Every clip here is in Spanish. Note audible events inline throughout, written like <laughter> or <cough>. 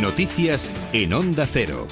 Noticias en Onda Cero.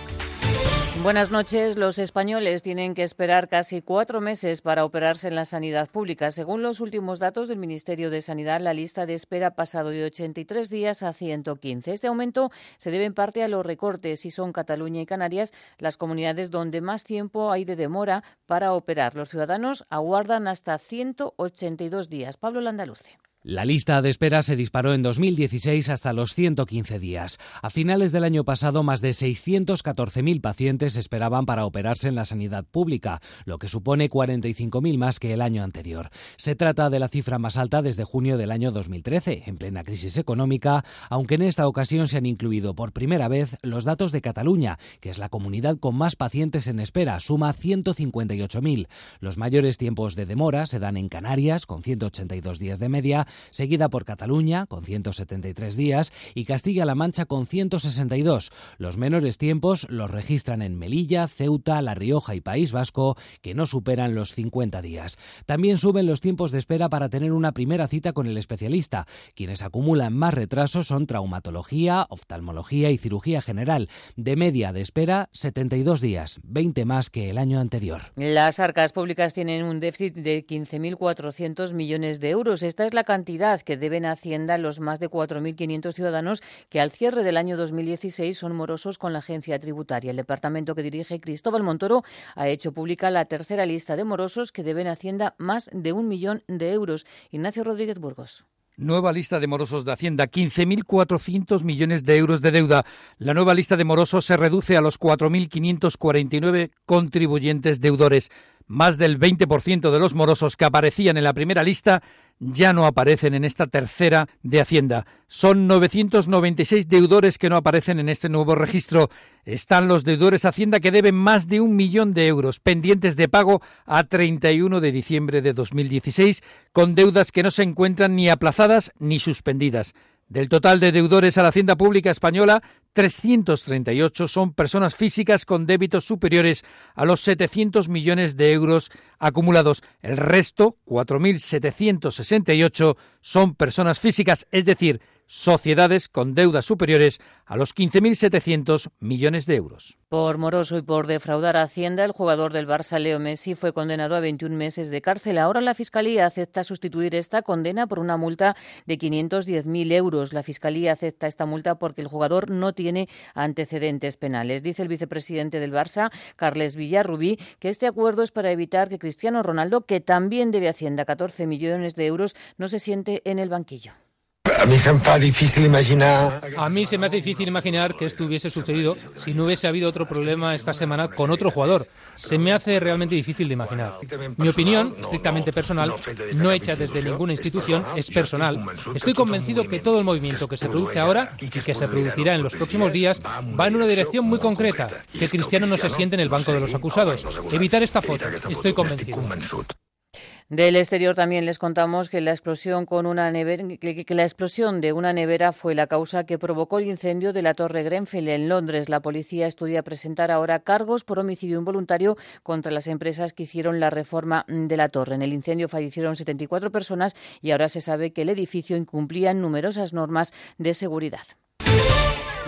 Buenas noches. Los españoles tienen que esperar casi cuatro meses para operarse en la sanidad pública. Según los últimos datos del Ministerio de Sanidad, la lista de espera ha pasado de 83 días a 115. Este aumento se debe en parte a los recortes y son Cataluña y Canarias las comunidades donde más tiempo hay de demora para operar. Los ciudadanos aguardan hasta 182 días. Pablo Landaluce. La lista de espera se disparó en 2016 hasta los 115 días. A finales del año pasado, más de 614.000 pacientes esperaban para operarse en la sanidad pública, lo que supone 45.000 más que el año anterior. Se trata de la cifra más alta desde junio del año 2013, en plena crisis económica, aunque en esta ocasión se han incluido por primera vez los datos de Cataluña, que es la comunidad con más pacientes en espera, suma 158.000. Los mayores tiempos de demora se dan en Canarias, con 182 días de media, seguida por Cataluña, con 173 días, y Castilla-La Mancha, con 162. Los menores tiempos los registran en Melilla, Ceuta, La Rioja y País Vasco, que no superan los 50 días. También suben los tiempos de espera para tener una primera cita con el especialista. Quienes acumulan más retrasos son traumatología, oftalmología y cirugía general. De media de espera, 72 días, 20 más que el año anterior. Las arcas públicas tienen un déficit de 15.400 millones de euros. Esta es la cantidad cantidad que deben Hacienda los más de 4.500 ciudadanos que al cierre del año 2016 son morosos con la agencia tributaria. El departamento que dirige Cristóbal Montoro ha hecho pública la tercera lista de morosos que deben Hacienda más de un millón de euros. Ignacio Rodríguez Burgos. Nueva lista de morosos de Hacienda, 15.400 millones de euros de deuda. La nueva lista de morosos se reduce a los 4.549 contribuyentes deudores. Más del 20% de los morosos que aparecían en la primera lista ya no aparecen en esta tercera de Hacienda. Son 996 deudores que no aparecen en este nuevo registro. Están los deudores Hacienda que deben más de un millón de euros pendientes de pago a 31 de diciembre de 2016, con deudas que no se encuentran ni aplazadas ni suspendidas. Del total de deudores a la Hacienda Pública Española, 338 son personas físicas con débitos superiores a los 700 millones de euros acumulados. El resto, 4.768, son personas físicas, es decir, sociedades con deudas superiores a los 15.700 millones de euros. Por moroso y por defraudar a Hacienda, el jugador del Barça, Leo Messi, fue condenado a 21 meses de cárcel. Ahora la Fiscalía acepta sustituir esta condena por una multa de 510.000 euros. La Fiscalía acepta esta multa porque el jugador no tiene antecedentes penales. Dice el vicepresidente del Barça, Carles Villarrubí, que este acuerdo es para evitar que Cristiano Ronaldo, que también debe Hacienda 14 millones de euros, no se siente en el banquillo. A mí se me hace difícil imaginar. A mí se me hace difícil imaginar que esto hubiese sucedido si no hubiese habido otro problema esta semana con otro jugador. Se me hace realmente difícil de imaginar. Mi opinión, estrictamente personal, no hecha desde ninguna institución, es personal. Estoy convencido que todo el movimiento que se produce ahora y que se producirá en los próximos días va en una dirección muy concreta, que Cristiano no se siente en el banco de los acusados. Evitar esta foto, estoy convencido. Del exterior también les contamos que la explosión con una la explosión de una nevera fue la causa que provocó el incendio de la Torre Grenfell en Londres. La policía estudia presentar ahora cargos por homicidio involuntario contra las empresas que hicieron la reforma de la torre. En el incendio fallecieron 74 personas y ahora se sabe que el edificio incumplía numerosas normas de seguridad.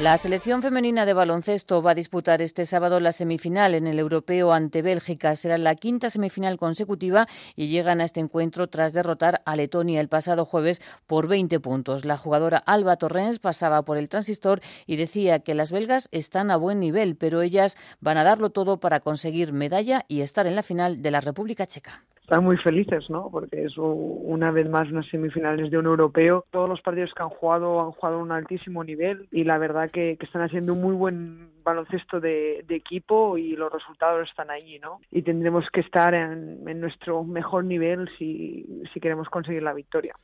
La selección femenina de baloncesto va a disputar este sábado la semifinal en el europeo ante Bélgica. Será la quinta semifinal consecutiva y llegan a este encuentro tras derrotar a Letonia el pasado jueves por 20 puntos. La jugadora Alba Torrens pasaba por el transistor y decía que las belgas están a buen nivel, pero ellas van a darlo todo para conseguir medalla y estar en la final de la República Checa están muy felices, ¿no? Porque es una vez más unas semifinales de un europeo. Todos los partidos que han jugado han jugado a un altísimo nivel y la verdad que, están haciendo un muy buen baloncesto de, equipo y los resultados están ahí, ¿no? Y tendremos que estar en, nuestro mejor nivel si, si queremos conseguir la victoria.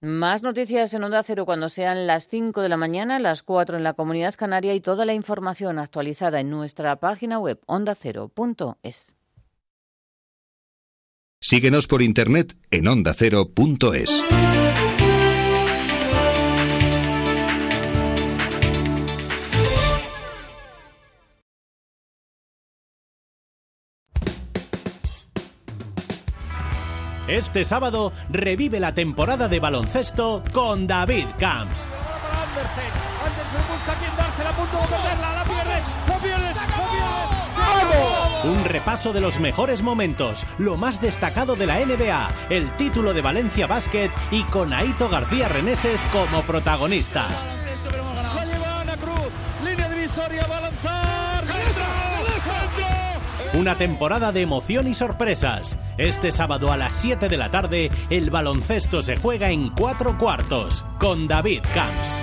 Más noticias en Onda Cero cuando sean las 5 de la mañana, las 4 en la Comunidad Canaria y toda la información actualizada en nuestra página web ondacero.es. Síguenos por internet en ondacero.es. Este sábado revive la temporada de baloncesto con David Camps. Andersen busca quien dársela, punto Un repaso de los mejores momentos, lo más destacado de la NBA, el título de Valencia Basket y con Aito García Reneses como protagonista. Una temporada de emoción y sorpresas. Este sábado a las 7 de la tarde, el baloncesto se juega en cuatro cuartos con David Camps.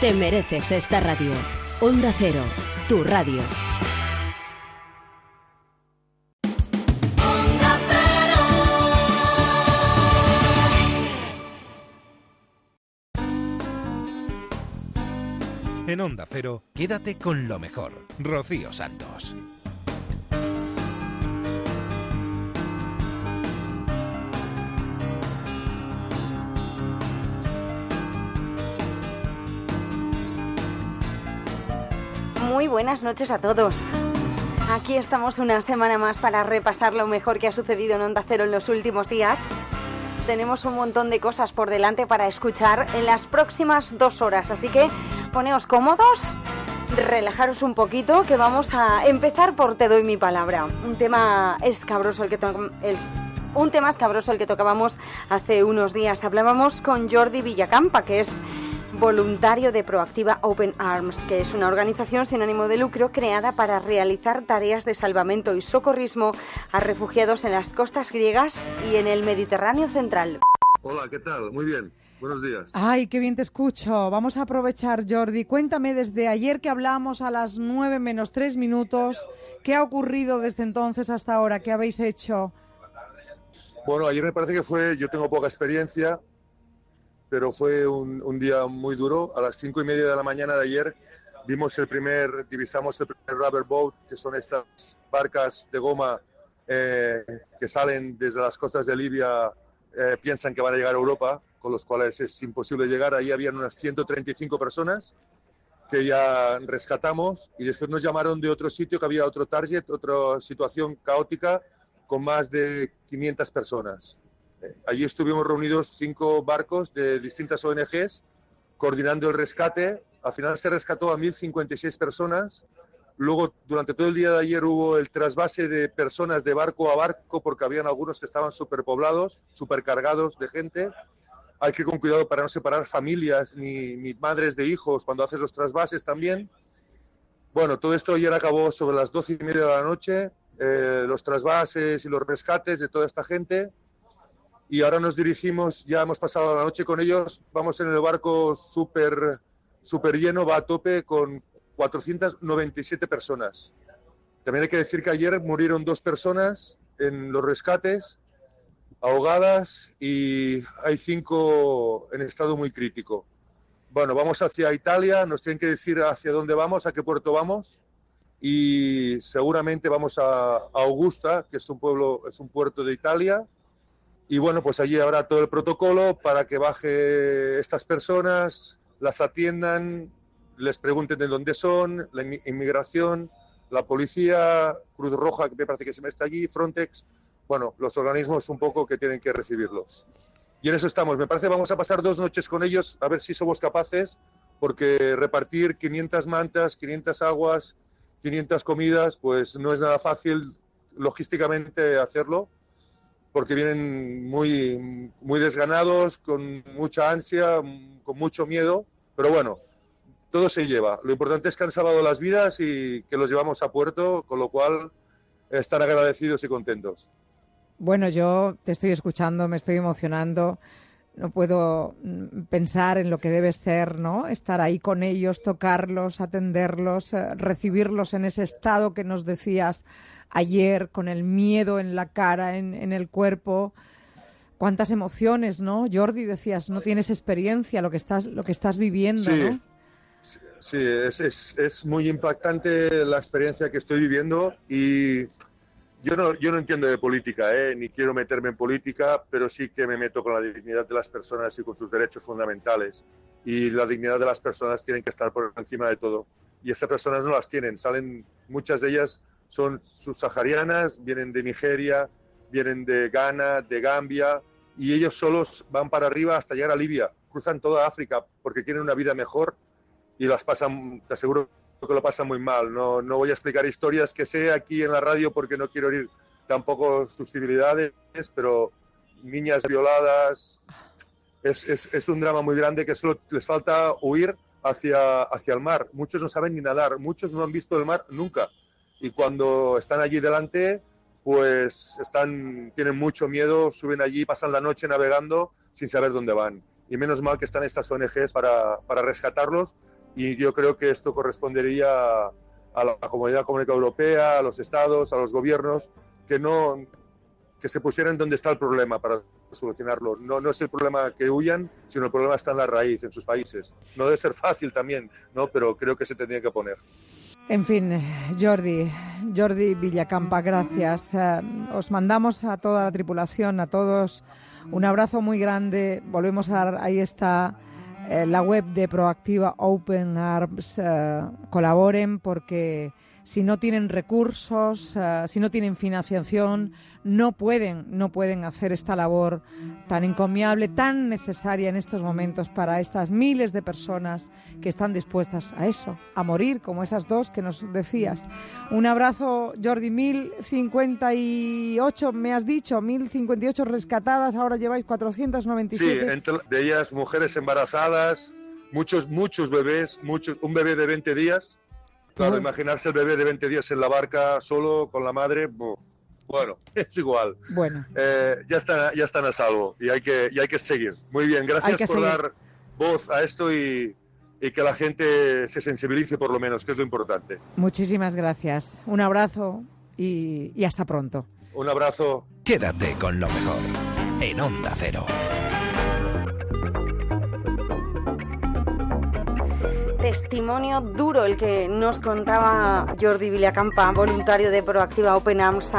Te mereces esta radio. Onda Cero, tu radio. En Onda Cero, quédate con lo mejor. Rocío Santos. Muy buenas noches a todos. Aquí estamos una semana más para repasar lo mejor que ha sucedido en Onda Cero en los últimos días. Tenemos un montón de cosas por delante para escuchar en las próximas dos horas, así que poneos cómodos, relajaros un poquito, que vamos a empezar por Te doy mi palabra. Un tema escabroso el que un tema escabroso el que tocábamos hace unos días. Hablábamos con Jordi Villacampa, que es voluntario de Proactiva Open Arms, que es una organización sin ánimo de lucro creada para realizar tareas de salvamento y socorrismo a refugiados en las costas griegas y en el Mediterráneo central. Hola, ¿qué tal? Muy bien. Buenos días. Ay, qué bien te escucho. Vamos a aprovechar, Jordi. Cuéntame desde ayer que hablamos a las nueve menos tres minutos, ¿qué ha ocurrido desde entonces hasta ahora? ¿Qué habéis hecho? Bueno, ayer me parece que fue, yo tengo poca experiencia, pero fue un, día muy duro. A las cinco y media de la mañana de ayer vimos el primer, divisamos el primer rubber boat, que son estas barcas de goma eh, que salen desde las costas de Libia, eh, piensan que van a llegar a Europa con los cuales es imposible llegar. Ahí habían unas 135 personas que ya rescatamos y después nos llamaron de otro sitio que había otro target, otra situación caótica con más de 500 personas. Allí estuvimos reunidos cinco barcos de distintas ONGs coordinando el rescate. Al final se rescató a 1.056 personas. Luego, durante todo el día de ayer hubo el trasvase de personas de barco a barco porque habían algunos que estaban superpoblados, supercargados de gente hay que ir con cuidado para no separar familias ni, madres de hijos cuando haces los trasvases también. Bueno, todo esto ayer acabó sobre las doce y media de la noche, eh, los trasvases y los rescates de toda esta gente. Y ahora nos dirigimos, ya hemos pasado la noche con ellos, vamos en el barco súper super lleno, va a tope con 497 personas. También hay que decir que ayer murieron dos personas en los rescates ahogadas y hay cinco en estado muy crítico. Bueno, vamos hacia Italia, nos tienen que decir hacia dónde vamos, a qué puerto vamos y seguramente vamos a, Augusta, que es un pueblo, es un puerto de Italia. Y bueno, pues allí habrá todo el protocolo para que baje estas personas, las atiendan, les pregunten de dónde son, la inmigración, la policía, Cruz Roja, que me parece que se me está allí, Frontex, bueno, los organismos un poco que tienen que recibirlos. Y en eso estamos. Me parece vamos a pasar dos noches con ellos a ver si somos capaces, porque repartir 500 mantas, 500 aguas, 500 comidas, pues no es nada fácil logísticamente hacerlo, porque vienen muy, muy desganados, con mucha ansia, con mucho miedo, pero bueno, todo se lleva. Lo importante es que han salvado las vidas y que los llevamos a puerto, con lo cual están agradecidos y contentos. Bueno, yo te estoy escuchando, me estoy emocionando. No puedo mm, pensar en lo que debe ser, ¿no? Estar ahí con ellos, tocarlos, atenderlos, eh, recibirlos en ese estado que nos decías ayer, con el miedo en la cara, en, el cuerpo. Cuántas emociones, ¿no? Jordi, decías, no tienes experiencia, lo que estás, lo que estás viviendo, ¿no? Sí, es, es, es muy impactante la experiencia que estoy viviendo y yo no, yo no entiendo de política, ¿eh? ni quiero meterme en política, pero sí que me meto con la dignidad de las personas y con sus derechos fundamentales. Y la dignidad de las personas tienen que estar por encima de todo. Y estas personas no las tienen. Salen, muchas de ellas son subsaharianas, vienen de Nigeria, vienen de Ghana, de Gambia, y ellos solos van para arriba hasta llegar a Libia. Cruzan toda África porque quieren una vida mejor y las pasan, te aseguro que lo pasan muy mal. No, no voy a explicar historias que sé aquí en la radio porque no quiero herir tampoco susceptibilidades, pero niñas violadas, es, es, es, un drama muy grande que solo les falta huir hacia, hacia el mar. Muchos no saben ni nadar, muchos no han visto el mar nunca. Y cuando están allí delante, pues están, tienen mucho miedo, suben allí, pasan la noche navegando sin saber dónde van. Y menos mal que están estas ONGs para, para rescatarlos y yo creo que esto correspondería a la Comunidad Económica Europea, a los estados, a los gobiernos, que no que se pusieran donde está el problema para solucionarlo. No, no es el problema que huyan, sino el problema está en la raíz, en sus países. No debe ser fácil también, ¿no? pero creo que se tendría que poner. En fin, Jordi, Jordi Villacampa, gracias. Eh, os mandamos a toda la tripulación, a todos, un abrazo muy grande. Volvemos a dar, ahí está eh, la web de Proactiva Open Arms. Eh, colaboren porque si no tienen recursos, uh, si no tienen financiación, no pueden, no pueden hacer esta labor tan encomiable, tan necesaria en estos momentos para estas miles de personas que están dispuestas a eso, a morir, como esas dos que nos decías. Un abrazo, Jordi, 1058, me has dicho, 1058 rescatadas, ahora lleváis 497. Sí, entre, de ellas mujeres embarazadas, muchos, muchos bebés, muchos, un bebé de 20 días Claro, imaginarse el bebé de 20 días en la barca solo con la madre, bueno, <laughs> es igual. Bueno. Eh, ya, están, ya están a salvo y hay que, y hay que seguir. Muy bien, gracias por dar voz a esto y, y que la gente se sensibilice por lo menos, que es lo importante. Muchísimas gracias. Un abrazo y, y hasta pronto. Un abrazo. Quédate con lo mejor en Onda Cero. Testimonio duro el que nos contaba Jordi Villacampa, voluntario de Proactiva Open Arms.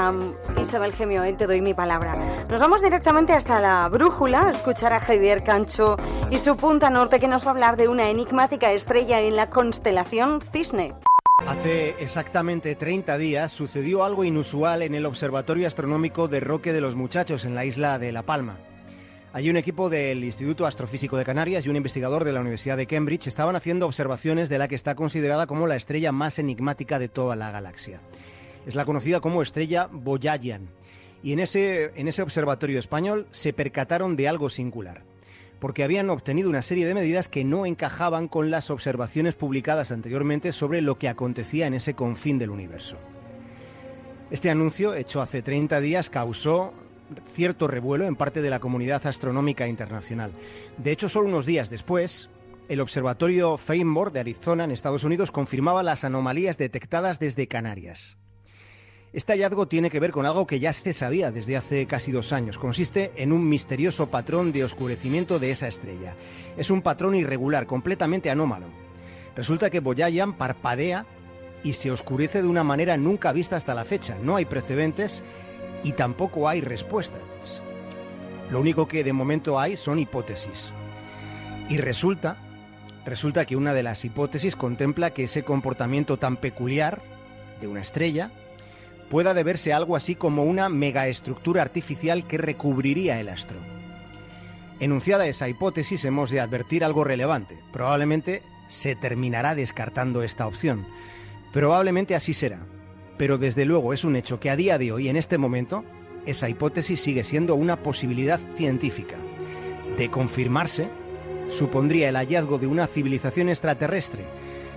Isabel Gemio, te doy mi palabra. Nos vamos directamente hasta la brújula a escuchar a Javier Cancho y su punta norte que nos va a hablar de una enigmática estrella en la constelación Cisne. Hace exactamente 30 días sucedió algo inusual en el Observatorio Astronómico de Roque de los Muchachos en la isla de La Palma. Allí un equipo del Instituto Astrofísico de Canarias y un investigador de la Universidad de Cambridge estaban haciendo observaciones de la que está considerada como la estrella más enigmática de toda la galaxia. Es la conocida como estrella Boyajian. Y en ese, en ese observatorio español se percataron de algo singular, porque habían obtenido una serie de medidas que no encajaban con las observaciones publicadas anteriormente sobre lo que acontecía en ese confín del universo. Este anuncio, hecho hace 30 días, causó cierto revuelo en parte de la comunidad astronómica internacional. De hecho, solo unos días después, el observatorio Feinberg de Arizona, en Estados Unidos, confirmaba las anomalías detectadas desde Canarias. Este hallazgo tiene que ver con algo que ya se sabía desde hace casi dos años. Consiste en un misterioso patrón de oscurecimiento de esa estrella. Es un patrón irregular, completamente anómalo. Resulta que Boyayan parpadea y se oscurece de una manera nunca vista hasta la fecha. No hay precedentes y tampoco hay respuestas. Lo único que de momento hay son hipótesis. Y resulta, resulta que una de las hipótesis contempla que ese comportamiento tan peculiar de una estrella pueda deberse a algo así como una megaestructura artificial que recubriría el astro. Enunciada esa hipótesis, hemos de advertir algo relevante. Probablemente se terminará descartando esta opción. Probablemente así será pero desde luego es un hecho que a día de hoy, en este momento, esa hipótesis sigue siendo una posibilidad científica. De confirmarse, supondría el hallazgo de una civilización extraterrestre.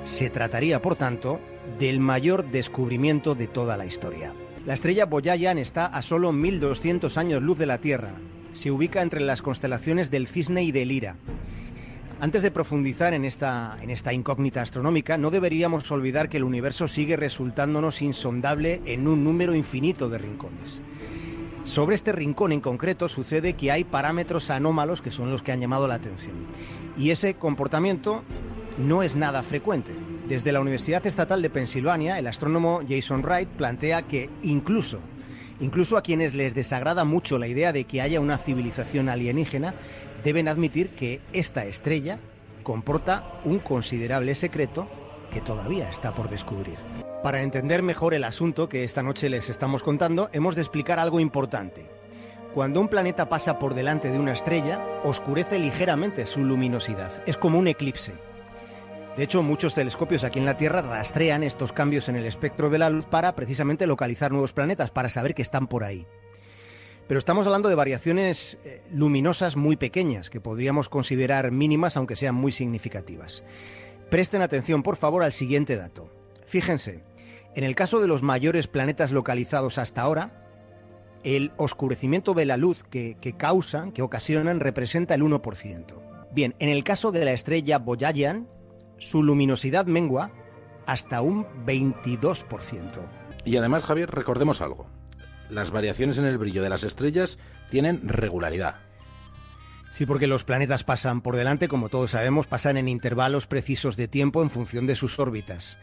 Se trataría, por tanto, del mayor descubrimiento de toda la historia. La estrella Boyayan está a solo 1200 años luz de la Tierra. Se ubica entre las constelaciones del Cisne y del Lira antes de profundizar en esta, en esta incógnita astronómica, no deberíamos olvidar que el universo sigue resultándonos insondable en un número infinito de rincones. Sobre este rincón en concreto sucede que hay parámetros anómalos que son los que han llamado la atención. Y ese comportamiento no es nada frecuente. Desde la Universidad Estatal de Pensilvania, el astrónomo Jason Wright plantea que incluso, incluso a quienes les desagrada mucho la idea de que haya una civilización alienígena, deben admitir que esta estrella comporta un considerable secreto que todavía está por descubrir. Para entender mejor el asunto que esta noche les estamos contando, hemos de explicar algo importante. Cuando un planeta pasa por delante de una estrella, oscurece ligeramente su luminosidad. Es como un eclipse. De hecho, muchos telescopios aquí en la Tierra rastrean estos cambios en el espectro de la luz para precisamente localizar nuevos planetas, para saber que están por ahí. Pero estamos hablando de variaciones eh, luminosas muy pequeñas, que podríamos considerar mínimas, aunque sean muy significativas. Presten atención, por favor, al siguiente dato. Fíjense, en el caso de los mayores planetas localizados hasta ahora, el oscurecimiento de la luz que, causan, que ocasionan, representa el 1%. Bien, en el caso de la estrella Boyajian, su luminosidad mengua hasta un 22%. Y además, Javier, recordemos algo. Las variaciones en el brillo de las estrellas tienen regularidad. Sí, porque los planetas pasan por delante, como todos sabemos, pasan en intervalos precisos de tiempo en función de sus órbitas.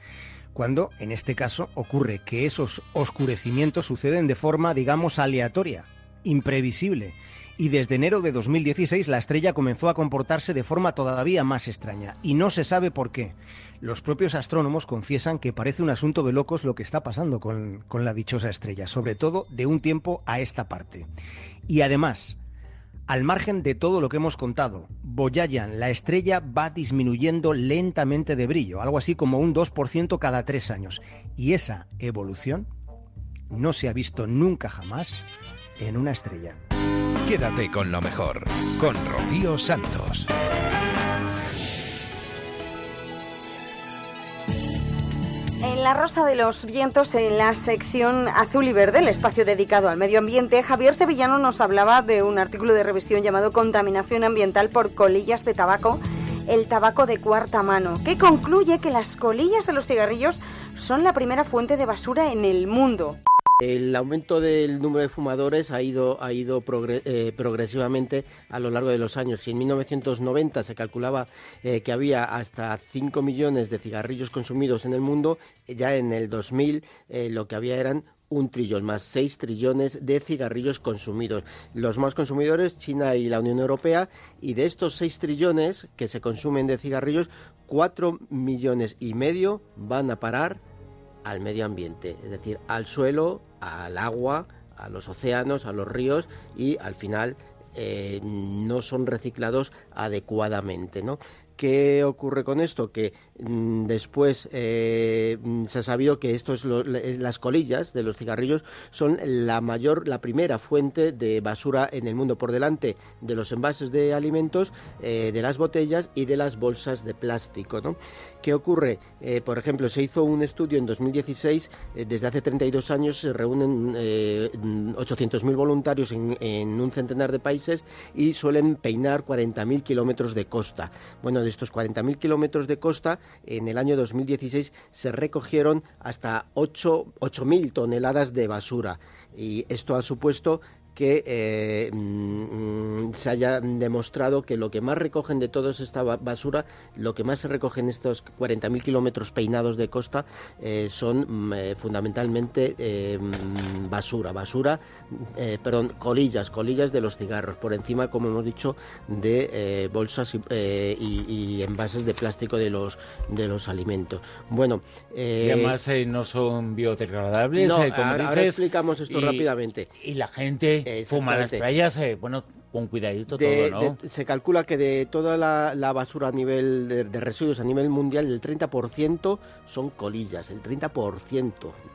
Cuando, en este caso, ocurre que esos oscurecimientos suceden de forma, digamos, aleatoria, imprevisible, y desde enero de 2016 la estrella comenzó a comportarse de forma todavía más extraña, y no se sabe por qué. Los propios astrónomos confiesan que parece un asunto de locos lo que está pasando con, la dichosa estrella, sobre todo de un tiempo a esta parte. Y además, al margen de todo lo que hemos contado, Boyayan, la estrella, va disminuyendo lentamente de brillo, algo así como un 2% cada tres años. Y esa evolución no se ha visto nunca jamás en una estrella. Quédate con lo mejor, con Rocío Santos. En la Rosa de los Vientos, en la sección azul y verde, el espacio dedicado al medio ambiente, Javier Sevillano nos hablaba de un artículo de revisión llamado Contaminación ambiental por colillas de tabaco, el tabaco de cuarta mano, que concluye que las colillas de los cigarrillos son la primera fuente de basura en el mundo. El aumento del número de fumadores ha ido, ha ido eh, progresivamente a lo largo de los años. Si en 1990 se calculaba eh, que había hasta 5 millones de cigarrillos consumidos en el mundo, ya en el 2000 eh, lo que había eran un trillón más, 6 trillones de cigarrillos consumidos. Los más consumidores, China y la Unión Europea, y de estos 6 trillones que se consumen de cigarrillos, 4 millones y medio van a parar al medio ambiente, es decir, al suelo, al agua, a los océanos, a los ríos y al final eh, no son reciclados adecuadamente, ¿no? ¿Qué ocurre con esto? Que después eh, mm, se ha sabido que estos, las colillas de los cigarrillos son la mayor, la primera fuente de basura en el mundo, por delante de los envases de alimentos, eh, de las botellas y de las bolsas de plástico. ¿no? ¿Qué ocurre? Eh, por ejemplo, se hizo un estudio en 2016, desde hace 32 años se reúnen 800.000 voluntarios en, en, un centenar de países y suelen peinar 40.000 kilómetros de costa. Bueno, de estos 40.000 kilómetros de costa, en el año 2016 se recogieron hasta 8.000 toneladas de basura. Y esto ha supuesto que eh, mm, se haya demostrado que lo que más recogen de toda esta basura, lo que más se recoge en estos 40.000 kilómetros peinados de costa, eh, son mm, eh, fundamentalmente mm, basura, basura, perdón, colillas, colillas de los cigarros, por encima, como hemos dicho, de bolsas y, envases de plástico de los, de los alimentos. Bueno, y además no son biodegradables, no, ahora, explicamos esto rápidamente. Y la gente Fuma las playas, eh, bueno, con cuidadito todo, ¿no? se calcula que de toda la, basura a nivel de, residuos a nivel mundial, el 30% son colillas, el 30%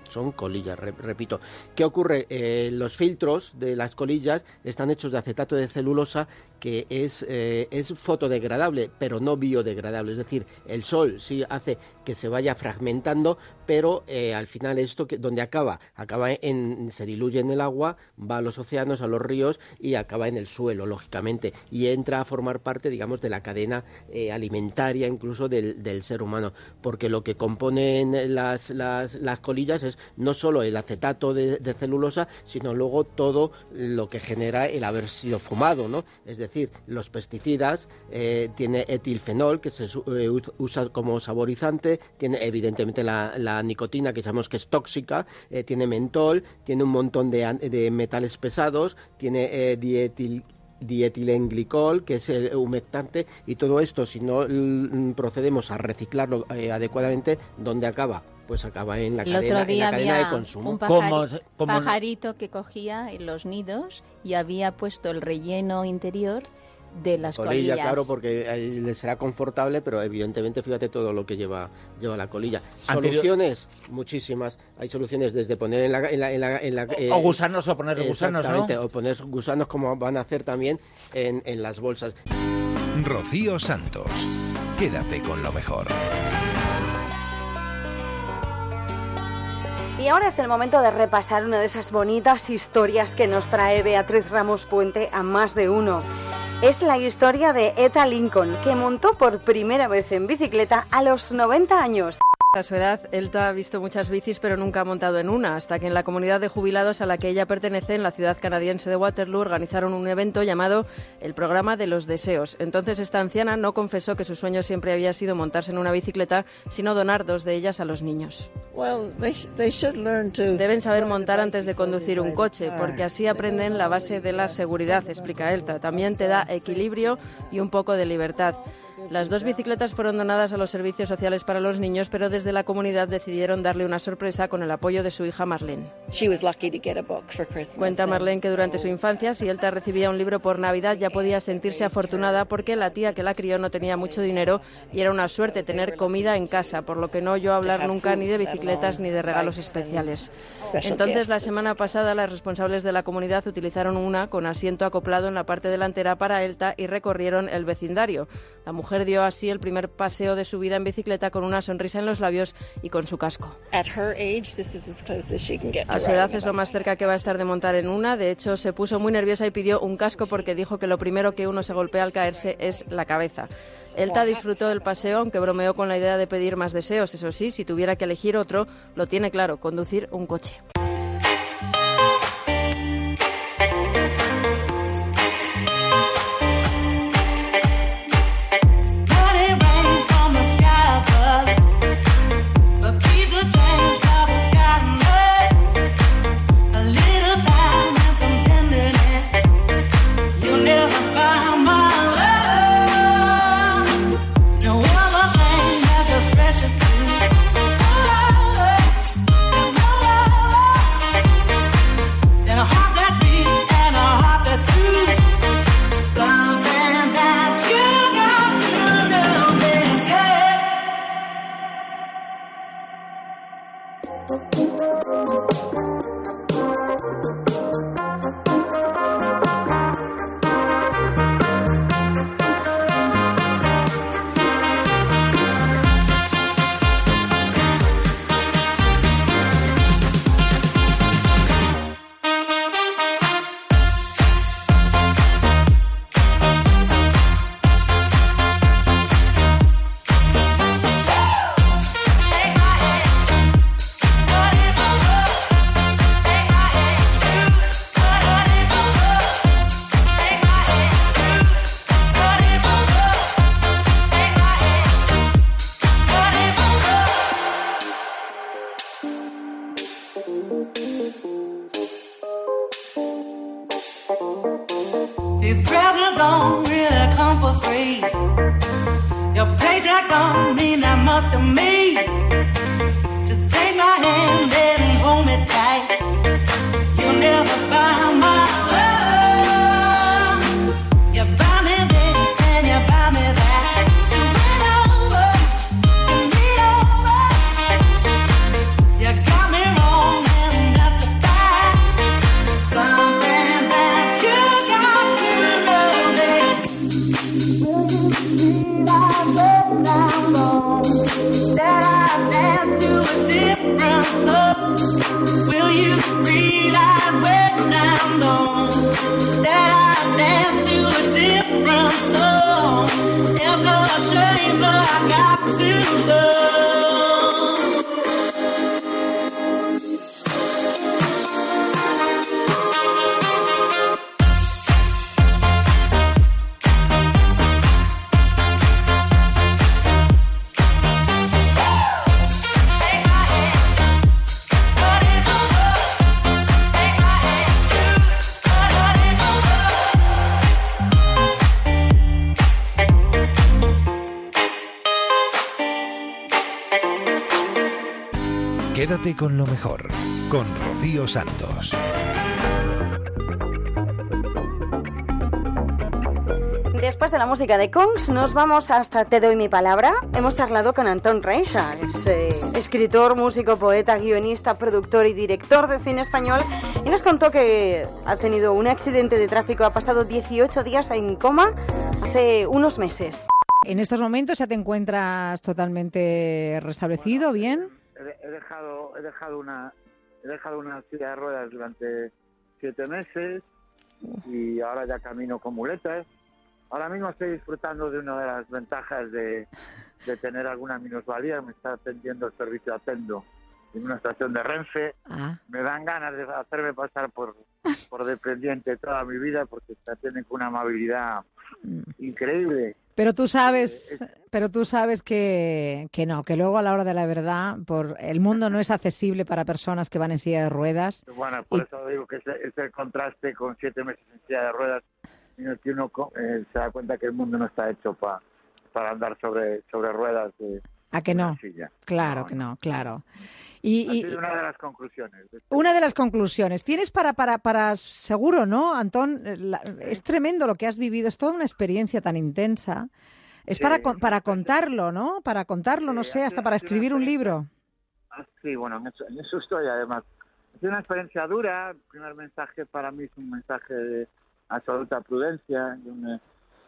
son colillas, repito. ¿Qué ocurre? Eh, los filtros de las colillas están hechos de acetato de celulosa que es, eh, es fotodegradable, pero no biodegradable. Es decir, el sol sí hace que se vaya fragmentando, pero eh, al final esto que donde acaba, acaba en, se diluye en el agua, va a los océanos, a los ríos y acaba en el suelo, lógicamente, y entra a formar parte, digamos, de la cadena eh, alimentaria incluso del, ser humano, porque lo que componen las, las, las colillas es no solo el acetato de, de, celulosa, sino luego todo lo que genera el haber sido fumado, ¿no? Es decir, los pesticidas, eh, tiene etilfenol que se eh, usa como saborizante, tiene evidentemente la, nicotina que sabemos que es tóxica, eh, tiene mentol, tiene un montón de, metales pesados, tiene dietil dietilenglicol, que es el humectante, y todo esto, si no procedemos a reciclarlo adecuadamente, ¿dónde acaba? Pues acaba en la, cadena, de consumo. Un pajarito que cogía en los nidos y había puesto el relleno interior de las colilla, colillas. claro, porque ahí le será confortable, pero evidentemente fíjate todo lo que lleva, lleva la colilla. Soluciones, muchísimas. Hay soluciones desde poner en la... En la, en la, en la o, o, gusanos, o poner gusanos, ¿no? o poner gusanos como van a hacer también en, en las bolsas. Rocío Santos. Quédate con lo mejor. Y ahora es el momento de repasar una de esas bonitas historias que nos trae Beatriz Ramos Puente a más de uno. Es la historia de Eta Lincoln, que montó por primera vez en bicicleta a los 90 años. A su edad, Elta ha visto muchas bicis, pero nunca ha montado en una, hasta que en la comunidad de jubilados a la que ella pertenece, en la ciudad canadiense de Waterloo, organizaron un evento llamado el Programa de los Deseos. Entonces, esta anciana no confesó que su sueño siempre había sido montarse en una bicicleta, sino donar dos de ellas a los niños. Deben saber montar antes de conducir un coche, porque así aprenden la base de la seguridad, explica Elta. También te da equilibrio y un poco de libertad. Las dos bicicletas fueron donadas a los servicios sociales para los niños, pero desde la comunidad decidieron darle una sorpresa con el apoyo de su hija Marlene. Cuenta Marlene que durante su infancia, si Elta recibía un libro por Navidad, ya podía sentirse afortunada porque la tía que la crió no tenía mucho dinero y era una suerte tener comida en casa, por lo que no oyó hablar nunca ni de bicicletas ni de regalos especiales. Entonces, la semana pasada, las responsables de la comunidad utilizaron una con asiento acoplado en la parte delantera para Elta y recorrieron el vecindario. La mujer dio así el primer paseo de su vida en bicicleta con una sonrisa en los labios y con su casco. A su edad es lo más cerca que va a estar de montar en una. De hecho, se puso muy nerviosa y pidió un casco porque dijo que lo primero que uno se golpea al caerse es la cabeza. Elta disfrutó del paseo, aunque bromeó con la idea de pedir más deseos. Eso sí, si tuviera que elegir otro, lo tiene claro, conducir un coche. Quédate con lo mejor, con Rocío después de la música de Kongs, nos vamos hasta Te doy mi palabra. Hemos charlado con Antón Reixa, es eh, escritor, músico, poeta, guionista, productor y director de cine español, y nos contó que ha tenido un accidente de tráfico, ha pasado 18 días en coma hace unos meses. En estos momentos ya te encuentras totalmente restablecido, bien. He, dejado, he dejado una, he dejado una silla de ruedas durante siete meses y ahora ya camino con muletas. Ahora mismo estoy disfrutando de una de las ventajas de, tener alguna minusvalía. Me está atendiendo el servicio Atendo en una estación de Renfe. Ah. Me dan ganas de hacerme pasar por, por dependiente toda mi vida porque se atienden con una amabilidad mm. increíble. Pero tú sabes, eh, pero tú sabes que, que, no, que luego a la hora de la verdad, por el mundo no es accesible para personas que van en silla de ruedas. Bueno, por eso digo que es, el contraste con siete meses en silla de ruedas, el que uno eh, se da cuenta que el mundo no está hecho para para andar sobre sobre ruedas. De, ¿A que no? Claro que no, claro. Y, una de las conclusiones. Una de las conclusiones. Tienes para, para, para seguro, ¿no, Antón? es tremendo lo que has vivido, es toda una experiencia tan intensa. Es para, para contarlo, ¿no? Para contarlo, no sé, hasta para escribir un libro. Ah, sí, bueno, en eso, estoy además. Es una experiencia dura. El primer mensaje para mí es un mensaje de absoluta prudencia. me,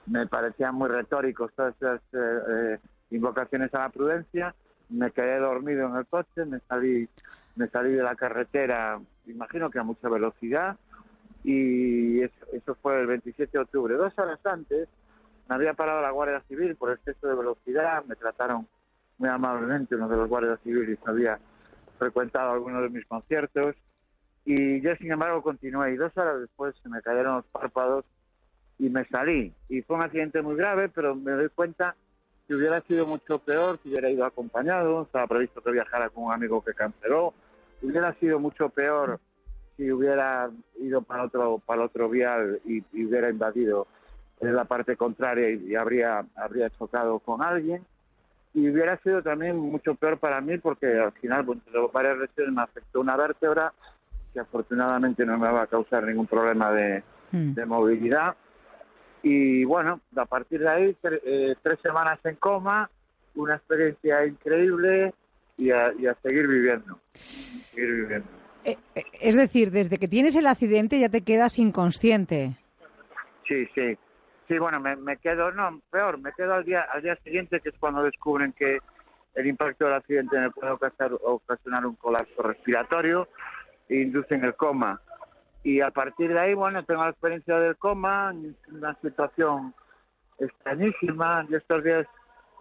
me parecían muy retóricos todas esas eh, eh, invocaciones a la prudencia me quedé dormido en el coche, me salí, me salí de la carretera, imagino que a mucha velocidad, y eso, fue el 27 de octubre. Dos horas antes me había parado la Guardia Civil por exceso de velocidad, me trataron muy amablemente uno de los guardias civiles había frecuentado algunos de mis conciertos y yo sin embargo continué y dos horas después se me cayeron los párpados y me salí y fue un accidente muy grave pero me doy cuenta si hubiera sido mucho peor, si hubiera ido acompañado, estaba previsto que viajara con un amigo que canceló, hubiera sido mucho peor si hubiera ido para otro para otro vial y, hubiera invadido en la parte contraria y, habría habría chocado con alguien y hubiera sido también mucho peor para mí porque al final bueno, varias lesiones me afectó una vértebra que afortunadamente no me va a causar ningún problema de, hmm. de movilidad y bueno, a partir de ahí, eh, tres semanas en coma, una experiencia increíble y a, seguir viviendo. Eh, eh, es decir, desde que tienes el accidente ya te quedas inconsciente. Sí, sí. Sí, bueno, me, quedo, no, peor, me quedo al día, al día siguiente, que es cuando descubren que el impacto del accidente me puede ocasionar, ocasionar un colapso respiratorio e inducen el coma y a partir de ahí, bueno, tengo la experiencia del coma, una situación extrañísima. Yo estos días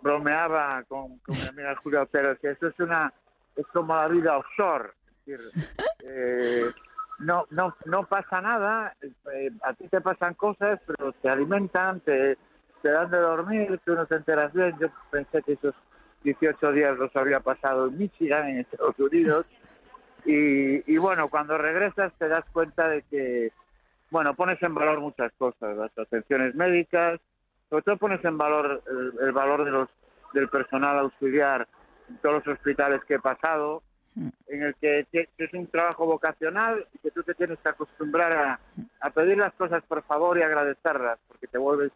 bromeaba con, con mi amiga Julia Otero, que eso es una, es como la vida offshore. Es decir, <laughs> eh, no, no, no pasa nada, eh, a ti te pasan cosas, pero te alimentan, te, te dan de dormir, tú no te enteras bien. Yo pensé que esos 18 días los había pasado en Michigan, en Estados Unidos. Y, bueno, cuando regresas te das cuenta de que, bueno, pones en valor muchas cosas, las atenciones médicas, sobre todo pones en valor el, valor de los del personal auxiliar en todos los hospitales que he pasado, mm. en el que, es un trabajo vocacional y que tú te tienes que acostumbrar a, pedir las cosas por favor y agradecerlas, porque te vuelves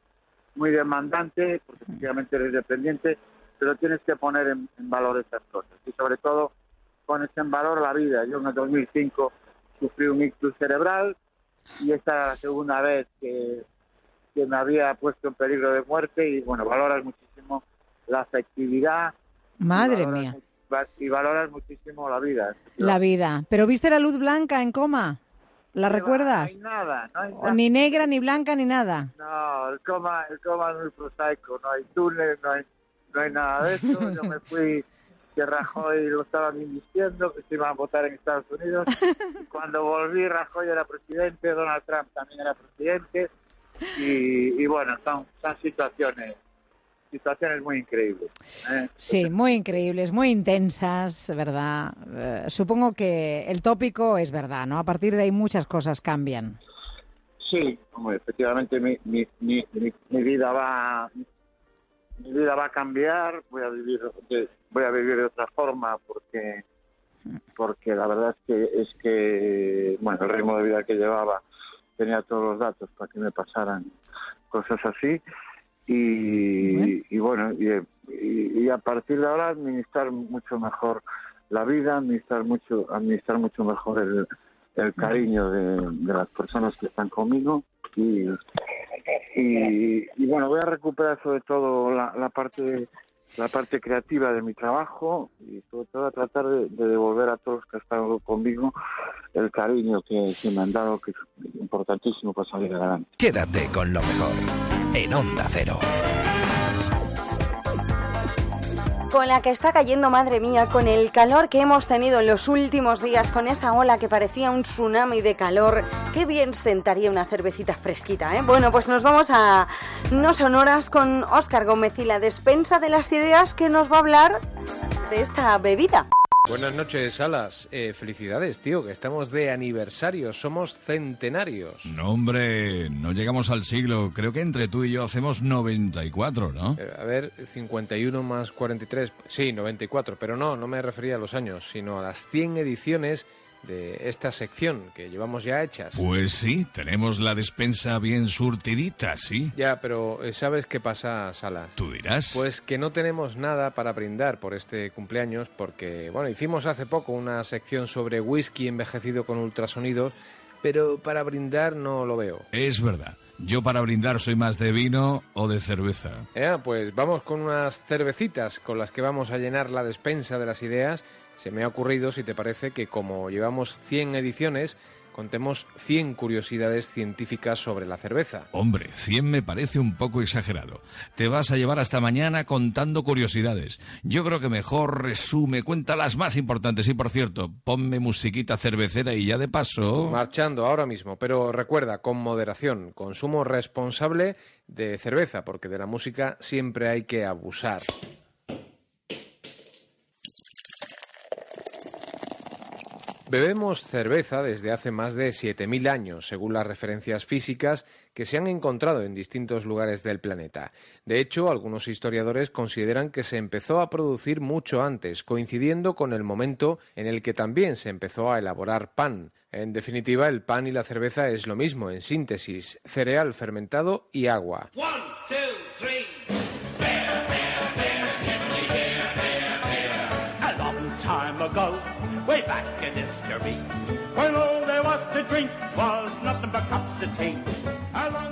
muy demandante, porque efectivamente eres dependiente, pero tienes que poner en, en valor esas cosas. Y sobre todo, pones en valor la vida. Yo en el 2005 sufrí un ictus cerebral y esta era la segunda vez que, que me había puesto en peligro de muerte y bueno, valoras muchísimo la afectividad. Madre mía. Y valoras muchísimo la vida. La vida. ¿Pero viste la luz blanca en coma? ¿La recuerdas? No hay nada, no hay nada. Ni negra, ni blanca, ni nada. No, el coma, el coma es muy prosaico, no hay túnel, no hay, no hay nada de eso. Yo me fui que Rajoy lo estaban invistiendo, que se iban a votar en Estados Unidos. <laughs> Cuando volví, Rajoy era presidente, Donald Trump también era presidente. Y, bueno, son, son situaciones situaciones muy increíbles. ¿eh? Sí, muy increíbles, muy intensas, ¿verdad? Eh, supongo que el tópico es verdad, ¿no? A partir de ahí muchas cosas cambian. Sí, efectivamente mi, mi, mi, mi, vida va mi vida va a cambiar, voy a vivir de, voy a vivir de otra forma porque porque la verdad es que es que bueno el ritmo de vida que llevaba tenía todos los datos para que me pasaran cosas así. Y, bueno, y, a partir de ahora administrar mucho mejor la vida, administrar mucho, administrar mucho mejor el, el cariño de, las personas que están conmigo. Y, y, bueno, voy a recuperar sobre todo la, la parte la parte creativa de mi trabajo y sobre todo a tratar de, devolver a todos los que han estado conmigo el cariño que, que, me han dado, que es importantísimo para salir adelante. Quédate con lo mejor en Onda Cero con la que está cayendo, madre mía, con el calor que hemos tenido en los últimos días, con esa ola que parecía un tsunami de calor, qué bien sentaría una cervecita fresquita, ¿eh? Bueno, pues nos vamos a no sonoras con Óscar Gómez y la despensa de las ideas que nos va a hablar de esta bebida. Buenas noches, Alas. Eh, felicidades, tío, que estamos de aniversario, somos centenarios. No, hombre, no llegamos al siglo. Creo que entre tú y yo hacemos 94, ¿no? Eh, a ver, 51 más 43. Sí, 94, pero no, no me refería a los años, sino a las 100 ediciones de esta sección que llevamos ya hechas. Pues sí, tenemos la despensa bien surtidita, sí. Ya, pero eh, ¿sabes qué pasa, Sala? Tú dirás. Pues que no tenemos nada para brindar por este cumpleaños porque, bueno, hicimos hace poco una sección sobre whisky envejecido con ultrasonidos, pero para brindar no lo veo. Es verdad. Yo para brindar soy más de vino o de cerveza. Ya, pues vamos con unas cervecitas con las que vamos a llenar la despensa de las ideas se me ha ocurrido, si te parece, que como llevamos 100 ediciones, contemos 100 curiosidades científicas sobre la cerveza. Hombre, 100 me parece un poco exagerado. Te vas a llevar hasta mañana contando curiosidades. Yo creo que mejor resume, cuenta las más importantes. Y por cierto, ponme musiquita cervecera y ya de paso... Marchando ahora mismo, pero recuerda, con moderación, consumo responsable de cerveza, porque de la música siempre hay que abusar. Bebemos cerveza desde hace más de 7.000 años, según las referencias físicas que se han encontrado en distintos lugares del planeta. De hecho, algunos historiadores consideran que se empezó a producir mucho antes, coincidiendo con el momento en el que también se empezó a elaborar pan. En definitiva, el pan y la cerveza es lo mismo, en síntesis, cereal fermentado y agua.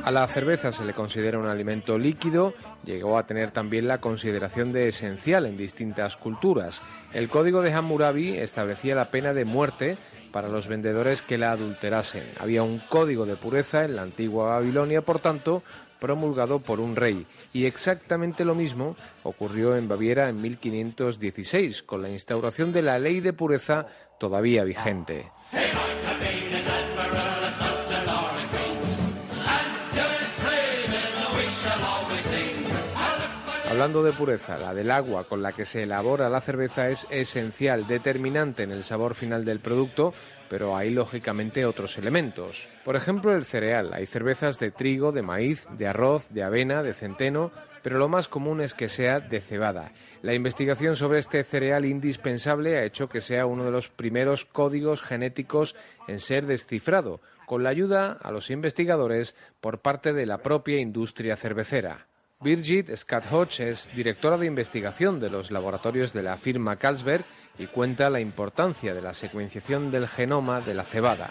A la cerveza se le considera un alimento líquido, llegó a tener también la consideración de esencial en distintas culturas. El código de Hammurabi establecía la pena de muerte para los vendedores que la adulterasen. Había un código de pureza en la antigua Babilonia, por tanto, promulgado por un rey. Y exactamente lo mismo ocurrió en Baviera en 1516, con la instauración de la ley de pureza todavía vigente. Hablando de pureza, la del agua con la que se elabora la cerveza es esencial, determinante en el sabor final del producto, pero hay lógicamente otros elementos. Por ejemplo, el cereal. Hay cervezas de trigo, de maíz, de arroz, de avena, de centeno, pero lo más común es que sea de cebada. La investigación sobre este cereal indispensable ha hecho que sea uno de los primeros códigos genéticos en ser descifrado, con la ayuda a los investigadores por parte de la propia industria cervecera. Birgit Scott Hodge es directora de investigación de los laboratorios de la firma Carlsberg y cuenta la importancia de la secuenciación del genoma de la cebada.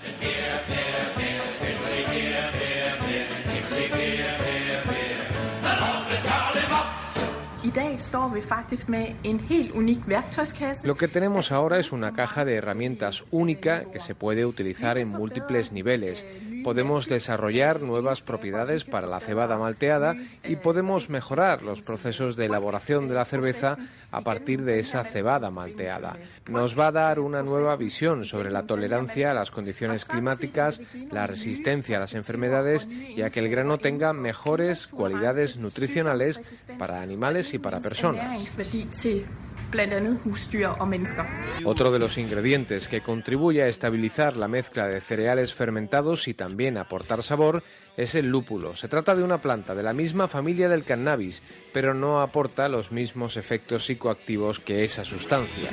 Lo que tenemos ahora es una caja de herramientas única que se puede utilizar en múltiples niveles. Podemos desarrollar nuevas propiedades para la cebada malteada y podemos mejorar los procesos de elaboración de la cerveza a partir de esa cebada malteada. Nos va a dar una nueva visión sobre la tolerancia a las condiciones climáticas, la resistencia a las enfermedades y a que el grano tenga mejores cualidades nutricionales para animales y para personas. Otro de los ingredientes que contribuye a estabilizar la mezcla de cereales fermentados y también aportar sabor es el lúpulo. Se trata de una planta de la misma familia del cannabis, pero no aporta los mismos efectos psicoactivos que esa sustancia.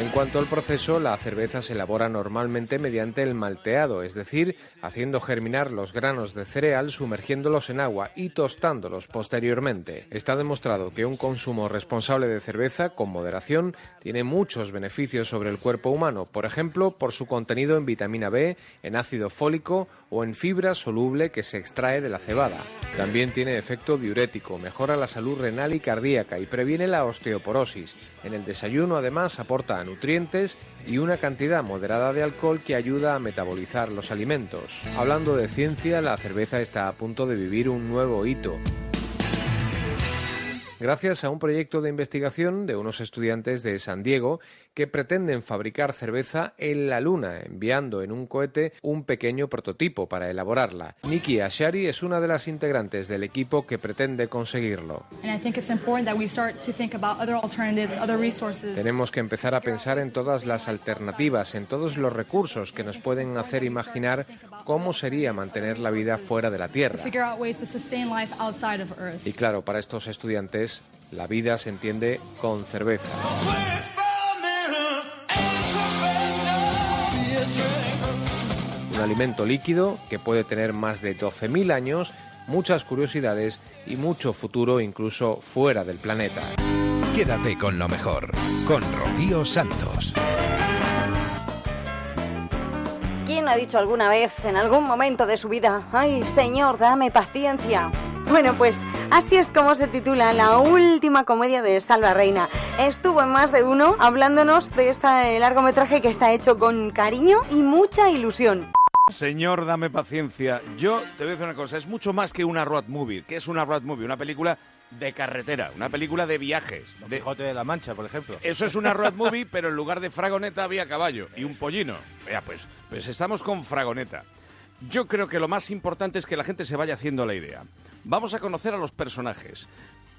En cuanto al proceso, la cerveza se elabora normalmente mediante el malteado, es decir, haciendo germinar los granos de cereal, sumergiéndolos en agua y tostándolos posteriormente. Está demostrado que un consumo responsable de cerveza, con moderación, tiene muchos beneficios sobre el cuerpo humano, por ejemplo, por su contenido en vitamina B, en ácido fólico o en fibra soluble que se extrae de la cebada. También tiene efecto diurético, mejora la salud renal y cardíaca y previene la osteoporosis. En el desayuno además aporta nutrientes y una cantidad moderada de alcohol que ayuda a metabolizar los alimentos. Hablando de ciencia, la cerveza está a punto de vivir un nuevo hito gracias a un proyecto de investigación de unos estudiantes de San Diego que pretenden fabricar cerveza en la Luna, enviando en un cohete un pequeño prototipo para elaborarla. Nikki Ashari es una de las integrantes del equipo que pretende conseguirlo. Tenemos que empezar a pensar en todas las alternativas, en todos los recursos que nos pueden hacer imaginar cómo sería mantener la vida fuera de la Tierra. Y claro, para estos estudiantes, la vida se entiende con cerveza. Un alimento líquido que puede tener más de 12.000 años, muchas curiosidades y mucho futuro incluso fuera del planeta. Quédate con lo mejor, con Rocío Santos. ¿Quién ha dicho alguna vez, en algún momento de su vida, ay Señor, dame paciencia? Bueno, pues así es como se titula la última comedia de Salva Reina. Estuvo en más de uno hablándonos de este largometraje que está hecho con cariño y mucha ilusión. Señor, dame paciencia. Yo te voy a decir una cosa, es mucho más que una road movie. ¿Qué es una road movie? Una película de carretera, una película de viajes. de Quijote de la Mancha, por ejemplo. Eso es una road movie, pero en lugar de Fragoneta había caballo y un pollino. Vea, pues, pues estamos con Fragoneta. Yo creo que lo más importante es que la gente se vaya haciendo la idea. Vamos a conocer a los personajes.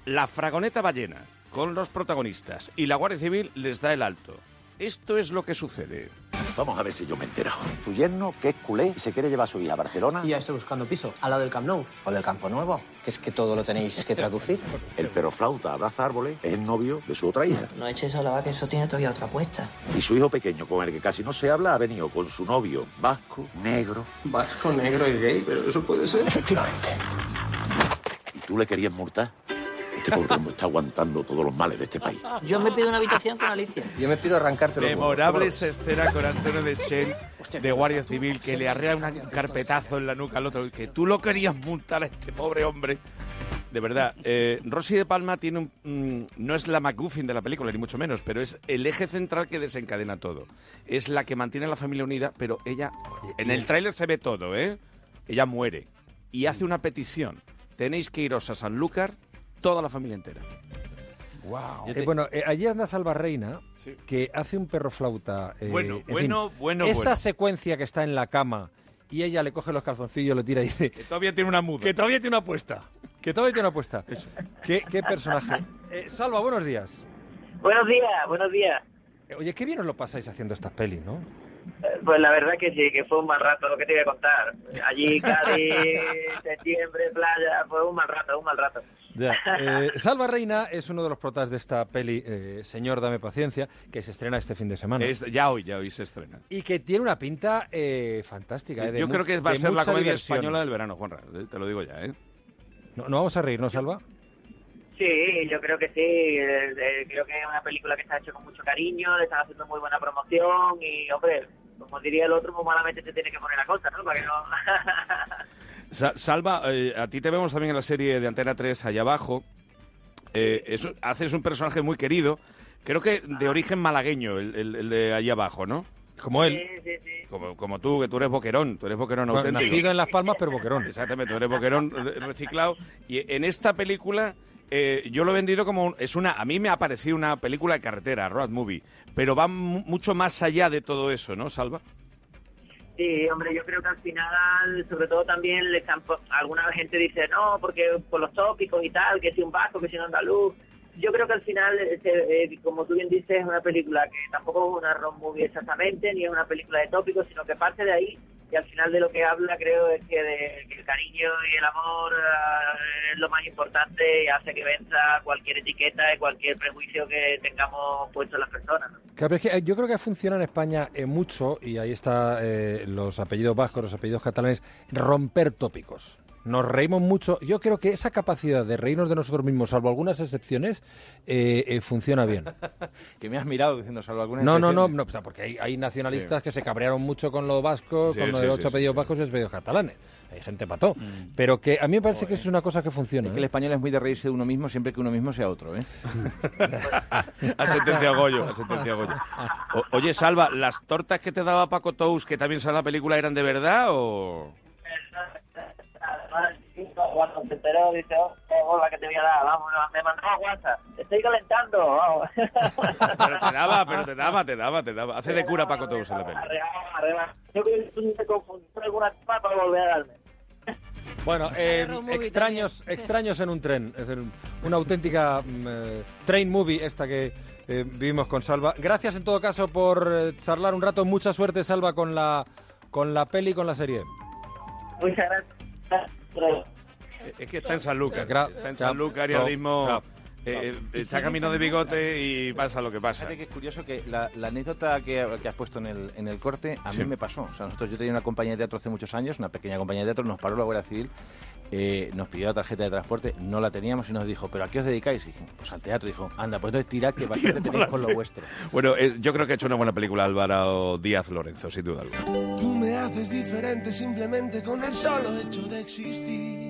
La Fragoneta ballena, con los protagonistas, y la Guardia Civil les da el alto. Esto es lo que sucede. Vamos a ver si yo me entero. Su yerno, que es culé, se quiere llevar a su hija a Barcelona. Y ya estoy buscando piso, al lado del Camp Nou o del Campo Nuevo, que es que todo lo tenéis que traducir. <laughs> El perro flauta abraza árboles es el novio de su otra hija. No eches a la vaca, eso tiene todavía otra apuesta. Y su hijo pequeño, con el que casi no se habla, ha venido con su novio vasco, negro. Vasco, negro y gay, pero eso puede ser. Efectivamente. ¿Y tú le querías multar? Este pobre hombre está aguantando todos los males de este país. Yo me pido una habitación con Alicia. Yo me pido arrancarte los Memorable esa escena con <laughs> Antonio de Chen, de Guardia Civil, que le arrea un carpetazo en la nuca al otro, que tú lo querías multar a este pobre hombre. De verdad, eh, Rosy de Palma tiene un, mm, no es la MacGuffin de la película, ni mucho menos, pero es el eje central que desencadena todo. Es la que mantiene a la familia unida, pero ella, en el tráiler se ve todo, ¿eh? Ella muere y hace una petición. Tenéis que iros a Sanlúcar toda la familia entera. Wow. bueno, eh, allí anda Salva Reina, que hace un perro flauta. eh, Bueno, en bueno, fin, bueno, Esa bueno. secuencia que está en la cama y ella le coge los calzoncillos, lo tira y dice. Que todavía tiene una muda. Que todavía tiene una apuesta. Que todavía tiene una apuesta. <laughs> ¿Qué, qué personaje? Eh, Salva, buenos días. Buenos días, buenos días. Eh, Oye, qué bien os lo pasáis haciendo estas pelis, ¿no? Pues la verdad que sí, que fue un mal rato lo que te voy a contar. Allí, <laughs> Cádiz, septiembre, playa, fue un mal rato, un mal rato. Ya. Eh, <laughs> Salva Reina es uno de los protas de esta peli, eh, Señor, dame paciencia, que se estrena este fin de semana. Es- ya hoy, ya hoy se estrena. Y que tiene una pinta eh, fantástica. eh, de Yo creo que va a ser la comedia diversión. española del verano, Juanra. eh, Te lo digo ya, ¿eh? No, no vamos a reírnos, Salva. Sí, yo creo que sí. eh, eh, creo que es una película que está hecha con mucho cariño, le están haciendo muy buena promoción y, hombre, como diría el otro, pues malamente te tiene que poner la cosa, ¿no? Para que no... <laughs> Sa- Salva, eh, a ti te vemos también en la serie de Antena 3 allá abajo. Eh, eso- haces un personaje muy querido. Creo que de origen malagueño, el, el- el de allá abajo, ¿no? Como él. Como, como tú, que tú eres boquerón, tú eres boquerón Bueno, auténtico. nacido en Las Palmas, pero boquerón. Exactamente, tú eres boquerón re- reciclado. Y en esta película, eh, yo lo he vendido como... un- es una A mí me ha parecido una película de carretera, road movie. Pero va mu- mucho más allá de todo eso, ¿no, Salva? Sí, hombre, yo creo que al final, sobre todo también, le están, alguna gente dice, no, porque por los tópicos y tal, que si un vasco, que si un andaluz. Yo creo que al final, este, eh, como tú bien dices, es una película que tampoco es una road movie exactamente, ni es una película de tópicos, sino que parte de ahí y al final de lo que habla creo es que, de, que el cariño y el amor eh, es lo más importante y hace que venza cualquier etiqueta y cualquier prejuicio que tengamos puesto en las personas. Claro, es que eh, yo creo que funciona en España eh, mucho, y ahí está eh, los apellidos vascos, los apellidos catalanes, romper tópicos. Nos reímos mucho. Yo creo que esa capacidad de reírnos de nosotros mismos, salvo algunas excepciones, eh, eh, funciona bien. <laughs> que me has mirado diciendo salvo alguna No, no, no, no, o sea, porque hay, hay nacionalistas Sí. que se cabrearon mucho con los vascos, Sí, con los sí, ocho sí, apellidos sí. vascos y apellidos catalanes. Hay gente pató. Pero que a mí me parece que es una cosa que funciona. Es que el ¿eh? español es muy de reírse de uno mismo siempre que uno mismo sea otro, ¿eh? <laughs> Ha sentenciado Goyo, ha sentenciado Goyo. O- oye, Salva, ¿las tortas que te daba Paco Tous, que también sale en la película, eran de verdad o...? Cuando se enteró, dice, oh, hola, que te voy a dar, vamos, me mandaba WhatsApp, estoy calentando, vamos. <laughs> Pero te daba, pero te daba, te daba, te daba. Hace de cura Paco Tous en la película. Arregla, arregla. Yo creo que tú te confundiste alguna cosa para volver a darme. <laughs> Bueno, eh, extraños, extraños en un tren. Es decir, una auténtica mm, eh, train movie esta que eh, vivimos con Salva. Gracias en todo caso por eh, charlar un rato. Mucha suerte, Salva, con la, con la peli y con la serie. Muchas gracias. Es que está en Sanlúcar. Gra- Está en Sanlúcar y ahora mismo eh, eh, está camino de bigote y pasa lo que pasa. Fíjate que es curioso que la, la anécdota que, que has puesto en el, en el corte a Sí. mí me pasó. O sea, nosotros yo tenía una compañía de teatro hace muchos años, una pequeña compañía de teatro, nos paró la Guardia Civil, eh, nos pidió la tarjeta de transporte, no la teníamos y nos dijo, ¿pero a qué os dedicáis? Y dijimos, pues al teatro. dijo, anda, pues entonces tirad que <laughs> bastante tenéis con lo vuestro. Bueno, eh, yo creo que ha hecho una buena película Álvaro Díaz Lorenzo, sin duda alguna. Tú me haces diferente simplemente con el solo hecho de existir.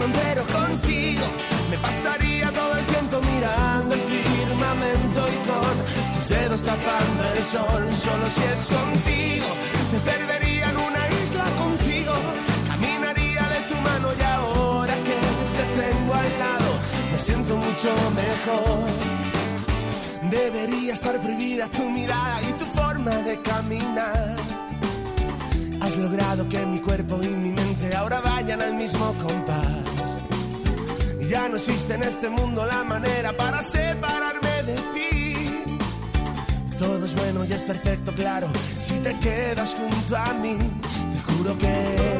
Mundo entero contigo. Me pasaría todo el tiempo mirando el firmamento y con tus dedos tapando el sol. Solo si es contigo, me perdería en una isla contigo. Caminaría de tu mano y ahora que te tengo al lado, me siento mucho mejor. Debería estar prohibida tu mirada y tu forma de caminar. Has logrado que mi cuerpo y mi mente ahora vayan al mismo compás. Ya no existe en este mundo la manera para separarme de ti. Todo es bueno y es perfecto, claro, si te quedas junto a mí. Te juro que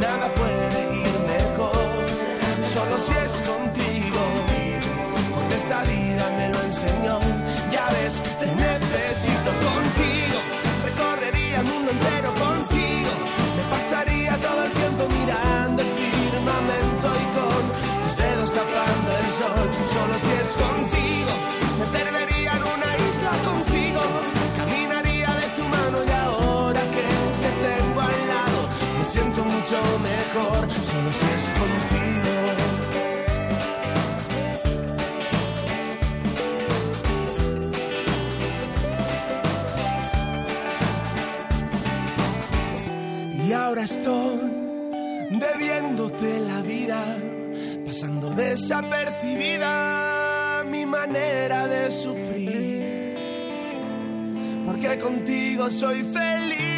nada puede ir estoy debiéndote la vida, pasando desapercibida mi manera de sufrir. Porque contigo soy feliz.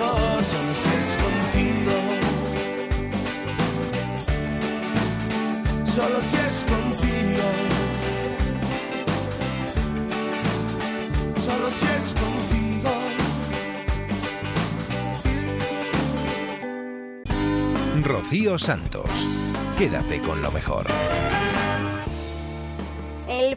lejos, yo me fui escondido. Solo si es contigo. Solo si es contigo. Rocío Santos, quédate con lo mejor.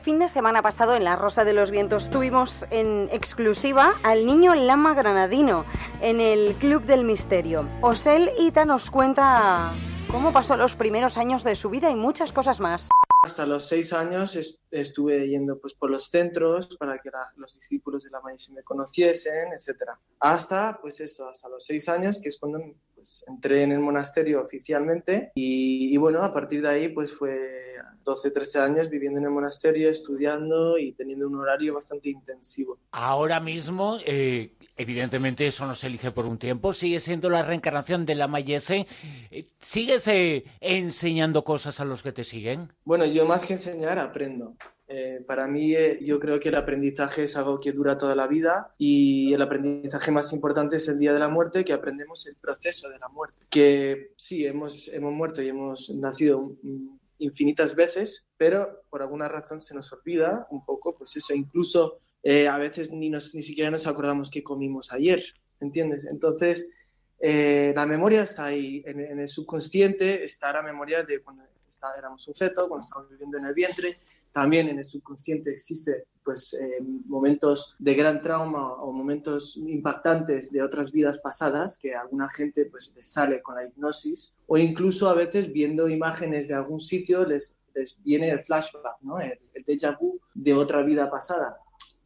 Fin de semana pasado en La Rosa de los Vientos tuvimos en exclusiva al niño Lama Granadino en el Club del Misterio. Osel Ita nos cuenta cómo pasó los primeros años de su vida y muchas cosas más. Hasta los seis años estuve yendo pues, por los centros para que los discípulos de la maíz me conociesen, etc. Hasta, pues eso, hasta los seis años, que es cuando pues, entré en el monasterio oficialmente. Y, y, bueno, a partir de ahí pues fue 12, 13 años viviendo en el monasterio, estudiando y teniendo un horario bastante intensivo. Ahora mismo, eh, evidentemente eso no se elige por un tiempo, sigue siendo la reencarnación de la Mayese. Eh, ¿Sigues eh, enseñando cosas a los que te siguen? Bueno, yo más que enseñar, aprendo. Eh, para mí, yo creo que el aprendizaje es algo que dura toda la vida y el aprendizaje más importante es el día de la muerte, que aprendemos el proceso de la muerte. Que sí, hemos, hemos muerto y hemos nacido infinitas veces, pero por alguna razón se nos olvida un poco, pues eso, incluso eh, a veces ni, nos, ni siquiera nos acordamos qué comimos ayer, ¿entiendes? Entonces, eh, la memoria está ahí, en, el subconsciente está la memoria de cuando está, éramos un feto, cuando estábamos viviendo en el vientre, también en el subconsciente existe pues eh, momentos de gran trauma o momentos impactantes de otras vidas pasadas que alguna gente pues les sale con la hipnosis o incluso a veces viendo imágenes de algún sitio les, les viene el flashback, ¿no? el, el déjà vu de otra vida pasada.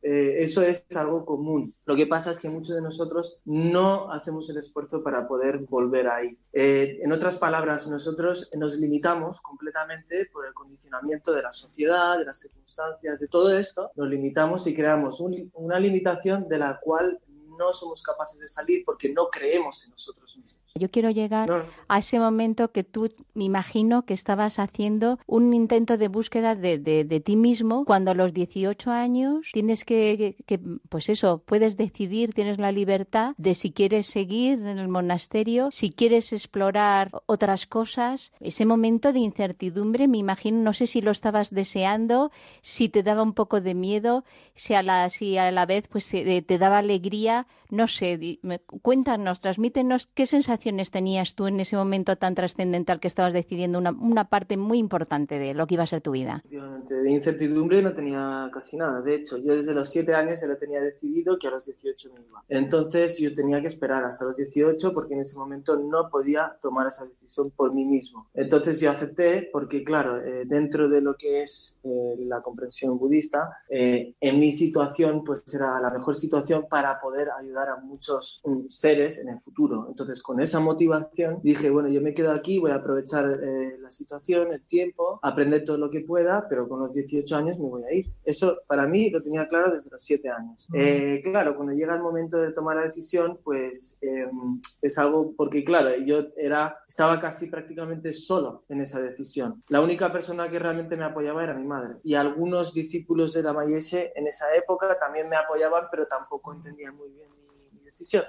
Eh, eso es algo común. Lo que pasa es que muchos de nosotros no hacemos el esfuerzo para poder volver ahí. Eh, en otras palabras, nosotros nos limitamos completamente por el condicionamiento de la sociedad, de las circunstancias, de todo esto. Nos limitamos y creamos una limitación de la cual no somos capaces de salir porque no creemos en nosotros mismos. Yo quiero llegar a ese momento que tú, me imagino que estabas haciendo un intento de búsqueda de, de, ti mismo. Cuando a los 18 años tienes que, que, pues eso, puedes decidir, tienes la libertad de si quieres seguir en el monasterio, si quieres explorar otras cosas. Ese momento de incertidumbre, me imagino, no sé si lo estabas deseando, si te daba un poco de miedo, si a la, si a la vez pues te, te daba alegría, no sé, cuéntanos, transmítenos qué sensación tenías tú en ese momento tan trascendental que estabas decidiendo una, una, parte muy importante de lo que iba a ser tu vida? De incertidumbre no tenía casi nada. De hecho, yo desde los 7 años ya lo tenía decidido que a los 18 me iba. Entonces yo tenía que esperar hasta los 18 porque en ese momento no podía tomar esa decisión por mí mismo. Entonces yo acepté porque, claro, eh, dentro de lo que es eh, la comprensión budista, eh, en mi situación pues era la mejor situación para poder ayudar a muchos um, seres en el futuro. Entonces con esa motivación dije, bueno, yo me quedo aquí, voy a aprovechar eh, la situación, el tiempo, aprender todo lo que pueda, pero con los 18 años me voy a ir. Eso para mí lo tenía claro desde los 7 años. Eh, claro, cuando llega el momento de tomar la decisión, pues em, es algo, porque claro, yo era, estaba casi prácticamente solo en esa decisión. La única persona que realmente me apoyaba era mi madre. Y algunos discípulos de la Mayese en esa época también me apoyaban, pero tampoco entendían muy bien mi, mi decisión.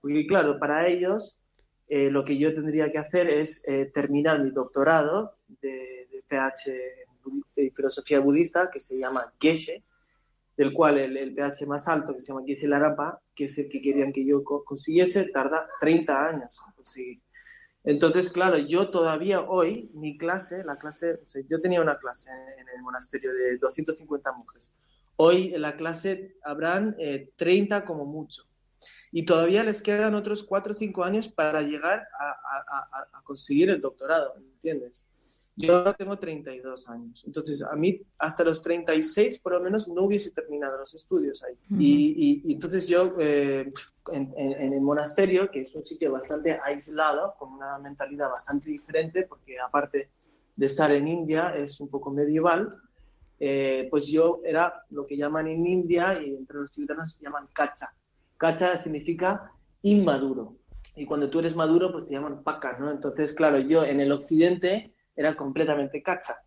Porque claro, para ellos eh, lo que yo tendría que hacer es eh, terminar mi doctorado de, de PH en filosofía budista, que se llama Geshe, del cual el, el, PH más alto, que se llama Geshe Larapa, que es el que querían que yo consiguiese, tarda 30 años conseguir. Entonces, claro, yo todavía hoy, mi clase, la clase, yo tenía una clase en, el monasterio de 250 monjes. Hoy en la clase habrán eh, 30 como mucho y todavía les quedan otros cuatro o cinco años para llegar a, conseguir el doctorado, ¿entiendes? Yo ahora tengo 32 años, entonces a mí hasta los 36 por lo menos no hubiese terminado los estudios ahí. y, entonces yo eh, en, el monasterio, que es un sitio bastante aislado, con una mentalidad bastante diferente, porque aparte de estar en India es un poco medieval, eh, pues yo era lo que llaman en India y entre los tibetanos llaman kacha, Cacha significa inmaduro. Y cuando tú eres maduro, pues te llaman paca, ¿no? Entonces, claro, yo en el occidente era completamente cacha.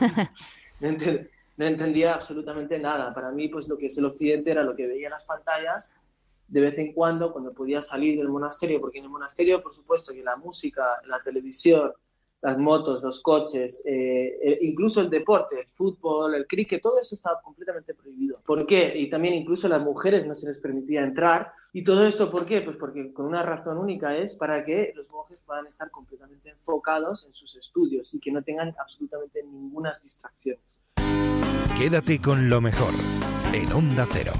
<laughs> no, entendía absolutamente nada. Para mí, pues lo que es el occidente era lo que veía en las pantallas de vez en cuando, cuando podía salir del monasterio, porque en el monasterio, por supuesto, que la música, la televisión, las motos, los coches, eh, eh, incluso el deporte, el fútbol, el cricket, todo eso estaba completamente prohibido. ¿Por qué? Y también incluso a las mujeres no se les permitía entrar. ¿Y todo esto por qué? Pues porque con una razón única es para que los monjes puedan estar completamente enfocados en sus estudios y que no tengan absolutamente ninguna distracciones. Quédate con lo mejor en Onda Cero.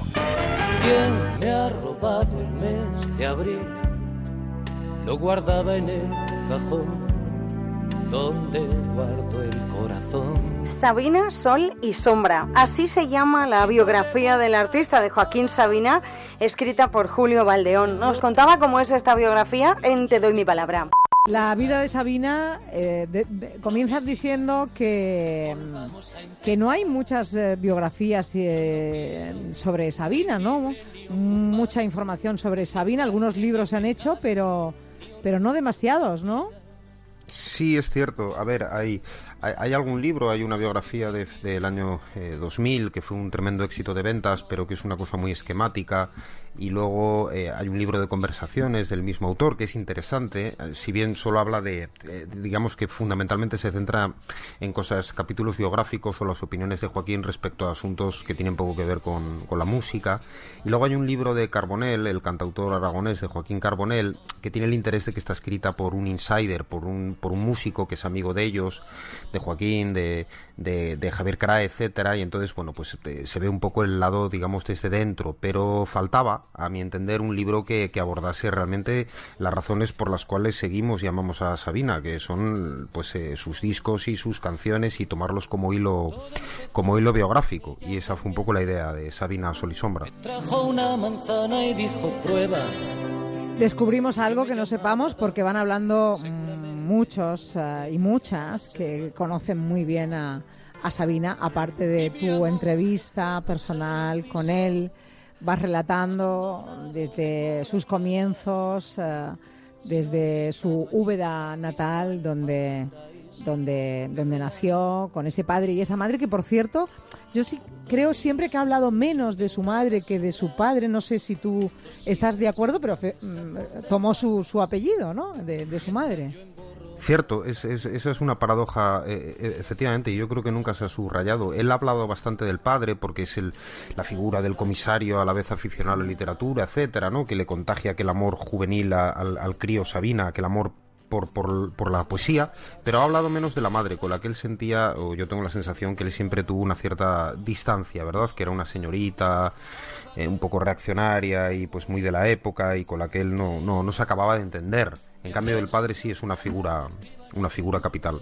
¿Quién me ha robado el mes de abril? Lo guardaba en el cajón donde guardo el corazón. Sabina, Sol y Sombra. Así se llama la biografía del artista de Joaquín Sabina, escrita por Julio Valdeón. Nos contaba cómo es esta biografía en Te doy mi palabra. La vida de Sabina, eh, de- de- comienzas diciendo que, que no hay muchas eh, biografías eh, sobre Sabina, ¿no? Mucha información sobre Sabina, algunos libros se han hecho, pero, pero no demasiados, ¿no? Sí, es cierto. A ver, hay, hay, hay algún libro, hay una biografía de- del año eh, 2000 que fue un tremendo éxito de ventas, pero que es una cosa muy esquemática. Y luego eh, hay un libro de conversaciones del mismo autor que es interesante, eh, si bien solo habla de, eh, digamos que fundamentalmente se centra en cosas, capítulos biográficos o las opiniones de Joaquín respecto a asuntos que tienen poco que ver con, con la música. Y luego hay un libro de Carbonell, el cantautor aragonés de Joaquín Carbonell, que tiene el interés de que está escrita por un insider, por un, por un músico que es amigo de ellos, de Joaquín, de, de, Javier Crae, etcétera, y entonces, bueno, pues se ve un poco el lado, digamos, desde dentro, pero faltaba, a mi entender, un libro que, que abordase realmente las razones por las cuales seguimos y amamos a Sabina, que son, pues, eh, sus discos y sus canciones y tomarlos como hilo, como hilo biográfico, y esa fue un poco la idea de Sabina Sol y Sombra. Trajo una manzana y dijo prueba. Descubrimos algo que no sepamos porque van hablando mm, muchos eh, y muchas que conocen muy bien a, a Sabina, aparte de tu entrevista personal con él, vas relatando desde sus comienzos, eh, desde su Úbeda natal, donde, donde, donde nació, con ese padre y esa madre que, por cierto, yo sí creo siempre que ha hablado menos de su madre que de su padre. No sé si tú estás de acuerdo, pero fe- mm, tomó su, su apellido, ¿no? De, de su madre. Cierto, es, es- esa es una paradoja, eh, eh, efectivamente, y yo creo que nunca se ha subrayado. Él ha hablado bastante del padre porque es el, la figura del comisario a la vez aficionado a la literatura, etcétera, ¿no? Que le contagia aquel amor juvenil al, al crío Sabina, aquel amor por, por, por la poesía, pero ha hablado menos de la madre, con la que él sentía, o yo tengo la sensación que él siempre tuvo una cierta distancia, ¿verdad? Que era una señorita eh, un poco reaccionaria y pues muy de la época y con la que él no, no, no se acababa de entender. En cambio, el padre sí es una figura, una figura capital.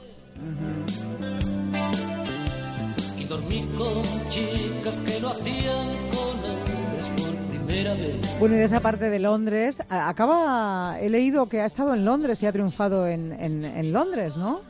Y con chicas que lo hacían con. Bueno, y de esa parte de Londres, acaba, he leído que ha estado en Londres y ha triunfado en, en, en Londres, ¿no?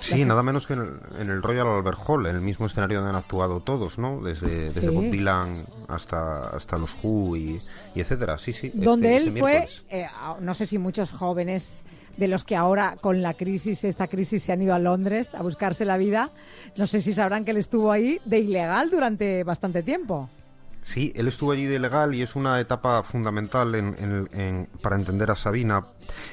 Sí, nada menos que en el, en el Royal Albert Hall, en el mismo escenario donde han actuado todos, ¿no? Desde, desde Sí. Bob Dylan hasta, hasta los Who y, y etcétera. Sí, sí. este- donde este él fue, eh, no sé si muchos jóvenes de los que ahora con la crisis, esta crisis, se han ido a Londres a buscarse la vida, no sé si sabrán que él estuvo ahí de ilegal durante bastante tiempo. Sí, él estuvo allí de legal y es una etapa fundamental en- en- en- para entender a Sabina.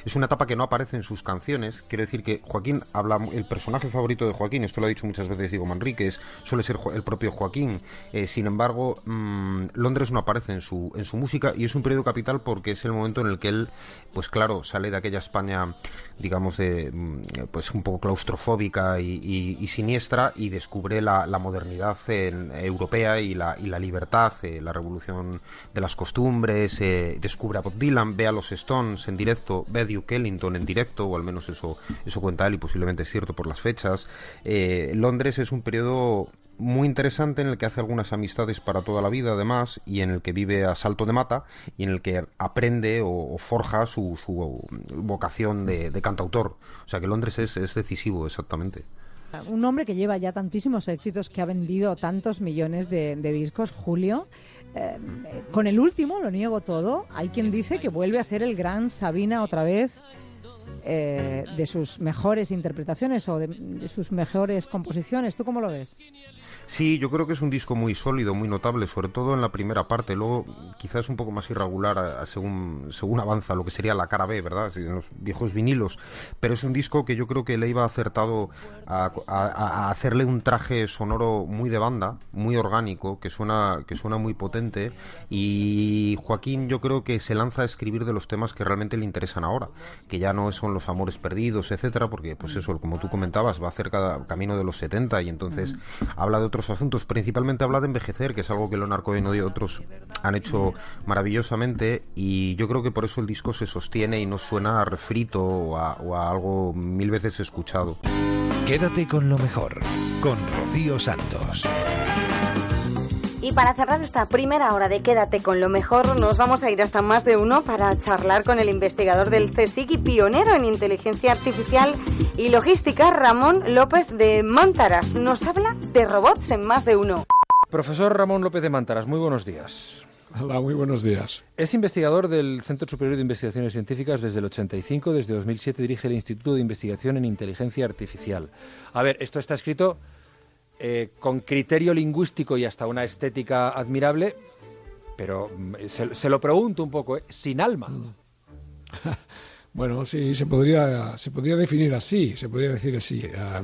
Es una etapa que no aparece en sus canciones. Quiero decir que Joaquín habla, el personaje favorito de Joaquín, esto lo ha dicho muchas veces Diego Manríquez, suele ser el propio Joaquín. Eh, sin embargo, mm, Londres no aparece en su, en su música y es un periodo capital porque es el momento en el que él, pues claro, sale de aquella España, digamos, de, mm, pues un poco claustrofóbica y, y- y siniestra y descubre la, la modernidad en- europea y la, y la libertad, la revolución de las costumbres, eh, descubre a Bob Dylan, ve a los Stones en directo, ve a Duke Ellington en directo, o al menos eso, eso cuenta él y posiblemente es cierto por las fechas. Eh, Londres es un periodo muy interesante en el que hace algunas amistades para toda la vida además y en el que vive a salto de mata y en el que aprende o, o forja su, su vocación de, de cantautor. O sea que Londres es, es decisivo, exactamente. Un hombre que lleva ya tantísimos éxitos, que ha vendido tantos millones de, discos, Julio. eh, con el último, lo niego todo, hay quien dice que vuelve a ser el gran Sabina otra vez eh, de sus mejores interpretaciones o de, de sus mejores composiciones. ¿Tú cómo lo ves? Sí, yo creo que es un disco muy sólido, muy notable, sobre todo en la primera parte. Luego, quizás un poco más irregular a- a según, según avanza lo que sería la cara B, ¿verdad? En los viejos vinilos. Pero es un disco que yo creo que le iba acertado a, a- a hacerle un traje sonoro muy de banda, muy orgánico, que suena, que suena muy potente. Y Joaquín, yo creo que se lanza a escribir de los temas que realmente le interesan ahora, que ya no son los amores perdidos, etcétera, porque, pues eso, como tú comentabas, va cerca camino de los 70 y entonces habla de otros asuntos. Principalmente habla de envejecer, que es algo que Leonard Cohen y otros han hecho maravillosamente. Y yo creo que por eso el disco se sostiene y no suena a refrito o o a algo mil veces escuchado. Quédate con lo mejor, con Rocío Santos. Y para cerrar esta primera hora de Quédate con lo mejor, nos vamos a ir hasta más de uno para charlar con el investigador del CSIC y pionero en inteligencia artificial y logística, Ramón López de Mántaras. Nos habla de robots en más de uno. Profesor Ramón López de Mántaras, muy buenos días. Hola, muy buenos días. Es investigador del Centro Superior de Investigaciones Científicas desde el 85. Desde 2007 dirige el Instituto de Investigación en Inteligencia Artificial. A ver, esto está escrito eh, con criterio lingüístico y hasta una estética admirable, pero mm, se, se lo pregunto un poco, ¿eh? sin alma. <laughs> Bueno, sí, se podría, se podría definir así, se podría decir así. Ah,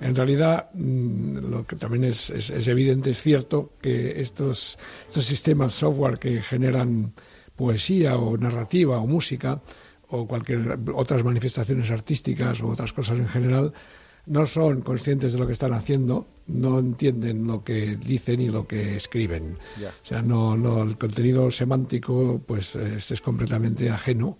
en realidad, mm, lo que también es, es- es evidente, es cierto que estos, estos sistemas software que generan poesía o narrativa o música o cualquier otras manifestaciones artísticas o otras cosas en general, no son conscientes de lo que están haciendo, no entienden lo que dicen y lo que escriben. Ya. O sea, no, no, el contenido semántico pues es, es completamente ajeno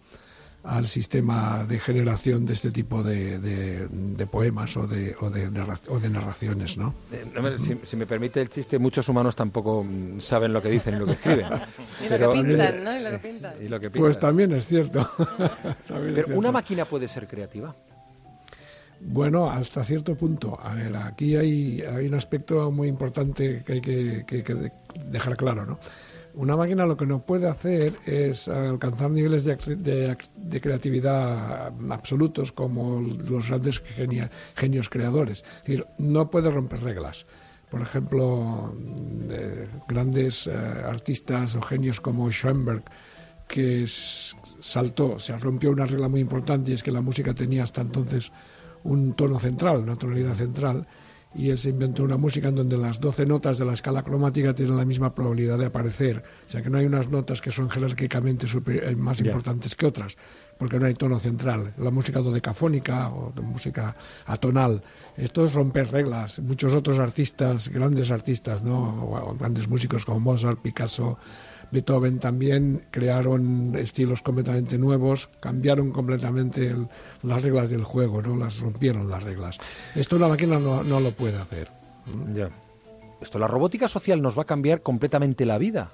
al sistema de generación de este tipo de, de- de poemas o de, o, de narra- o de narraciones, ¿no? Eh, no si, si me permite el chiste, muchos humanos tampoco mm, saben lo que dicen y lo que escriben. <laughs> Y lo que pintan, ¿no? Y lo que pintan. Y lo que Pues también es cierto. <laughs> También es Pero cierto. una máquina puede ser creativa. Bueno, hasta cierto punto. A ver, aquí hay, un aspecto muy importante que hay que, que- que de- dejar claro, ¿no? Una máquina lo que no puede hacer es alcanzar niveles de, de creatividad absolutos como los grandes genios creadores. Es decir, no puede romper reglas. Por ejemplo, de grandes eh, artistas o genios como Schoenberg, que saltó, o sea, rompió una regla muy importante y es que la música tenía hasta entonces un tono central, una tonalidad central, y él se inventó una música en donde las 12 notas de la escala cromática tienen la misma probabilidad de aparecer. O sea que no hay unas notas que son jerárquicamente super- eh, más importantes que otras, porque no hay tono central. La música dodecafónica o de música atonal, esto es romper reglas. Muchos otros artistas, grandes artistas, ¿no? o grandes músicos como Mozart, Picasso, Beethoven también crearon estilos completamente nuevos, cambiaron completamente el- las reglas del juego, no las rompieron las reglas. Esto una máquina no, no lo puede hacer. Ya. Esto, la robótica social nos va a cambiar completamente la vida.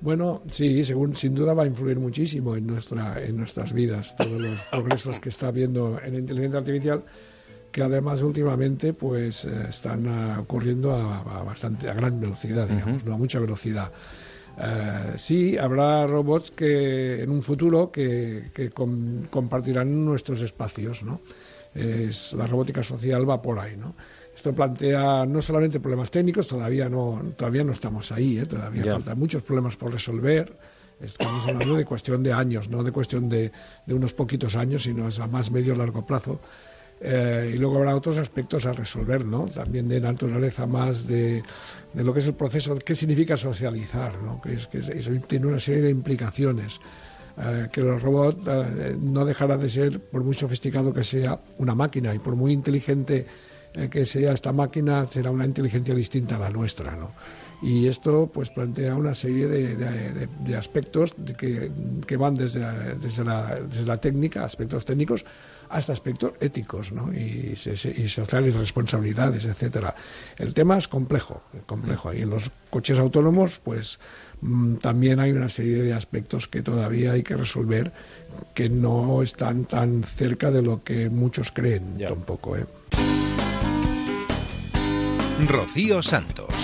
Bueno, sí, según, sin duda va a influir muchísimo en, nuestra, en nuestras vidas, todos los <laughs> progresos que está habiendo en la inteligencia artificial, que además últimamente pues eh, están ah, ocurriendo a, a bastante a gran velocidad, digamos, no a mucha velocidad. Eh, sí, habrá robots que en un futuro que, que com- compartirán nuestros espacios, ¿no? Es, la robótica social va por ahí, ¿no? Esto plantea no solamente problemas técnicos, todavía no, todavía no estamos ahí, ¿eh? todavía Ya. faltan muchos problemas por resolver. Estamos hablando de cuestión de años, no de cuestión de, de unos poquitos años, sino es a más medio largo plazo. Eh, y luego habrá otros aspectos a resolver, ¿no? También de naturaleza más de, de lo que es el proceso, qué significa socializar, ¿no? Que es que tiene una serie de implicaciones. Eh, que el robot eh, no dejará de ser, por muy sofisticado que sea, una máquina y por muy inteligente eh, que sea esta máquina, será una inteligencia distinta a la nuestra, ¿no? Y esto pues plantea una serie de, de- de- aspectos que, que van desde, desde, la, desde la técnica, aspectos técnicos, hasta aspectos éticos ¿no? y, y sociales, responsabilidades, etcétera. El tema es complejo, complejo. Y en los coches autónomos, pues mm, también hay una serie de aspectos que todavía hay que resolver que no están tan cerca de lo que muchos creen tampoco. ¿eh? Rocío Santos.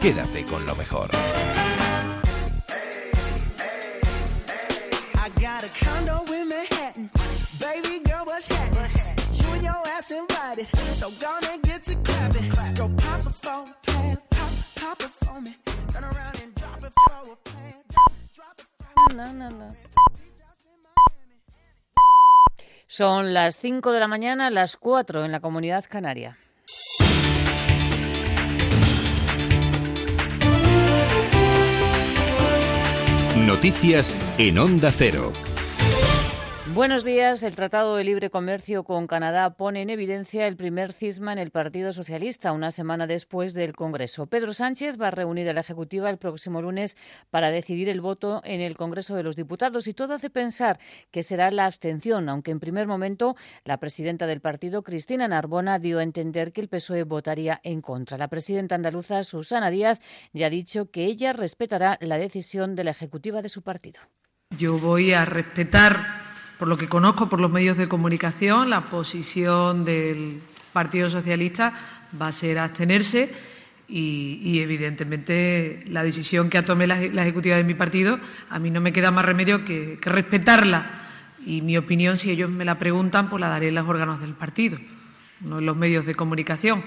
Quédate con lo mejor. I got a what's happening? You and your ass invited. So gonna get to clapping. Go pop a for a plan. Pop, pop it for me. Turn around and drop it for a plan. No, no, no. Son las 5 de la mañana, las 4 en la comunidad canaria. Noticias en Onda Cero. Buenos días. El Tratado de Libre Comercio con Canadá pone en evidencia el primer cisma en el Partido Socialista una semana después del Congreso. Pedro Sánchez va a reunir a la Ejecutiva el próximo lunes para decidir el voto en el Congreso de los Diputados y todo hace pensar que será la abstención, aunque en primer momento la presidenta del partido, Cristina Narbona, dio a entender que el PSOE votaría en contra. La presidenta andaluza, Susana Díaz, ya ha dicho que ella respetará la decisión de la Ejecutiva de su partido. Yo voy a respetar por lo que conozco por los medios de comunicación, la posición del Partido Socialista va a ser abstenerse y, evidentemente, la decisión que tome la, la, ejecutiva de mi partido, a mí no me queda más remedio que, que respetarla. Y mi opinión, si ellos me la preguntan, pues la daré en los órganos del partido, no en los medios de comunicación.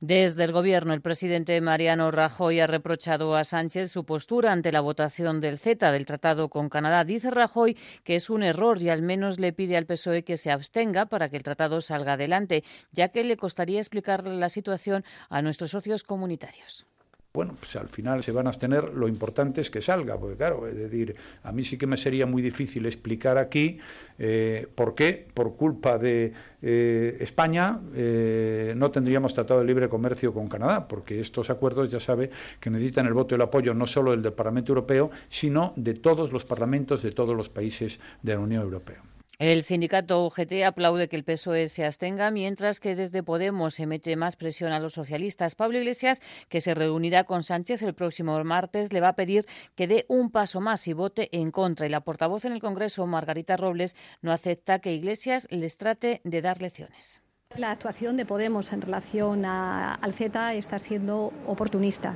Desde el Gobierno, el presidente Mariano Rajoy ha reprochado a Sánchez su postura ante la votación del CETA, del tratado con Canadá. Dice Rajoy que es un error y al menos le pide al PSOE que se abstenga para que el tratado salga adelante, ya que le costaría explicar la situación a nuestros socios comunitarios bueno, pues al final se van a abstener, lo importante es que salga, porque claro, es decir, a mí sí que me sería muy difícil explicar aquí eh, por qué, por culpa de eh, España, eh, no tendríamos tratado de libre comercio con Canadá, porque estos acuerdos ya sabe que necesitan el voto y el apoyo no solo del Parlamento Europeo, sino de todos los parlamentos de todos los países de la Unión Europea. El sindicato UGT aplaude que el PSOE se abstenga, mientras que desde Podemos se mete más presión a los socialistas. Pablo Iglesias, que se reunirá con Sánchez el próximo martes, le va a pedir que dé un paso más y vote en contra. Y la portavoz en el Congreso, Margarita Robles, no acepta que Iglesias les trate de dar lecciones. La actuación de Podemos en relación al CETA está siendo oportunista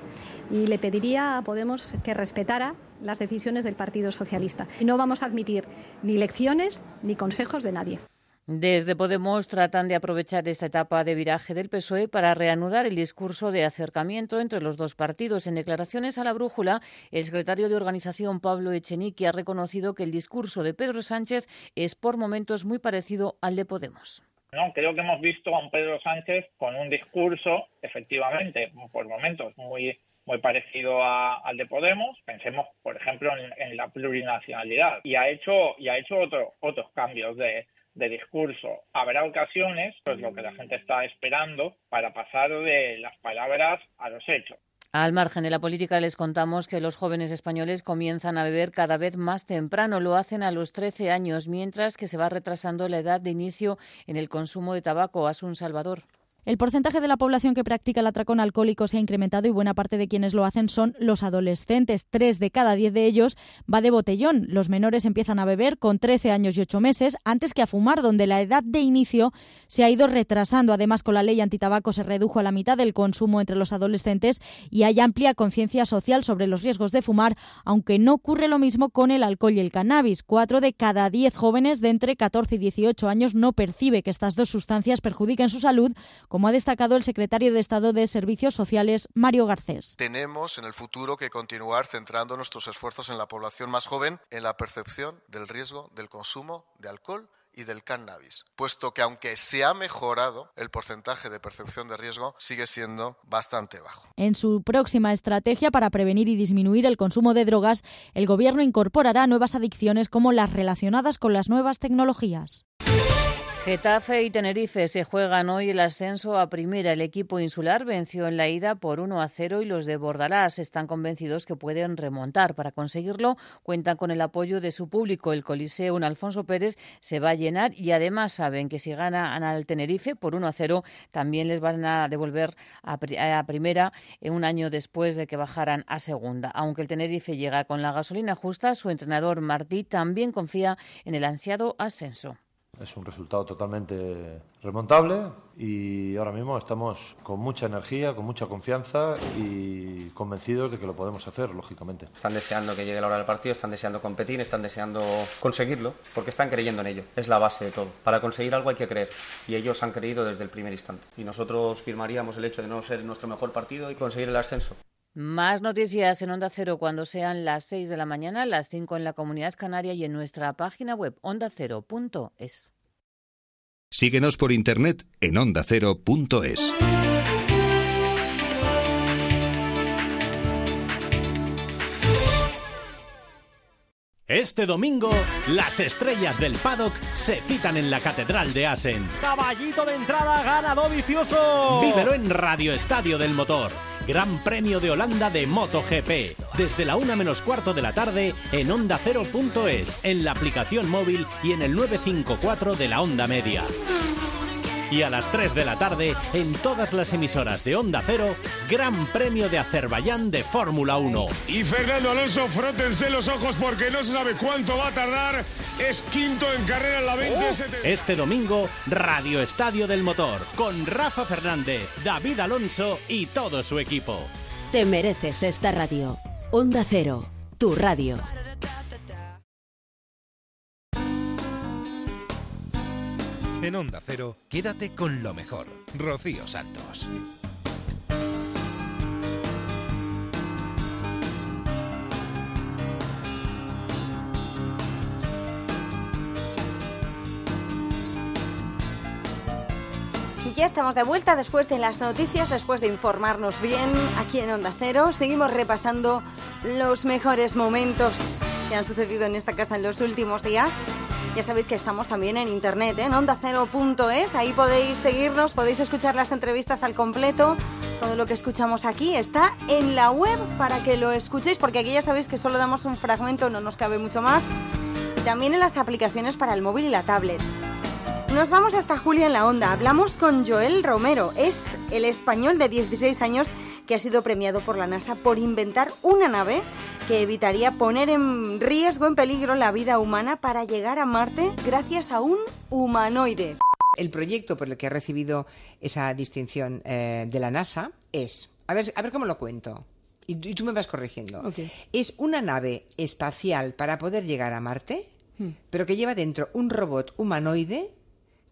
y le pediría a Podemos que respetara las decisiones del Partido Socialista. No vamos a admitir ni lecciones ni consejos de nadie. Desde Podemos tratan de aprovechar esta etapa de viraje del PSOE para reanudar el discurso de acercamiento entre los dos partidos. En declaraciones a la brújula, el secretario de organización Pablo Echenique ha reconocido que el discurso de Pedro Sánchez es por momentos muy parecido al de Podemos. No, creo que hemos visto a un Pedro Sánchez con un discurso, efectivamente, por momentos muy muy parecido al de Podemos. Pensemos, por ejemplo, en, la plurinacionalidad y ha hecho y ha hecho otro, otros cambios de, de discurso. Habrá ocasiones, pues lo que la gente está esperando, para pasar de las palabras a los hechos. Al margen de la política les contamos que los jóvenes españoles comienzan a beber cada vez más temprano. Lo hacen a los 13 años, mientras que se va retrasando la edad de inicio en el consumo de tabaco. Asun Salvador. El porcentaje de la población que practica el atracón alcohólico se ha incrementado y buena parte de quienes lo hacen son los adolescentes. Tres de cada diez de ellos va de botellón. Los menores empiezan a beber con 13 años y 8 meses antes que a fumar, donde la edad de inicio se ha ido retrasando. Además, con la ley antitabaco se redujo a la mitad el consumo entre los adolescentes y hay amplia conciencia social sobre los riesgos de fumar, aunque no ocurre lo mismo con el alcohol y el cannabis. Cuatro de cada diez jóvenes de entre 14 y 18 años no percibe que estas dos sustancias perjudiquen su salud como ha destacado el secretario de Estado de Servicios Sociales, Mario Garcés. Tenemos en el futuro que continuar centrando nuestros esfuerzos en la población más joven, en la percepción del riesgo del consumo de alcohol y del cannabis, puesto que aunque se ha mejorado, el porcentaje de percepción de riesgo sigue siendo bastante bajo. En su próxima estrategia para prevenir y disminuir el consumo de drogas, el Gobierno incorporará nuevas adicciones como las relacionadas con las nuevas tecnologías. Getafe y Tenerife se juegan hoy el ascenso a primera. El equipo insular venció en la ida por 1 a 0 y los de Bordalás están convencidos que pueden remontar. Para conseguirlo, cuentan con el apoyo de su público. El Coliseo en Alfonso Pérez se va a llenar y además saben que si ganan al Tenerife por 1 a 0, también les van a devolver a, primera un año después de que bajaran a segunda. Aunque el Tenerife llega con la gasolina justa, su entrenador Martí también confía en el ansiado ascenso. Es un resultado totalmente remontable y ahora mismo estamos con mucha energía, con mucha confianza y convencidos de que lo podemos hacer, lógicamente. Están deseando que llegue la hora del partido, están deseando competir, están deseando conseguirlo, porque están creyendo en ello. Es la base de todo. Para conseguir algo hay que creer y ellos han creído desde el primer instante. Y nosotros firmaríamos el hecho de no ser nuestro mejor partido y conseguir el ascenso. Más noticias en Onda Cero cuando sean las 6 de la mañana, las 5 en la Comunidad Canaria y en nuestra página web ondacero.es. Síguenos por internet en ondacero.es. Este domingo, las estrellas del paddock se citan en la Catedral de Asen. Caballito de entrada, ganado vicioso. Vívelo en Radio Estadio del Motor. Gran Premio de Holanda de MotoGP. Desde la una menos cuarto de la tarde en Onda Cero.es, en la aplicación móvil y en el 954 de la Onda Media. Y a las 3 de la tarde, en todas las emisoras de Onda Cero, Gran Premio de Azerbaiyán de Fórmula 1. Y Fernando Alonso, frótense los ojos porque no se sabe cuánto va a tardar. Es quinto en carrera en la 27. Este domingo, Radio Estadio del Motor, con Rafa Fernández, David Alonso y todo su equipo. Te mereces esta radio. Onda Cero, tu radio. En Onda Cero, quédate con lo mejor. Rocío Santos. Ya estamos de vuelta después de las noticias, después de informarnos bien aquí en Onda Cero. Seguimos repasando los mejores momentos han sucedido en esta casa en los últimos días. Ya sabéis que estamos también en internet, ¿eh? en ondacero.es. Ahí podéis seguirnos, podéis escuchar las entrevistas al completo. Todo lo que escuchamos aquí está en la web para que lo escuchéis, porque aquí ya sabéis que solo damos un fragmento, no nos cabe mucho más. También en las aplicaciones para el móvil y la tablet. Nos vamos hasta Julia en la Onda. Hablamos con Joel Romero. Es el español de 16 años que ha sido premiado por la NASA por inventar una nave que evitaría poner en riesgo, en peligro, la vida humana para llegar a Marte gracias a un humanoide. El proyecto por el que ha recibido esa distinción eh, de la NASA es, a ver, a ver cómo lo cuento. Y, y tú me vas corrigiendo. Es una nave espacial para poder llegar a Marte, pero que lleva dentro un robot humanoide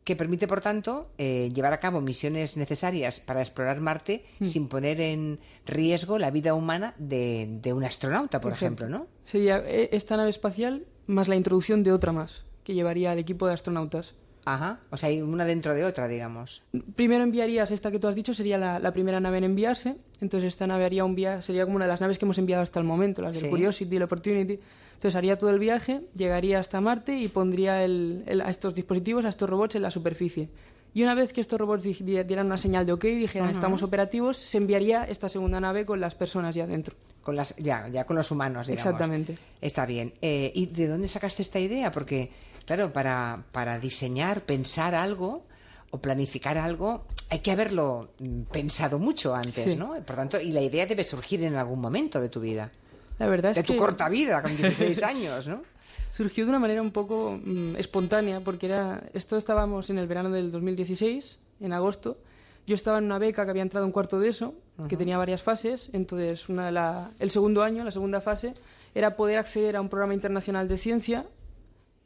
que permite, por tanto, eh, llevar a cabo misiones necesarias para explorar Marte Mm. sin poner en riesgo la vida humana de, de un astronauta, por Exacto. ejemplo, ¿no? Sería eh, esta nave espacial más la introducción de otra más, que llevaría al equipo de astronautas. Ajá, o sea, hay una dentro de otra, digamos. Primero enviarías esta que tú has dicho, sería la, la primera nave en enviarse. Entonces esta nave haría un viaje, sería como una de las naves que hemos enviado hasta el momento, las del Sí. Curiosity, el Opportunity. Entonces haría todo el viaje, llegaría hasta Marte y pondría el- el- a estos dispositivos, a estos robots en la superficie. Y una vez que estos robots di- di- dieran una señal de OK, dijeran Ajá. estamos operativos, se enviaría esta segunda nave con las personas ya dentro. Con las, ya, ya con los humanos, digamos. Exactamente. Está bien. Eh, ¿Y de dónde sacaste esta idea? Porque, claro, para, para diseñar, pensar algo o planificar algo, hay que haberlo mm, pensado mucho antes, Sí. ¿no? Por tanto, y la idea debe surgir en algún momento de tu vida. La verdad es de tu corta vida, con <laughs> 16 años, ¿no? Surgió de una manera un poco mm, espontánea, porque era esto estábamos en el verano del 2016, en agosto. Yo estaba en una beca que había entrado en cuarto de eso, que tenía varias fases. Entonces, una de la- el segundo año, la segunda fase, era poder acceder a un programa internacional de ciencia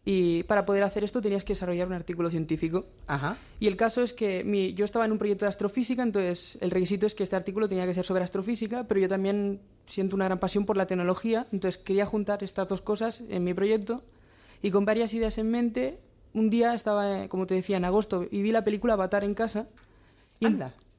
y para poder hacer esto tenías que desarrollar un artículo científico. Ajá. Y el caso es que mi- yo estaba en un proyecto de astrofísica, entonces el requisito es que este artículo tenía que ser sobre astrofísica, pero yo también siento una gran pasión por la tecnología, entonces quería juntar estas dos cosas en mi proyecto y con varias ideas en mente, un día estaba, eh, como te decía, en agosto y vi la película Avatar en casa y,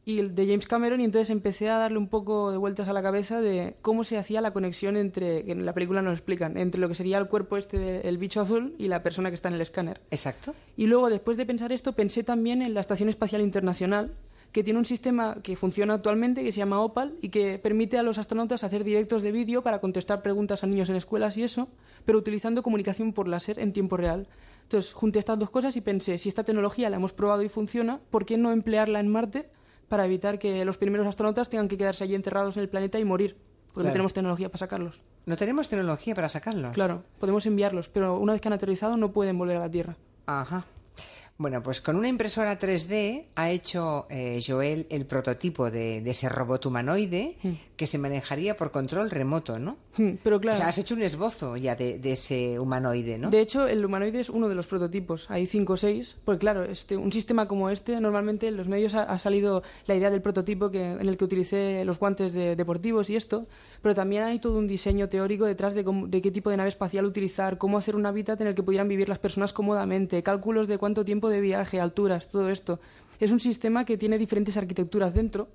y el de James Cameron y entonces empecé a darle un poco de vueltas a la cabeza de cómo se hacía la conexión entre, que en la película nos explican, entre lo que sería el cuerpo este del bicho azul y la persona que está en el escáner. Exacto. Y luego, después de pensar esto, pensé también en la Estación Espacial Internacional, que tiene un sistema que funciona actualmente, que se llama OPAL, y que permite a los astronautas hacer directos de vídeo para contestar preguntas a niños en escuelas y eso, pero utilizando comunicación por láser en tiempo real. Entonces, junté estas dos cosas y pensé, si esta tecnología la hemos probado y funciona, ¿por qué no emplearla en Marte para evitar que los primeros astronautas tengan que quedarse allí enterrados en el planeta y morir? Porque Claro. no tenemos tecnología para sacarlos. No tenemos tecnología para sacarlos. Claro, podemos enviarlos, pero una vez que han aterrizado no pueden volver a la Tierra. Ajá. Bueno, pues con una impresora 3D ha hecho eh, Joel el prototipo de, de ese robot humanoide que se manejaría por control remoto, ¿no? Hmm, Pero claro. O sea, has hecho un esbozo ya de, de ese humanoide, ¿no? De hecho, el humanoide es uno de los prototipos. Hay cinco o seis. Porque claro, este, un sistema como este, normalmente en los medios ha, ha salido la idea del prototipo que, en el que utilicé los guantes de- deportivos y esto. Pero también hay todo un diseño teórico detrás de, cómo- de qué tipo de nave espacial utilizar, cómo hacer un hábitat en el que pudieran vivir las personas cómodamente, cálculos de cuánto tiempo de viaje, alturas, todo esto. Es un sistema que tiene diferentes arquitecturas dentro.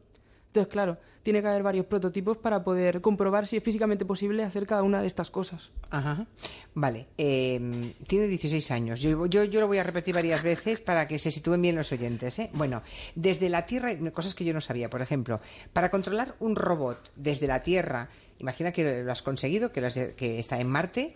Entonces, claro, tiene que haber varios prototipos para poder comprobar si es físicamente posible hacer cada una de estas cosas. Ajá. Vale, eh, tiene 16 años. Yo, yo, yo lo voy a repetir varias veces para que se sitúen bien los oyentes. ¿eh? Bueno, desde la Tierra, cosas que yo no sabía, por ejemplo, para controlar un robot desde la Tierra, imagina que lo has conseguido, que, lo has- que está en Marte.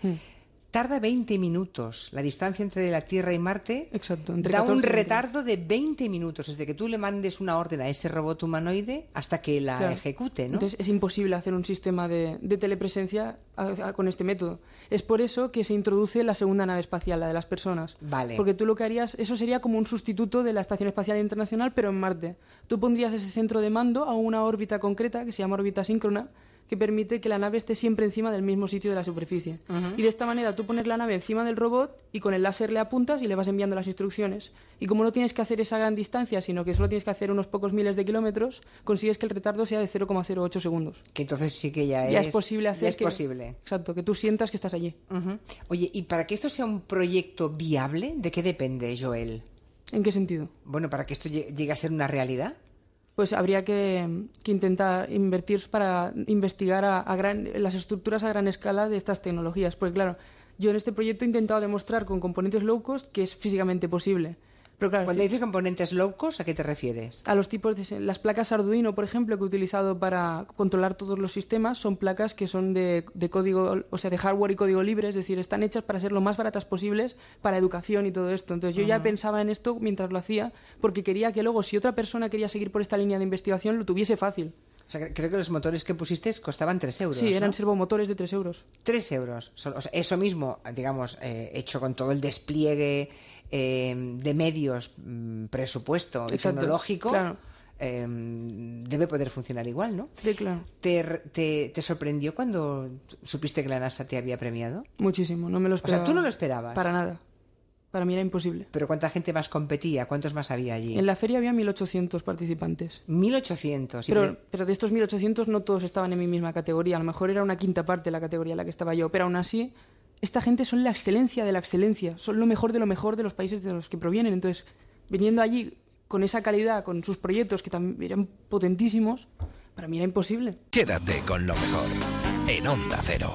Tarda 20 minutos. La distancia entre la Tierra y Marte entre da 14 un y 20. retardo de 20 minutos desde que tú le mandes una orden a ese robot humanoide hasta que la Claro. ejecute, ¿no? Entonces es imposible hacer un sistema de, de telepresencia a- a- con este método. Es por eso que se introduce la segunda nave espacial, la de las personas. Vale. Porque tú lo que harías, eso sería como un sustituto de la Estación Espacial Internacional, pero en Marte. Tú pondrías ese centro de mando a una órbita concreta, que se llama órbita síncrona, que permite que la nave esté siempre encima del mismo sitio de la superficie. Ujú. Y de esta manera tú pones la nave encima del robot y con el láser le apuntas y le vas enviando las instrucciones. Y como no tienes que hacer esa gran distancia, sino que solo tienes que hacer unos pocos miles de kilómetros, consigues que el retardo sea de 0,08 segundos. Que entonces sí que ya, Ya es, es posible hacer ya es que- posible. Exacto, que tú sientas que estás allí. Ujú. Oye, ¿y para que esto sea un proyecto viable, de qué depende, Joel? ¿En qué sentido? Bueno, para que esto lle- llegue a ser una realidad. Pues habría que, intentar invertir para investigar a gran, las estructuras a gran escala de estas tecnologías. Porque claro, yo en este proyecto he intentado demostrar con componentes low cost que es físicamente posible. Pero claro, Cuando dices componentes low cost, ¿a qué te refieres? a los tipos de las placas Arduino, por ejemplo, que he utilizado para controlar todos los sistemas, son placas que son de, de código, o sea, de hardware y código libre, es decir, están hechas para ser lo más baratas posibles para educación y todo esto. Entonces, yo ya pensaba en esto mientras lo hacía, porque quería que luego, si otra persona quería seguir por esta línea de investigación, lo tuviese fácil. O sea, cre- creo que los motores que pusiste costaban 3 euros. Sí, eran ¿no? servomotores de 3 euros. 3 euros. Solo- o sea, eso mismo, digamos, eh, hecho con todo el despliegue eh, de medios, mm, presupuesto y Exacto, tecnológico, claro. eh, debe poder funcionar igual, ¿no? Sí, claro. ¿Te, te, te sorprendió cuando supiste que la NASA te había premiado? Muchísimo, no me lo O sea, esperaba. tú no lo esperabas. Para nada. Para mí era imposible. ¿Pero cuánta gente más competía? ¿Cuántos más había allí? En la feria había 1.800 participantes. 1800. y Pero, pero de estos 1.800 no todos estaban en mi misma categoría. A lo mejor era una quinta parte de la categoría en la que estaba yo. Pero aún así, esta gente son la excelencia de la excelencia. Son lo mejor de lo mejor de los países de los que provienen. Entonces, viniendo allí con esa calidad, con sus proyectos que también eran potentísimos, para mí era imposible. Quédate con lo mejor en Onda Cero.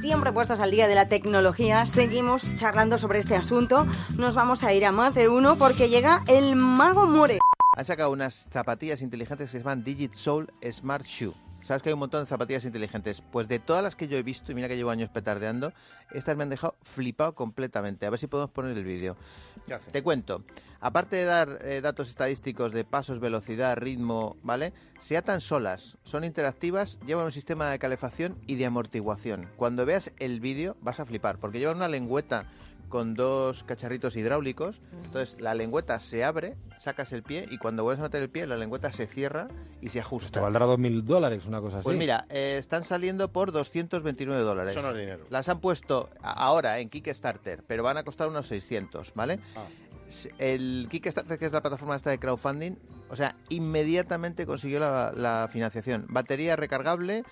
Siempre puestos al día de la tecnología, seguimos charlando sobre este asunto. Nos vamos a ir a más de uno porque llega el mago More. Han sacado unas zapatillas inteligentes que se llaman Digit Soul Smart Shoe. Sabes que hay un montón de zapatillas inteligentes. Pues de todas las que yo he visto, y mira que llevo años petardeando, estas me han dejado flipado completamente. A ver si podemos poner el vídeo. Te cuento. Aparte de dar eh, datos estadísticos de pasos, velocidad, ritmo, ¿vale? Se atan solas, son interactivas, llevan un sistema de calefacción y de amortiguación. Cuando veas el vídeo vas a flipar, porque llevan una lengüeta con dos cacharritos hidráulicos. Entonces la lengüeta se abre, sacas el pie y cuando vuelves a meter el pie la lengüeta se cierra y se ajusta. Te valdrá 2.000 dólares, una cosa así. Pues mira, eh, están saliendo por 229 dólares. Eso no es dinero. Las han puesto ahora en Kickstarter, pero van a costar unos 600, ¿vale? Ah. El Kickstarter, que es la plataforma esta de crowdfunding, o sea, inmediatamente consiguió la, la financiación. Batería recargable,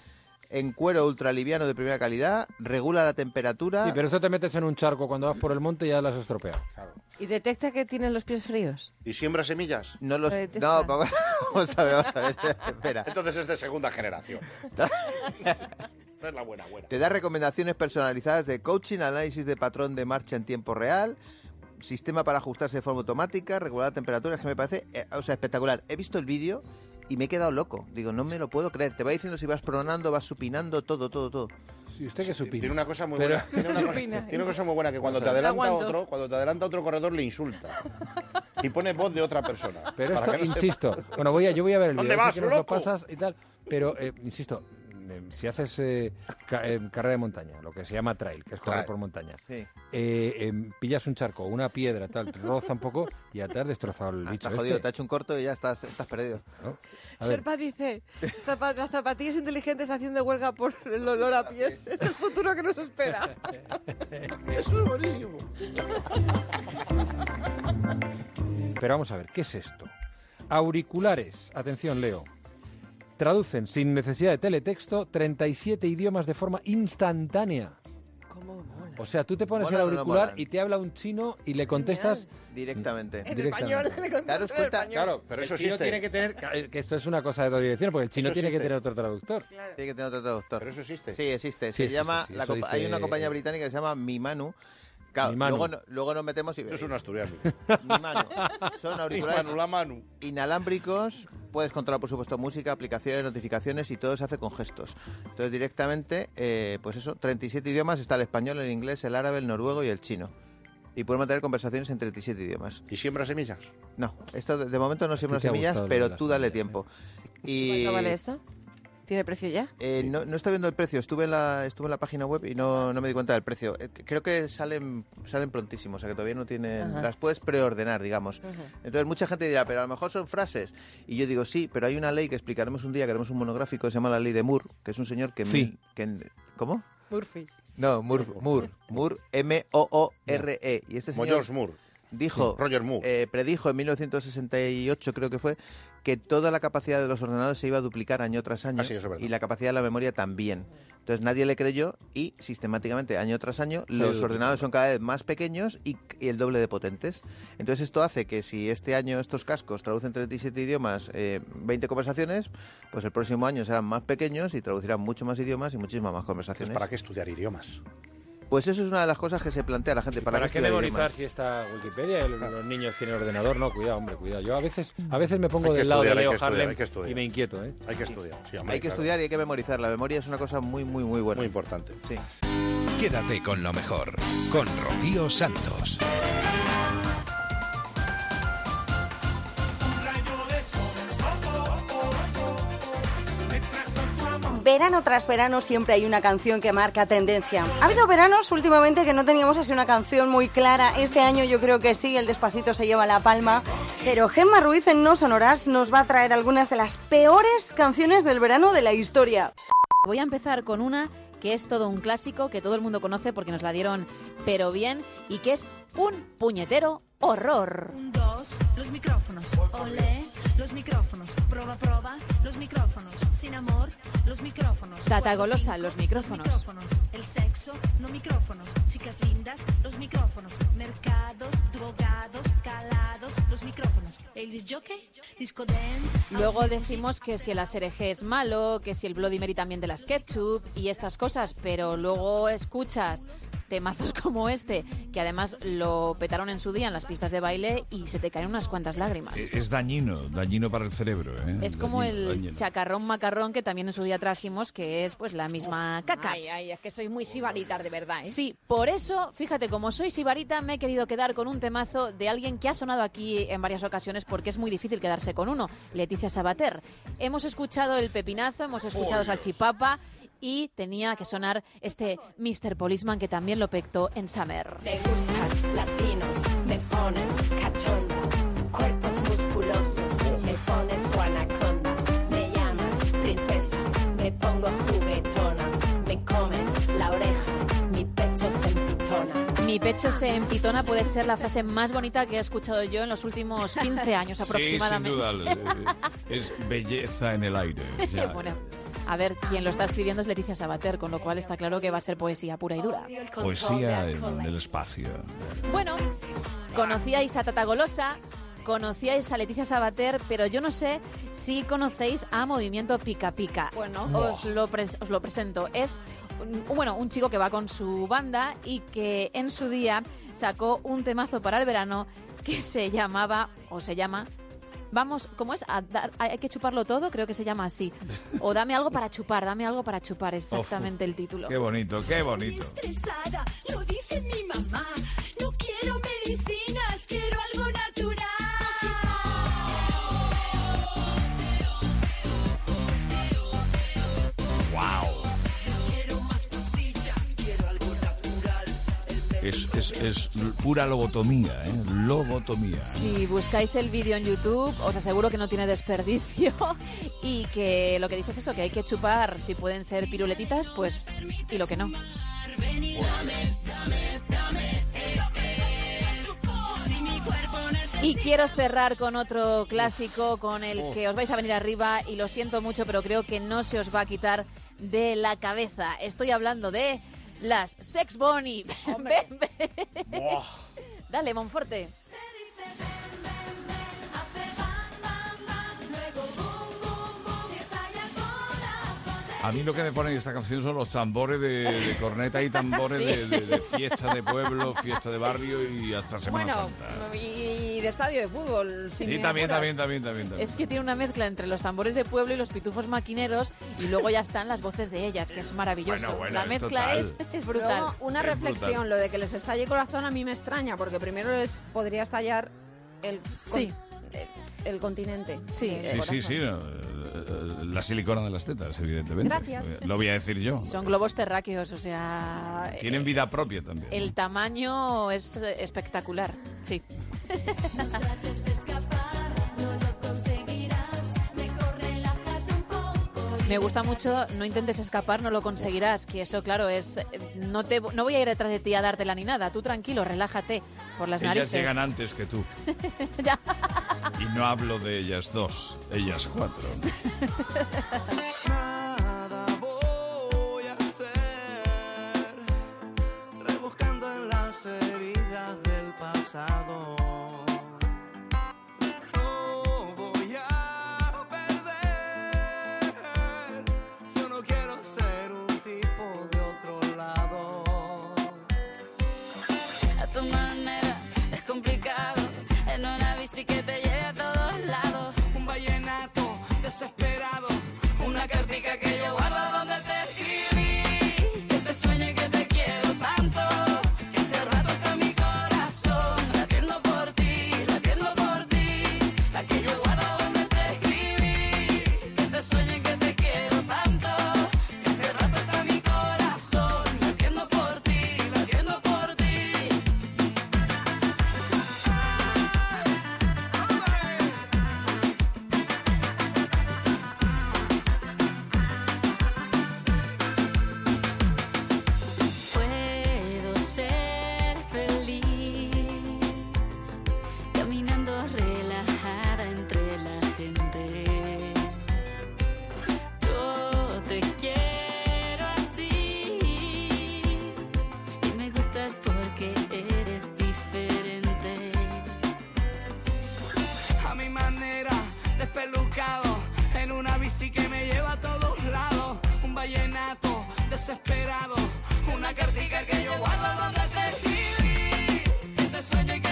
en cuero ultraliviano de primera calidad, regula la temperatura. Sí, pero esto te metes en un charco cuando vas por el monte y ya las has estropeado. ¿Y detecta que tienes los pies fríos? ¿Y siembra semillas? No los... No, <laughs> vamos vamos a ver, vamos a ver. Espera. Entonces es de segunda generación. No <laughs> es la buena, buena. Te da recomendaciones personalizadas de coaching, análisis de patrón de marcha en tiempo real, sistema para ajustarse de forma automática, regular la temperatura, es que me parece, eh, o sea, espectacular. He visto el vídeo y me he quedado loco. Digo, no me lo puedo creer. Te va diciendo si vas pronando, vas supinando, todo, todo, todo. ¿Y usted qué supina? Tiene una cosa muy Pero- buena. Tiene una, cosa, tiene una cosa muy buena que cuando te adelanta otro, cuando te adelanta otro corredor le insulta. <laughs> Y pone voz de otra persona. Pero esto, que no sepa. insisto, bueno, voy a, yo voy a ver el ¿Dónde vídeo, vas, nos lo loco? pasas y tal, pero, eh, insisto, si haces eh, ca- eh, carrera de montaña, lo que se llama trail, que es correr Trail. por montaña, Sí. eh, em, pillas un charco, una piedra, tal, te roza un poco y ya te has destrozado el Ah, bicho. estás jodido, este. te ha hecho un corto y ya estás, estás perdido. A ver, Sherpa dice, "Zapa- las zapatillas inteligentes haciendo huelga por el olor a pies. Es el futuro que nos espera. <laughs> Eso es buenísimo. Pero vamos a ver, ¿qué es esto? Auriculares, atención Leo, traducen sin necesidad de teletexto 37 idiomas de forma instantánea. O sea, tú te pones Molan el o no auricular molan? y te habla un chino y le contestas Directamente. En Directamente. español, <laughs> le contestas Daros en cuenta, español. Claro, pero el eso chino existe. tiene que tener, que que esto es una cosa de dos direcciones, porque el chino Eso tiene que existe. tener otro traductor. Tiene que tener otro traductor. ¿Pero eso existe? Sí, existe. Sí, se existe, llama, sí, la eso compa- dice- hay una compañía británica que se llama Mimanu. Claro. Luego, no- luego nos metemos y... Eso es un asturiano. Mimanu. Son <laughs> auriculares Mimanu, la Manu. inalámbricos. Puedes controlar, por supuesto, música, aplicaciones, notificaciones y todo se hace con gestos. Entonces, directamente, eh, pues eso, 37 idiomas. Está el español, el inglés, el árabe, el noruego y el chino. Y puedes mantener conversaciones en 37 idiomas. ¿Y siembra semillas? No, esto de, de momento no siembra semillas, pero tú dale tiempo. Y ¿Cuánto vale esto? ¿Tiene precio ya? eh, no, no estoy viendo el precio. Estuve en la, estuve en la página web y no, no me di cuenta del precio. Eh, creo que salen, salen prontísimo, o sea que todavía no tienen... Ajá. Las puedes preordenar, digamos. Entonces mucha gente dirá, pero a lo mejor son frases. Y yo digo, sí, pero hay una ley que explicaremos un día, que haremos un monográfico, que se llama la ley de Moore, que es un señor que... Sí. que ¿Cómo? Murphy. No, Moore, Moore, Moore, M-O-O-R-E. E. Y este señor George Moore. dijo, Roger Moore. eh, predijo en 1968, creo que fue, que toda la capacidad de los ordenadores se iba a duplicar año tras año Ah, sí, y la capacidad de la memoria también. Entonces nadie le creyó y sistemáticamente, año tras año, los ordenadores son cada vez más pequeños y, y el doble de potentes. Entonces esto hace que si este año estos cascos traducen 37 idiomas, eh, 20 conversaciones, pues el próximo año serán más pequeños y traducirán mucho más idiomas y muchísimas más conversaciones. ¿Para qué estudiar idiomas? Pues eso es una de las cosas que se plantea la gente. ¿Para, ¿Para, qué memorizar si está Wikipedia los, los niños tienen ordenador? No, cuidado, hombre, cuidado. Yo a veces, a veces me pongo del lado de Leo estudiar, Harlem estudiar. y me inquieto, ¿eh? Hay que estudiar. sí, hombre, Hay que claro. estudiar y hay que memorizar. La memoria es una cosa muy, muy, muy buena. Muy importante. Sí. Quédate con lo mejor, con Rocío Santos. Verano tras verano siempre hay una canción que marca tendencia. Ha habido veranos últimamente que no teníamos así una canción muy clara. Este año yo creo que sí, el Despacito se lleva la palma. Pero Gemma Ruiz en No Sonoras nos va a traer algunas de las peores canciones del verano de la historia. Voy a empezar con una que es todo un clásico que todo el mundo conoce porque nos la dieron pero bien y que es un puñetero horror. Dos, los micrófonos. Olé, los micrófonos. Sin amor, los micrófonos. Tata Golosa, los micrófonos. micrófonos. El sexo, no micrófonos. Chicas lindas, los micrófonos. Mercados, drogados, calados, los micrófonos. El disjockey, disco dance. Luego decimos que si el ASRG es malo, que si el Bloody Mary también de las Ketchup y estas cosas, pero luego escuchas temazos <laughs> como este, que además lo petaron en su día en las pistas de baile y se te caen unas cuantas lágrimas. Eh, Es dañino, dañino para el cerebro. ¿eh? Es como Dañino, el dañino. chacarrón macarrón que también en su día trajimos, que es pues la misma caca. Ay, ay, es que soy muy sibaritar de verdad, ¿eh? Sí, por eso, fíjate, como soy sibarita, me he querido quedar con un temazo de alguien que ha sonado aquí en varias ocasiones porque es muy difícil quedarse con uno, Leticia Sabater. Hemos escuchado el pepinazo, hemos escuchado Oh, Salchipapa y tenía que sonar este Mr. Policeman que también lo pectó en Summer. Me gustan latinos, me ponen cachonda, cuerpos musculosos, me ponen su anaconda, me llaman princesa, me pongo juguetona, me comen la oreja, mi pecho se empitona. Mi pecho se empitona puede ser la frase más bonita que he escuchado yo en los últimos 15 años Sí, sin aproximadamente. duda. Es belleza en el aire. <laughs> ya. Bueno, a ver, quien lo está escribiendo es Leticia Sabater, con lo cual está claro que va a ser poesía pura y dura. Poesía en el espacio. Bueno, conocíais a Tata Golosa, conocíais a Leticia Sabater, pero yo no sé si conocéis a Movimiento Pica Pica. Bueno, os lo, pres- os lo presento. Es un, bueno, un chico que va con su banda y que en su día sacó un temazo para el verano que se llamaba, o se llama, Vamos, ¿cómo es? A dar- hay que chuparlo todo, creo que se llama así. O dame algo para chupar, dame algo para chupar, exactamente el título. Qué bonito, qué bonito. Estresada, lo dice mi mamá, no quiero medicinas, quiero Es, es, es pura lobotomía, ¿eh? Lobotomía. Si buscáis el vídeo en YouTube, os aseguro que no tiene desperdicio <laughs> y que lo que dices es eso, que hay que chupar, si pueden ser piruletitas, pues, y lo que no. Y quiero cerrar con otro clásico con el que os vais a venir arriba y lo siento mucho, pero creo que no se os va a quitar de la cabeza. Estoy hablando de las Sex Bonnie. <laughs> Ven, ven. Dale, Monforte. A mí lo que me pone en esta canción son los tambores de, de corneta y tambores <laughs> Sí. de, de- de fiesta de pueblo, fiesta de barrio y hasta Semana Bueno, Santa. y de estadio de fútbol. si también, también, también, también, también. Es que tiene una mezcla entre los tambores de pueblo y los pitufos maquineros y luego ya están las voces de ellas, que es maravilloso. Bueno, bueno, la mezcla es, <laughs> es brutal. Luego, una Es reflexión, brutal. lo de que les estalle corazón a mí me extraña, porque primero les podría estallar el, con- Sí. el, el continente. Sí. del Sí, sí, sí. no, eh, eh, la silicona de las tetas, evidentemente. Gracias. Eh, Lo voy a decir yo. Son globos terráqueos, o sea... Tienen eh, vida propia también. El tamaño es eh, espectacular, sí. <laughs> Me gusta mucho, no intentes escapar, no lo conseguirás, que eso, claro, es... eh, No, te, no voy a ir detrás de ti a dártela ni nada, tú tranquilo, relájate por las Ellas narices. llegan antes que tú. <laughs> Ya. Y no hablo de ellas dos, ellas cuatro. Nada vallenato desesperado, una cartica que yo guardo donde te escribí, que te sueño que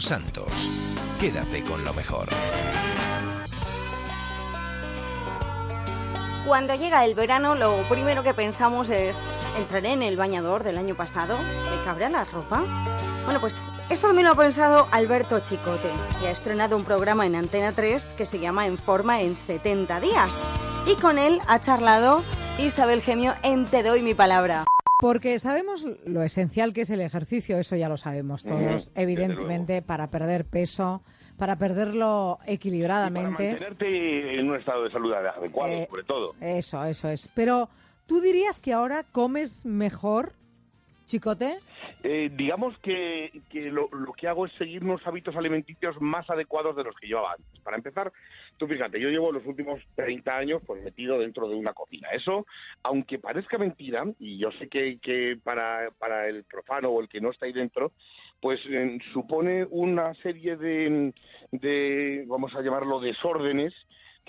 Santos. Quédate con lo mejor. Cuando llega el verano, lo primero que pensamos es, ¿entraré en el bañador del año pasado? ¿Me cabrá la ropa? Bueno, pues esto también lo ha pensado Alberto Chicote y ha estrenado un programa en Antena 3 que se llama En Forma en 70 días. Y con él ha charlado Isabel Gemio en Te doy mi palabra. Porque sabemos lo esencial que es el ejercicio, eso ya lo sabemos todos, evidentemente, para perder peso, para perderlo equilibradamente. Mantenerte en un estado de salud adecuado, Eh, sobre todo. Eso, eso es. Pero, ¿tú dirías que ahora comes mejor, chicote? Eh, digamos que, que lo, lo que hago es seguir unos hábitos alimenticios más adecuados de los que llevaba antes. Para empezar, tú fíjate, yo llevo los últimos 30 años pues metido dentro de una cocina. Eso, aunque parezca mentira, y yo sé que, que para, para el profano o el que no está ahí dentro, pues eh, supone una serie de, de, vamos a llamarlo, desórdenes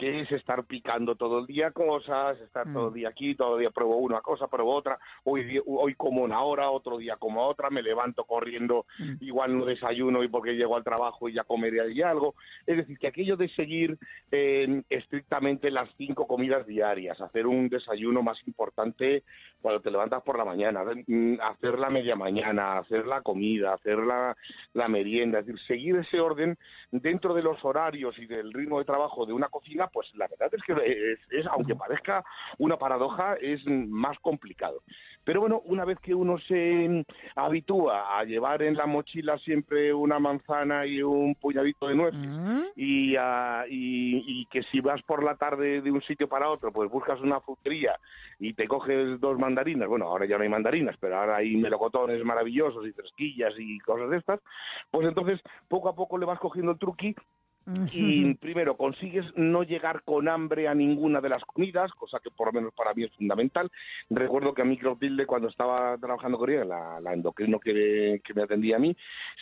que es estar picando todo el día cosas, estar todo el día aquí, todo el día pruebo una cosa, pruebo otra, hoy, hoy como una hora, otro día como otra, me levanto corriendo, igual no desayuno y porque llego al trabajo y ya comeré ahí algo. Es decir, que aquello de seguir eh, estrictamente las cinco comidas diarias, hacer un desayuno más importante cuando te levantas por la mañana, mm, hacer la media mañana, hacer la comida, hacer la, la merienda, es decir, seguir ese orden dentro de los horarios y del ritmo de trabajo de una cocina, pues la verdad es que es, es, aunque parezca una paradoja, es más complicado. Pero bueno, una vez que uno se mm, habitúa a llevar en la mochila siempre una manzana y un puñadito de nueces y, a- y, y que si vas por la tarde de un sitio para otro, pues buscas una frutería y te coges dos mandarinas, bueno, ahora ya no hay mandarinas, pero ahora hay melocotones maravillosos y fresquillas y cosas de estas, pues entonces poco a poco le vas cogiendo el truqui y primero consigues no llegar con hambre a ninguna de las comidas, cosa que por lo menos para mí es fundamental. Recuerdo que a mí Clotilde, cuando estaba trabajando con ella, la, la endocrino que, me atendía a mí,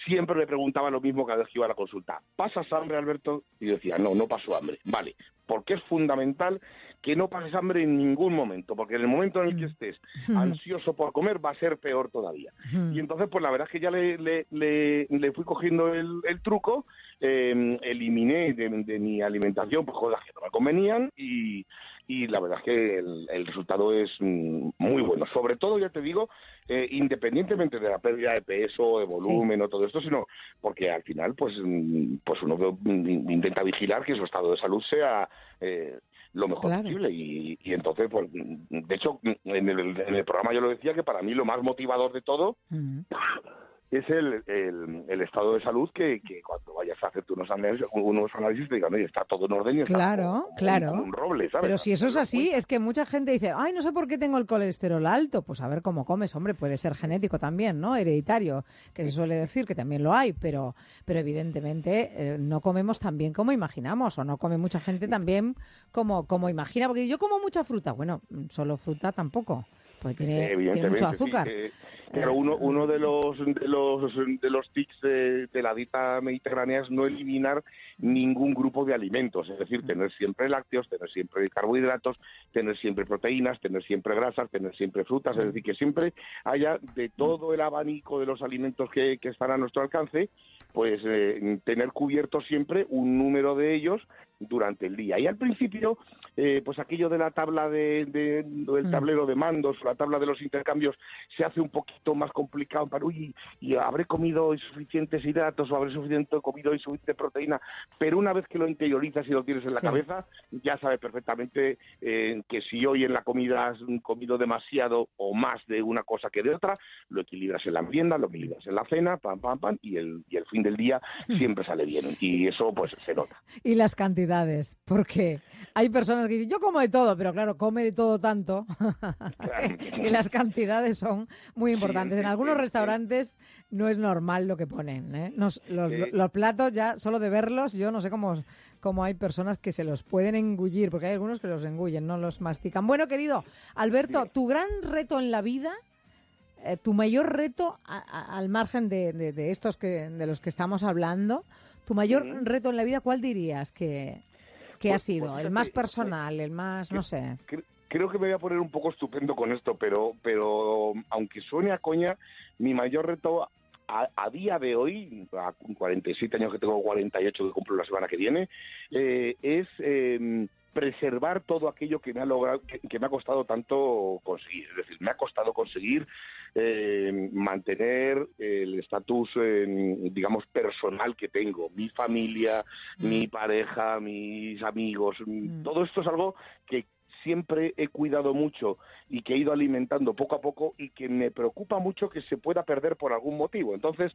siempre me preguntaba lo mismo cada vez que iba a la consulta. ¿Pasas hambre, Alberto? Y yo decía, no, no paso hambre. Vale, porque es fundamental que no pases hambre en ningún momento, porque en el momento en el que estés <laughs> ansioso por comer va a ser peor todavía. Y entonces, pues la verdad es que ya le, le, le- le fui cogiendo el, el truco, eh, eliminé de, de mi alimentación pues, cosas que no me convenían y, y la verdad es que el, el resultado es mm, muy bueno. Sobre todo, ya te digo, eh, independientemente de la pérdida de peso, de volumen o todo esto, sino porque al final, pues, mm, pues uno mm, intenta vigilar que su estado de salud sea eh, lo mejor Claro. posible y, y entonces, pues, mm, de hecho, en el, en el programa yo lo decía que para mí lo más motivador de todo es el, el, el estado de salud que, que cuando vayas a hacerte unos análisis, unos análisis te digan, oye, está todo en orden y está Claro, como- claro. como un roble, ¿sabes? Pero si eso es así, es que mucha gente dice, ay, no sé por qué tengo el colesterol alto. Pues a ver cómo comes, hombre, puede ser genético también, ¿no? Hereditario, que se suele decir que también lo hay, pero, pero evidentemente eh, no comemos tan bien como imaginamos, o no come mucha gente tan bien como, como imagina. Porque yo como mucha fruta, bueno, solo fruta tampoco, porque tiene, mucho sí, azúcar. Pero uno, uno de los de los de los tics de, de la dieta mediterránea es no eliminar ningún grupo de alimentos, es decir, tener siempre lácteos, tener siempre carbohidratos, tener siempre proteínas, tener siempre grasas, tener siempre frutas, es decir, que siempre haya de todo el abanico de los alimentos que, que están a nuestro alcance, pues eh, tener cubierto siempre un número de ellos durante el día. Y al principio, eh, pues aquello de la tabla de, de- del tablero de mandos, la tabla de los intercambios, se hace un poquito más complicado para, uy, y habré comido suficientes hidratos o habré suficiente comido y suficiente proteína, pero una vez que lo interiorizas y lo tienes en la Sí. cabeza, ya sabes perfectamente eh, que si hoy en la comida has comido demasiado o más de una cosa que de otra, lo equilibras en la merienda, lo equilibras en la cena, pam, pam, pam, y el, y el fin del día siempre sale bien. <laughs> Y eso pues se nota. Y las cantidades, porque hay personas que dicen, yo como de todo, pero claro, come de todo tanto, <laughs> y las cantidades son muy importantes. En algunos restaurantes no es normal lo que ponen. ¿eh? Nos- los, Sí. los platos ya, solo de verlos, yo no sé cómo, cómo hay personas que se los pueden engullir, porque hay algunos que los engullen, no los mastican. Bueno, querido, Alberto, tu gran reto en la vida... eh, tu mayor reto a- a- al margen de, de- de estos que de los que estamos hablando, tu mayor reto en la vida, ¿cuál dirías que, que ha Pues- sido? pues el más personal, el más, no sé. Cre- Creo que me voy a poner un poco estupendo con esto, pero, pero aunque suene a coña, mi mayor reto a, a día de hoy, a 47 años que tengo, 48 que cumplo la semana que viene, eh, es eh, preservar todo aquello que me ha logrado, que, que me ha costado tanto conseguir. Es decir, me ha costado conseguir eh, mantener el estatus, eh, digamos, personal que tengo, mi familia, mi pareja, mis amigos. Todo esto es algo que siempre he cuidado mucho y que he ido alimentando poco a poco y que me preocupa mucho que se pueda perder por algún motivo. Entonces,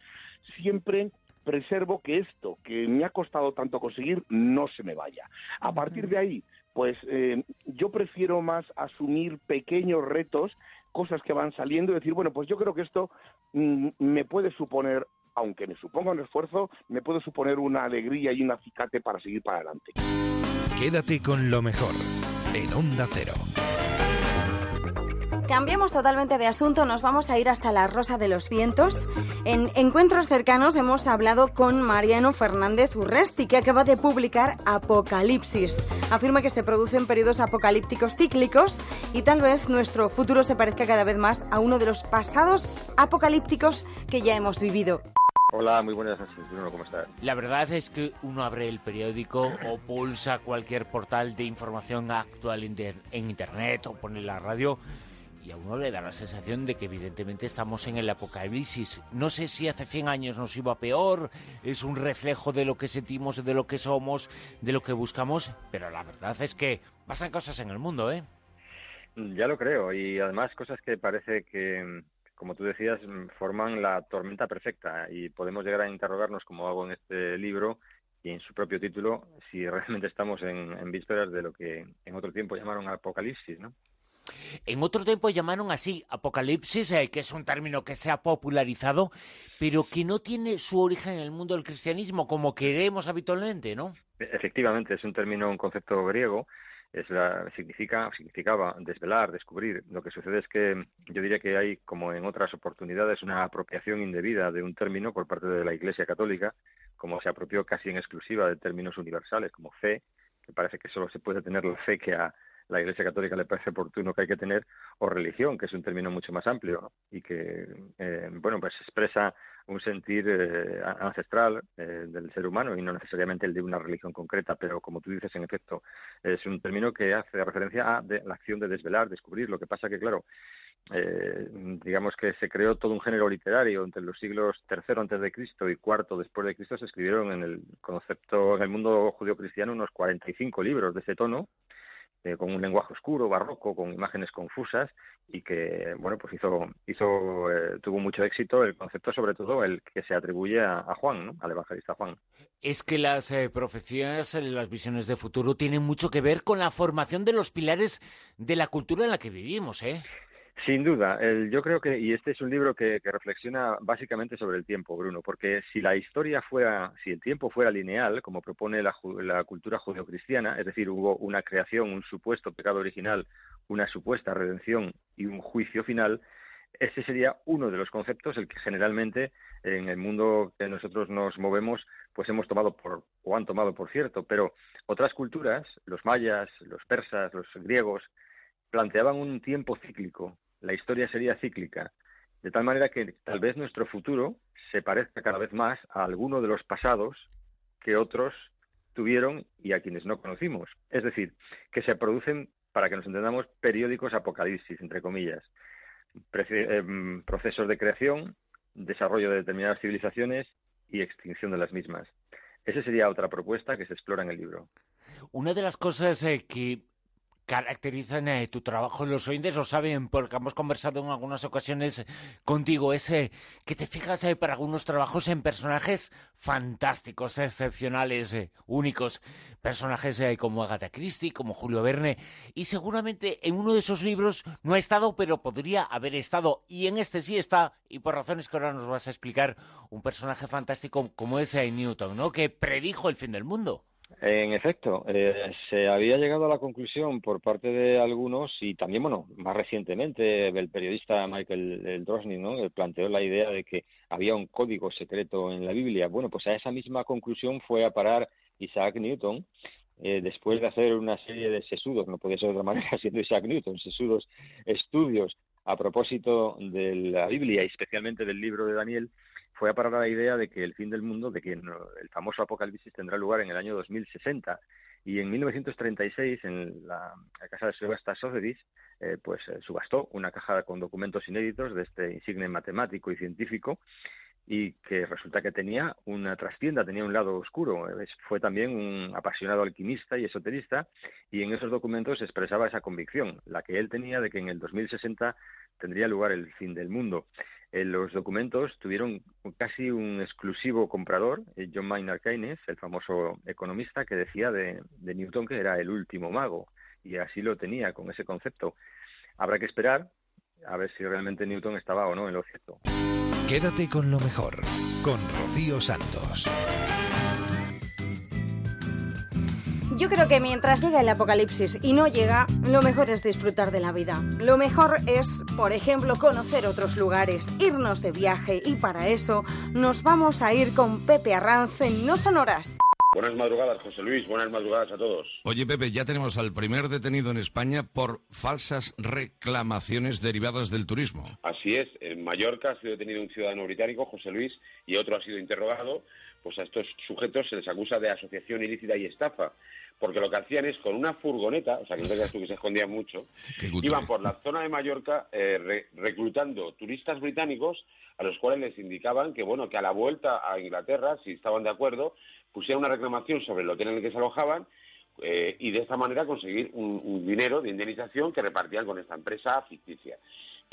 siempre preservo que esto que me ha costado tanto conseguir no se me vaya. A partir de ahí, pues eh, yo prefiero más asumir pequeños retos, cosas que van saliendo y decir, bueno, pues yo creo que esto mm, me puede suponer, aunque me suponga un esfuerzo, me puede suponer una alegría y un acicate para seguir para adelante. Quédate con lo mejor en Onda Cero. Cambiamos totalmente de asunto, nos vamos a ir hasta la Rosa de los Vientos. En encuentros cercanos hemos hablado con Mariano Fernández Urresti, que acaba de publicar Apocalipsis. Afirma que se producen periodos apocalípticos cíclicos y tal vez nuestro futuro se parezca cada vez más a uno de los pasados apocalípticos que ya hemos vivido. Hola, muy buenas noches, Bruno, ¿cómo estás? La verdad es que uno abre el periódico o pulsa cualquier portal de información actual en Internet o pone la radio y a uno le da la sensación de que evidentemente estamos en el apocalipsis. No sé si hace 100 años nos iba peor, es un reflejo de lo que sentimos, de lo que somos, de lo que buscamos, pero la verdad es que pasan cosas en el mundo, ¿eh? Ya lo creo, y además cosas que parece que, como tú decías, forman la tormenta perfecta y podemos llegar a interrogarnos, como hago en este libro y en su propio título, si realmente estamos en, en vísperas de lo que en otro tiempo llamaron apocalipsis, ¿no? En otro tiempo llamaron así apocalipsis, eh, que es un término que se ha popularizado, pero que no tiene su origen en el mundo del cristianismo como queremos habitualmente, ¿no? Efectivamente, es un término, un concepto griego, es la, significa, significaba desvelar, descubrir. Lo que sucede es que yo diría que hay, como en otras oportunidades, una apropiación indebida de un término por parte de la Iglesia Católica, como se apropió casi en exclusiva de términos universales como fe, que parece que solo se puede tener la fe que a la Iglesia Católica le parece oportuno que hay que tener, o religión, que es un término mucho más amplio y que, eh, bueno, pues expresa un sentir eh, ancestral eh, del ser humano y no necesariamente el de una religión concreta, pero como tú dices, en efecto, es un término que hace referencia a de- la acción de desvelar, descubrir. Lo que pasa que, claro, eh, digamos que se creó todo un género literario entre los siglos III antes de Cristo y IV después de Cristo se escribieron en el concepto en el mundo judío-cristiano unos 45 libros de ese tono eh, con un lenguaje oscuro, barroco, con imágenes confusas y que, bueno, pues hizo, hizo eh, tuvo mucho éxito el concepto, sobre todo el que se atribuye a, a Juan, ¿no? al evangelista Juan. Es que las eh, profecías, eh, las visiones de futuro tienen mucho que ver con la formación de los pilares de la cultura en la que vivimos, ¿eh? Sin duda, el- yo creo que, y este es un libro que, reflexiona básicamente sobre el tiempo, Bruno, porque si la historia fuera, si el tiempo fuera lineal, como propone la, la cultura judeocristiana, es decir, hubo una creación, un supuesto pecado original, una supuesta redención y un juicio final, ese sería uno de los conceptos el que generalmente en el mundo que nosotros nos movemos pues hemos tomado por o han tomado por cierto. Pero otras culturas los mayas los persas los griegos planteaban un tiempo cíclico la historia sería cíclica de tal manera que tal vez nuestro futuro se parezca cada vez más a alguno de los pasados que otros tuvieron y a quienes no conocimos es decir que se producen para que nos entendamos periódicos apocalipsis entre comillas prece- em, procesos de creación, desarrollo de determinadas civilizaciones y extinción de las mismas. Esa sería otra propuesta que se explora en el libro. Una de las cosas eh, que caracterizan eh, tu trabajo, los oyentes lo saben porque hemos conversado en algunas ocasiones contigo, es que te fijas eh, para algunos trabajos en personajes fantásticos, excepcionales, eh, únicos, personajes eh, como Agatha Christie, como Julio Verne, y seguramente en uno de esos libros no ha estado, pero podría haber estado, y en este sí está, y por razones que ahora nos vas a explicar, un personaje fantástico como es Newton, ¿no? Que predijo el fin del mundo. En efecto, eh, se había llegado a la conclusión por parte de algunos y también, bueno, más recientemente el periodista Michael el Drosnin, ¿no? Planteó la idea de que había un código secreto en la Biblia. Bueno, pues a esa misma conclusión fue a parar Isaac Newton eh, después de hacer una serie de sesudos, no podía ser de otra manera <laughs> siendo Isaac Newton, sesudos estudios a propósito de la Biblia y especialmente del libro de Daniel, fue a parar a la idea de que el fin del mundo, de que el famoso apocalipsis tendrá lugar en el año 2060. Y en 1936, en la, casa de subasta Sotheby's, eh, pues eh, subastó una caja con documentos inéditos de este insigne matemático y científico y que resulta que tenía una trastienda, tenía un lado oscuro. Fue también un apasionado alquimista y esoterista y en esos documentos expresaba esa convicción, la que él tenía de que en el 2060 tendría lugar el fin del mundo. Eh, los documentos tuvieron casi un exclusivo comprador, eh, John Maynard Keynes, el famoso economista que decía de, de Newton que era el último mago y así lo tenía con ese concepto. Habrá que esperar a ver si realmente Newton estaba o no en lo cierto. Quédate con lo mejor, con Rocío Santos. Yo creo que mientras llega el apocalipsis y no llega, lo mejor es disfrutar de la vida. Lo mejor es, por ejemplo, conocer otros lugares, irnos de viaje y para eso nos vamos a ir con Pepe Arranz en No Sonoras. Buenas madrugadas, José Luis. Buenas madrugadas a todos. Oye, Pepe, ya tenemos al primer detenido en España por falsas reclamaciones derivadas del turismo. Así es, en Mallorca ha sido detenido un ciudadano británico, José Luis, y otro ha sido interrogado. Pues a estos sujetos se les acusa de asociación ilícita y estafa, porque lo que hacían es con una furgoneta, o sea, que no creas tú que se escondían mucho, <laughs> iban por la zona de Mallorca eh, re- reclutando turistas británicos a los cuales les indicaban que, bueno, que a la vuelta a Inglaterra, si estaban de acuerdo, pusieran una reclamación sobre el hotel en el que se alojaban eh, y de esta manera conseguir un, un dinero de indemnización que repartían con esta empresa ficticia.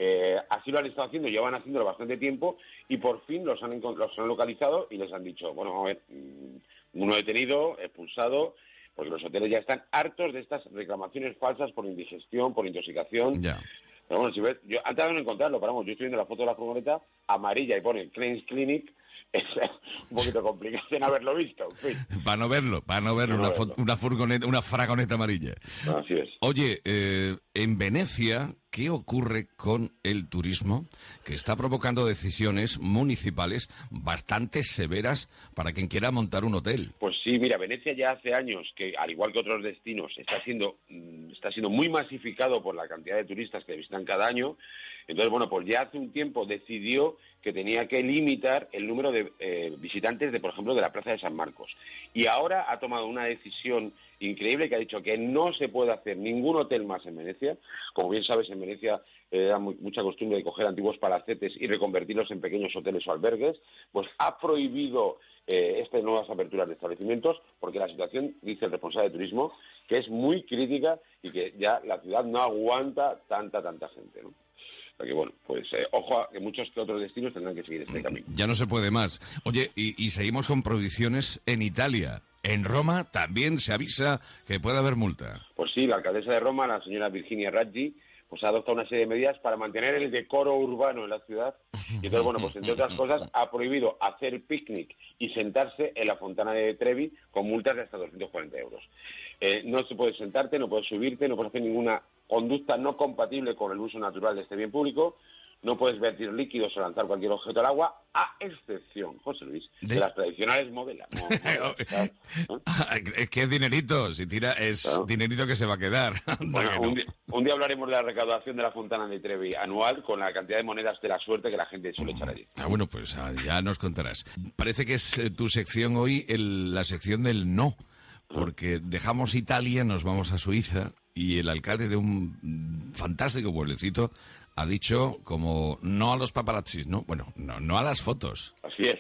Eh, así lo han estado haciendo, llevan haciéndolo bastante tiempo y por fin los han, los han localizado y les han dicho, bueno, vamos a ver, mm, uno detenido, expulsado, porque los hoteles ya están hartos de estas reclamaciones falsas por indigestión, por intoxicación. Pero bueno, si ves, yo antes de no encontrarlo, pero vamos, yo estoy viendo la foto de la furgoneta amarilla y pone Claims Clinic, es un poquito complicado en haberlo visto. Para no verlo, para no verlo, no una, fo- una furgoneta, una fragoneta amarilla. Así es. Oye, eh, en Venecia, ¿qué ocurre con el turismo que está provocando decisiones municipales bastante severas para quien quiera montar un hotel? Pues sí, mira, Venecia ya hace años que, al igual que otros destinos, está siendo, mm, está siendo muy masificado por la cantidad de turistas que visitan cada año. Entonces, bueno, pues ya hace un tiempo decidió que tenía que limitar el número de eh, visitantes de, por ejemplo, de la Plaza de San Marcos. Y ahora ha tomado una decisión increíble que ha dicho que no se puede hacer ningún hotel más en Venecia. Como bien sabes, en Venecia eh, era mu- mucha costumbre de coger antiguos palacetes y reconvertirlos en pequeños hoteles o albergues. Pues ha prohibido eh, estas nuevas aperturas de establecimientos porque la situación, dice el responsable de turismo, que es muy crítica y que ya la ciudad no aguanta tanta, tanta gente. ¿no? Sea que, bueno, pues eh, ojo a que muchos que otros destinos tendrán que seguir este camino. Ya no se puede más. Oye, y, y seguimos con prohibiciones en Italia. En Roma también se avisa que puede haber multa. Pues sí, la alcaldesa de Roma, la señora Virginia Raggi, pues ha adoptado una serie de medidas para mantener el decoro urbano en la ciudad. <laughs> Y entonces, bueno, pues entre otras cosas, ha prohibido hacer picnic y sentarse en la fontana de Trevi con multas de hasta 240 euros. Eh, no se puede sentarte, no puedes subirte, no puedes hacer ninguna conducta no compatible con el uso natural de este bien público, no puedes vertir líquidos o lanzar cualquier objeto al agua, a excepción, José Luis, de, las tradicionales modelas. <laughs> ¿no? <laughs> Es que es dinerito, si tira, es dinerito que se va a quedar. <laughs> Anda Bueno, que no. un, día, un día hablaremos de la recaudación de la Fontana de Trevi anual con la cantidad de monedas de la suerte que la gente suele echar allí. Ah, bueno, pues ah, ya nos contarás. Parece que es eh, tu sección hoy, el- la sección del no, porque dejamos Italia, nos vamos a Suiza y el alcalde de un fantástico pueblecito ha dicho como no a los paparazzis, ¿no? Bueno, no, no a las fotos. Así es.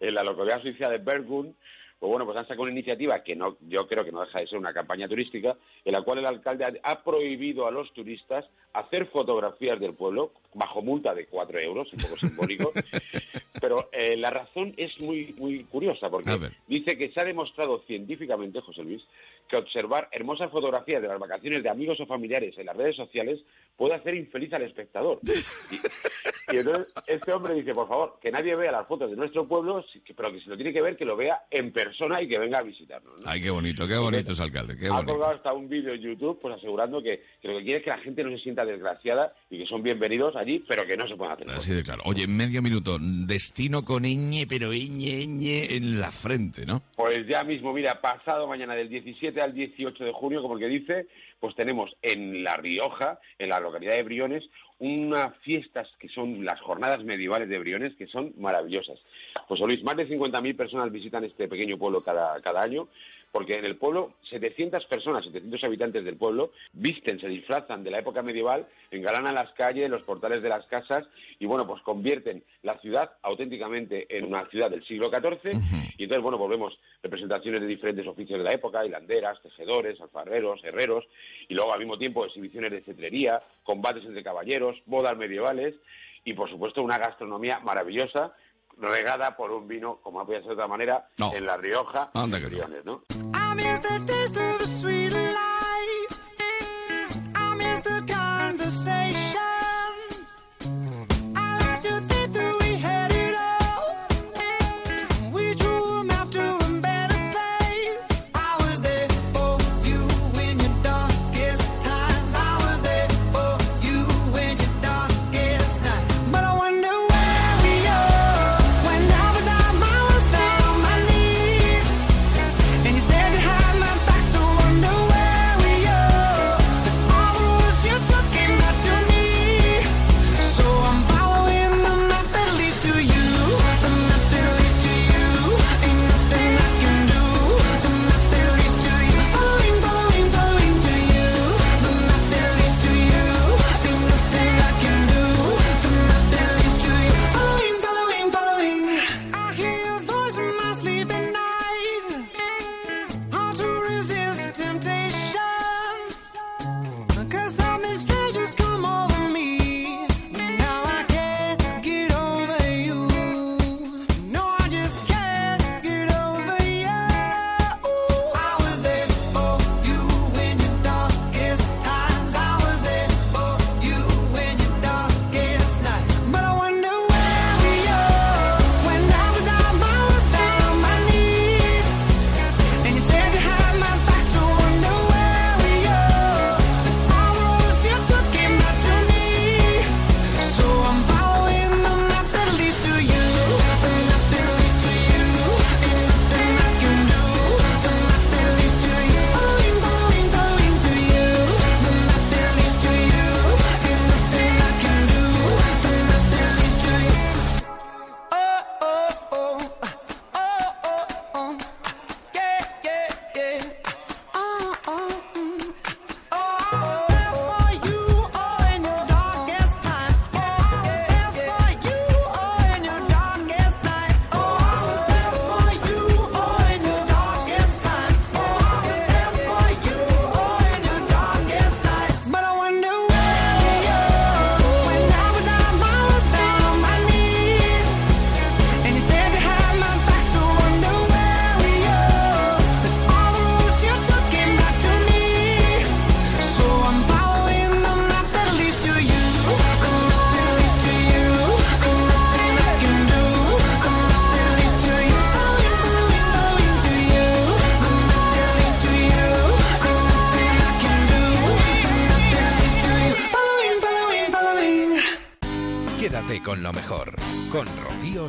En la localidad suiza de Bergund, pues bueno, pues han sacado una iniciativa que no, yo creo que no deja de ser una campaña turística, en la cual el alcalde ha prohibido a los turistas hacer fotografías del pueblo bajo multa de cuatro euros, un poco simbólico. <laughs> Pero eh, la razón es muy, muy curiosa, porque dice que se ha demostrado científicamente, José Luis, que observar hermosas fotografías de las vacaciones de amigos o familiares en las redes sociales puede hacer infeliz al espectador. <laughs> Y, y entonces este hombre dice, por favor, que nadie vea las fotos de nuestro pueblo, pero que si lo tiene que ver, que lo vea en persona y que venga a visitarnos. ¿no? Ay, qué bonito, qué bonito es alcalde, qué ha bonito. colgado hasta un vídeo en YouTube pues asegurando que, que lo que quiere es que la gente no se sienta desgraciada y que son bienvenidos allí, pero que no se pueden hacer. Así de claro. Oye, medio minuto, destino con ñ, pero ñ, ñ en la frente, ¿no? Pues Pues ya mismo, mira, pasado mañana del 17 al 18 de junio, como el que dice, pues tenemos en La Rioja, en la localidad de Briones, unas fiestas que son las jornadas medievales de Briones, que son maravillosas. Pues Luis, más de 50.000 personas visitan este pequeño pueblo cada, cada año, porque en el pueblo 700 personas, 700 habitantes del pueblo, visten, se disfrazan de la época medieval, engalanan las calles, los portales de las casas y bueno, pues convierten la ciudad auténticamente en una ciudad del siglo XIV y entonces bueno, volvemos representaciones de diferentes oficios de la época, hilanderas, tejedores, alfarreros, herreros y luego al mismo tiempo exhibiciones de cetrería, combates entre caballeros, bodas medievales y por supuesto una gastronomía maravillosa regada por un vino, como no podía ser de otra manera, No. en La Rioja, Anda que en Briones, ¿no? I miss the taste of the sweet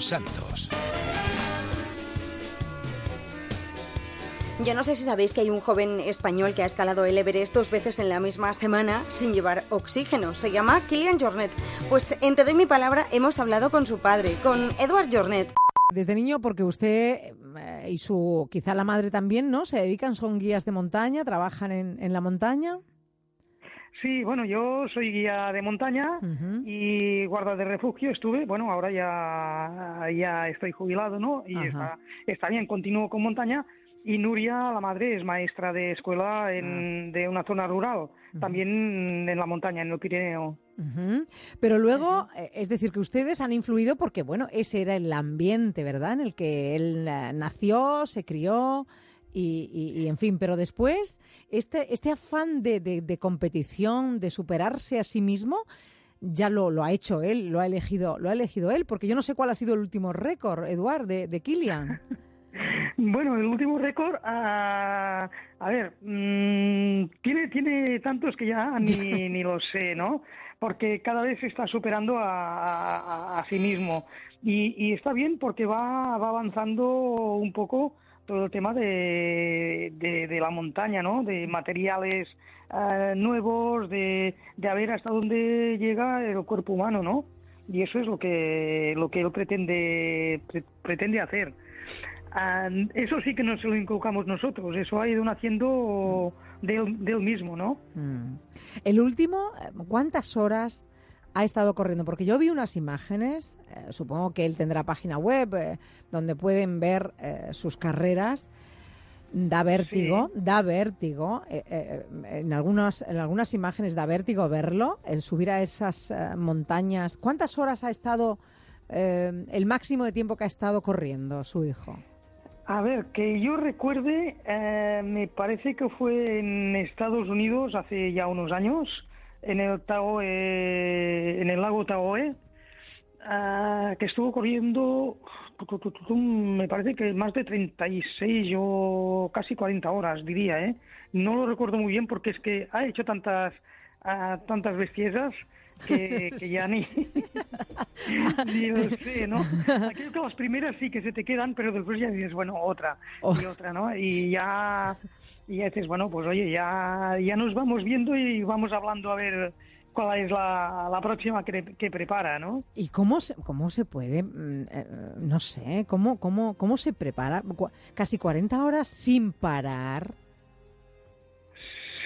Santos. Yo no sé si sabéis que hay un joven español que ha escalado el Everest dos veces en la misma semana sin llevar oxígeno. Se llama Kilian Jornet. Pues en Te doy mi palabra hemos hablado con su padre, con Edward Jornet. Desde niño, porque usted eh, y su, quizá la madre también, ¿no? Se dedican, son guías de montaña, trabajan en, en la montaña. Sí, bueno, yo soy guía de montaña y guarda de refugio estuve, bueno, ahora ya, ya estoy jubilado, ¿no? Y está, está bien, continúo con montaña. Y Nuria, la madre, es maestra de escuela en, de una zona rural, también en la montaña, en el Pirineo. Pero luego, eh, es decir, que ustedes han influido porque, bueno, ese era el ambiente, ¿verdad? En el que él eh, nació, se crió y, y- y, en fin. Pero después, este, este afán de, de- de competición, de superarse a sí mismo, ya lo, lo ha hecho él, lo ha elegido, lo ha elegido él, porque yo no sé cuál ha sido el último récord, Eduard, de, de Kilian. <laughs> Bueno, el último récord, ah, a ver, mm, tiene, tiene tantos que ya <laughs> ni, ni lo sé, ¿no? Porque cada vez se está superando a, a- a sí mismo. Y, y está bien porque va, va avanzando un poco todo el tema de, de, de la montaña, ¿no? De materiales eh, nuevos, de, de a ver hasta dónde llega el cuerpo humano, ¿no? Y eso es lo que lo que él pretende pre- pretende hacer. Ah, eso sí que no se lo inculcamos nosotros, eso ha ido naciendo de él, de él mismo, ¿no? Mm. El último, eh, ¿cuántas horas ha estado corriendo? Porque yo vi unas imágenes, eh, supongo que él tendrá página web eh, donde pueden ver eh, sus carreras. Da vértigo, da vértigo. en, algunas, en algunas imágenes da vértigo verlo, el subir a esas montañas. ¿Cuántas horas ha estado, el máximo de tiempo que ha estado corriendo su hijo? A ver, que yo recuerde, me parece que fue en Estados Unidos hace ya unos años, en el Tahoe, en el lago Tahoe, ah, que estuvo corriendo, me parece que más de 36 o casi 40 horas, diría, ¿eh? No lo recuerdo muy bien porque es que ha hecho tantas ah, tantas bestiezas que, <laughs> que ya ni, <laughs> ni lo sé, ¿no? <laughs> Aquí que las primeras sí que se te quedan, pero después ya dices, bueno, otra y otra, ¿no? Y ya, y dices, bueno, pues oye, ya, ya nos vamos viendo y vamos hablando a ver cuál es la, la próxima que, que prepara, ¿no? ¿Y cómo se, cómo se puede, mm, eh, no sé, cómo, cómo, cómo se prepara? Casi 40 horas sin parar.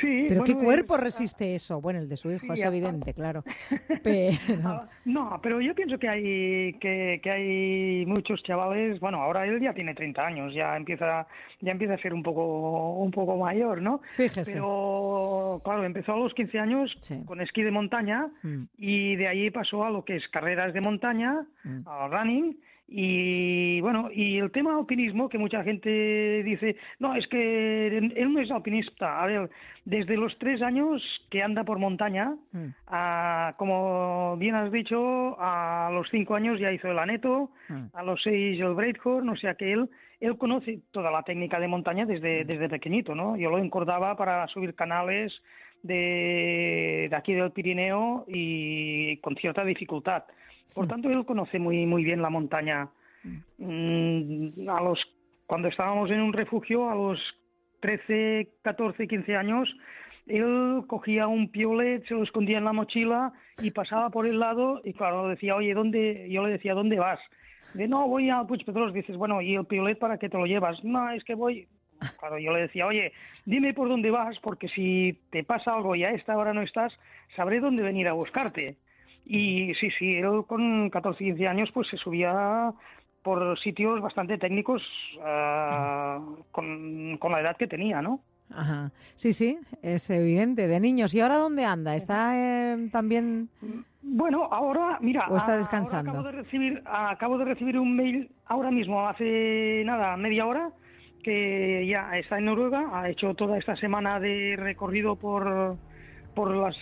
Sí, Pero ¿qué cuerpo resiste eso? Bueno, el de su hijo, Sí, es evidente, claro. <laughs> Pero, No, pero yo pienso que hay que, que hay muchos chavales, bueno, ahora él ya tiene 30 años, ya empieza ya empieza a ser un poco un poco mayor, ¿no? Fíjese. Pero claro, empezó a los 15 años con esquí de montaña Mm. y de ahí pasó a lo que es carreras de montaña, Mm. al running y bueno, y el tema alpinismo que mucha gente dice, no, es que él no es alpinista. A ver, desde los tres años que anda por montaña, Mm. Como bien has dicho, a los cinco años ya hizo el aneto, a los seis el breakhorn, o sea que él, él conoce toda la técnica de montaña desde, desde pequeñito, ¿no? Yo lo encordaba para subir canales de, de aquí del Pirineo y con cierta dificultad. Por tanto, él conoce muy, muy bien la montaña. Mm, a los, cuando estábamos en un refugio, a los 13, 14, 15 años, él cogía un piolet, se lo escondía en la mochila y pasaba por el lado y claro, decía, oye, ¿dónde? Yo le decía, ¿dónde vas? De, no, voy a Puig Pedros. Dices, bueno, ¿y el piolet para qué te lo llevas? No, es que voy... Claro, yo le decía, oye, dime por dónde vas, porque si te pasa algo y a esta hora no estás, sabré dónde venir a buscarte. Y sí, sí, él con 14, 15 años pues se subía por sitios bastante técnicos ah, con, con la edad que tenía, ¿no? Ajá. Sí, sí, es evidente, de niños. ¿Y ahora dónde anda? ¿Está eh, también...? Bueno, ahora, mira, ¿O está descansando? acabo de recibir, acabo de recibir un mail ahora mismo, hace nada, media hora, que ya está en Noruega, ha hecho toda esta semana de recorrido por, por las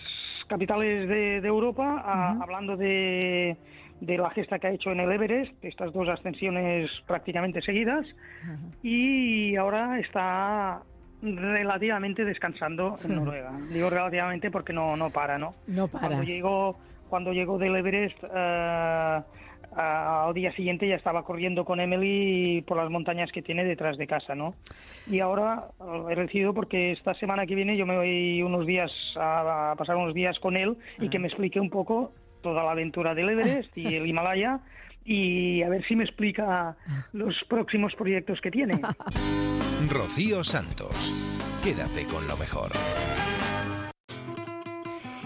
capitales de, de Europa, hablando de, de la gesta que ha hecho en el Everest, estas dos ascensiones prácticamente seguidas, y ahora está relativamente descansando Sí. en Noruega. Digo relativamente porque no, no para, ¿no? No para. Cuando llegó, cuando llegó del Everest, eh, al día siguiente ya estaba corriendo con Emily por las montañas que tiene detrás de casa, ¿no? Y ahora eh, he recibido porque esta semana que viene yo me voy unos días a, a pasar unos días con él y que me explique un poco toda la aventura del Everest y el Himalaya <laughs> y a ver si me explica los próximos proyectos que tiene. <laughs> Rocío Santos. Quédate con lo mejor.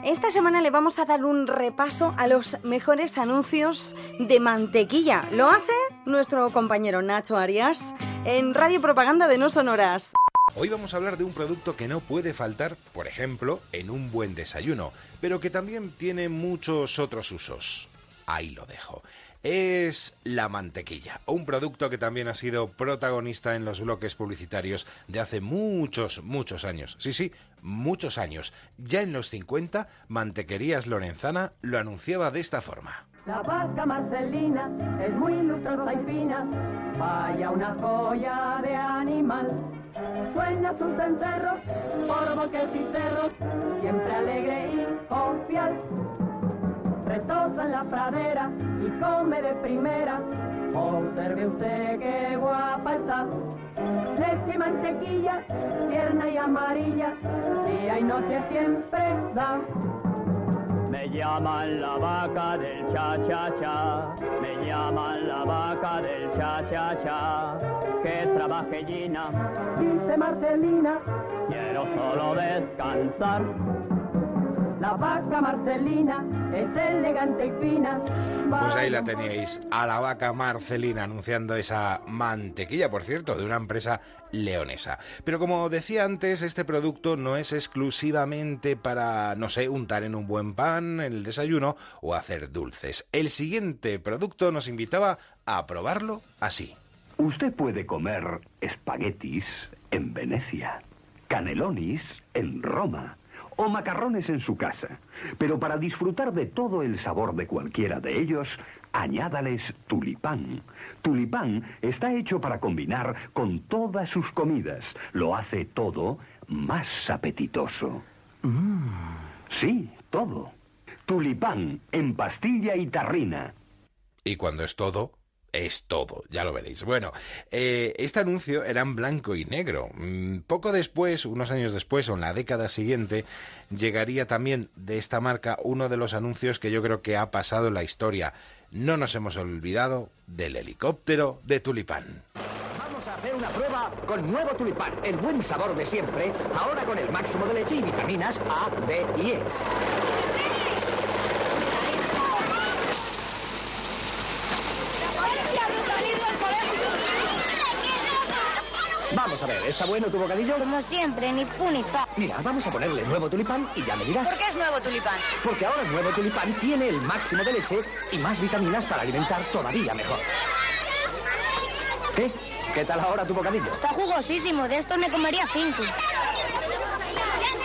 Esta semana le vamos a dar un repaso a los mejores anuncios de mantequilla. Lo hace nuestro compañero Nacho Arias en Radio Propaganda de No Sonoras. Hoy vamos a hablar de un producto que no puede faltar, por ejemplo, en un buen desayuno, pero que también tiene muchos otros usos. Ahí lo dejo. Es la mantequilla, un producto que también ha sido protagonista en los bloques publicitarios de hace muchos, muchos años. Sí, sí, muchos años. Ya en los 50, Mantequerías Lorenzana lo anunciaba de esta forma. La vaca Marcelina es muy lustrosa y fina, vaya una joya de animal. Sueña sus cencerros por bosques y cerros, siempre alegre y confiar. Retosa en la pradera y come de primera, observe usted qué guapa está. leche y mantequilla, tierna y amarilla, día y noche siempre da. Me llaman la vaca del cha-cha-cha, me llaman la vaca del cha-cha-cha, que trabajellina, dice Marcelina, quiero solo descansar. La vaca Marcelina es elegante y fina. Pues ahí la teníais, a la vaca Marcelina anunciando esa mantequilla, por cierto, de una empresa leonesa. Pero como decía antes, este producto no es exclusivamente para, no sé, untar en un buen pan, en el desayuno o hacer dulces. El siguiente producto nos invitaba a probarlo así. Usted puede comer espaguetis en Venecia, canelonis en Roma o macarrones en su casa. Pero para disfrutar de todo el sabor de cualquiera de ellos, añádales tulipán. Tulipán está hecho para combinar con todas sus comidas. Lo hace todo más apetitoso. Sí, todo. Tulipán en pastilla y tarrina. Y cuando es todo, es todo, ya lo veréis. Bueno, eh, este anuncio era en blanco y negro. Mm, Poco después, unos años después, o en la década siguiente, llegaría también de esta marca uno de los anuncios que yo creo que ha pasado en la historia. No nos hemos olvidado del helicóptero de Tulipán. Vamos a hacer una prueba con nuevo tulipán, el buen sabor de siempre, ahora con el máximo de leche y vitaminas A, D y E. Vamos a ver, ¿está bueno tu bocadillo? Como siempre, ni ni fa. Mira, vamos a ponerle nuevo tulipán y ya me dirás. ¿Por qué es nuevo tulipán? Porque ahora el nuevo tulipán tiene el máximo de leche y más vitaminas para alimentar todavía mejor. ¿Qué? ¿Qué tal ahora tu bocadillo? Está jugosísimo, de estos me comería cinco.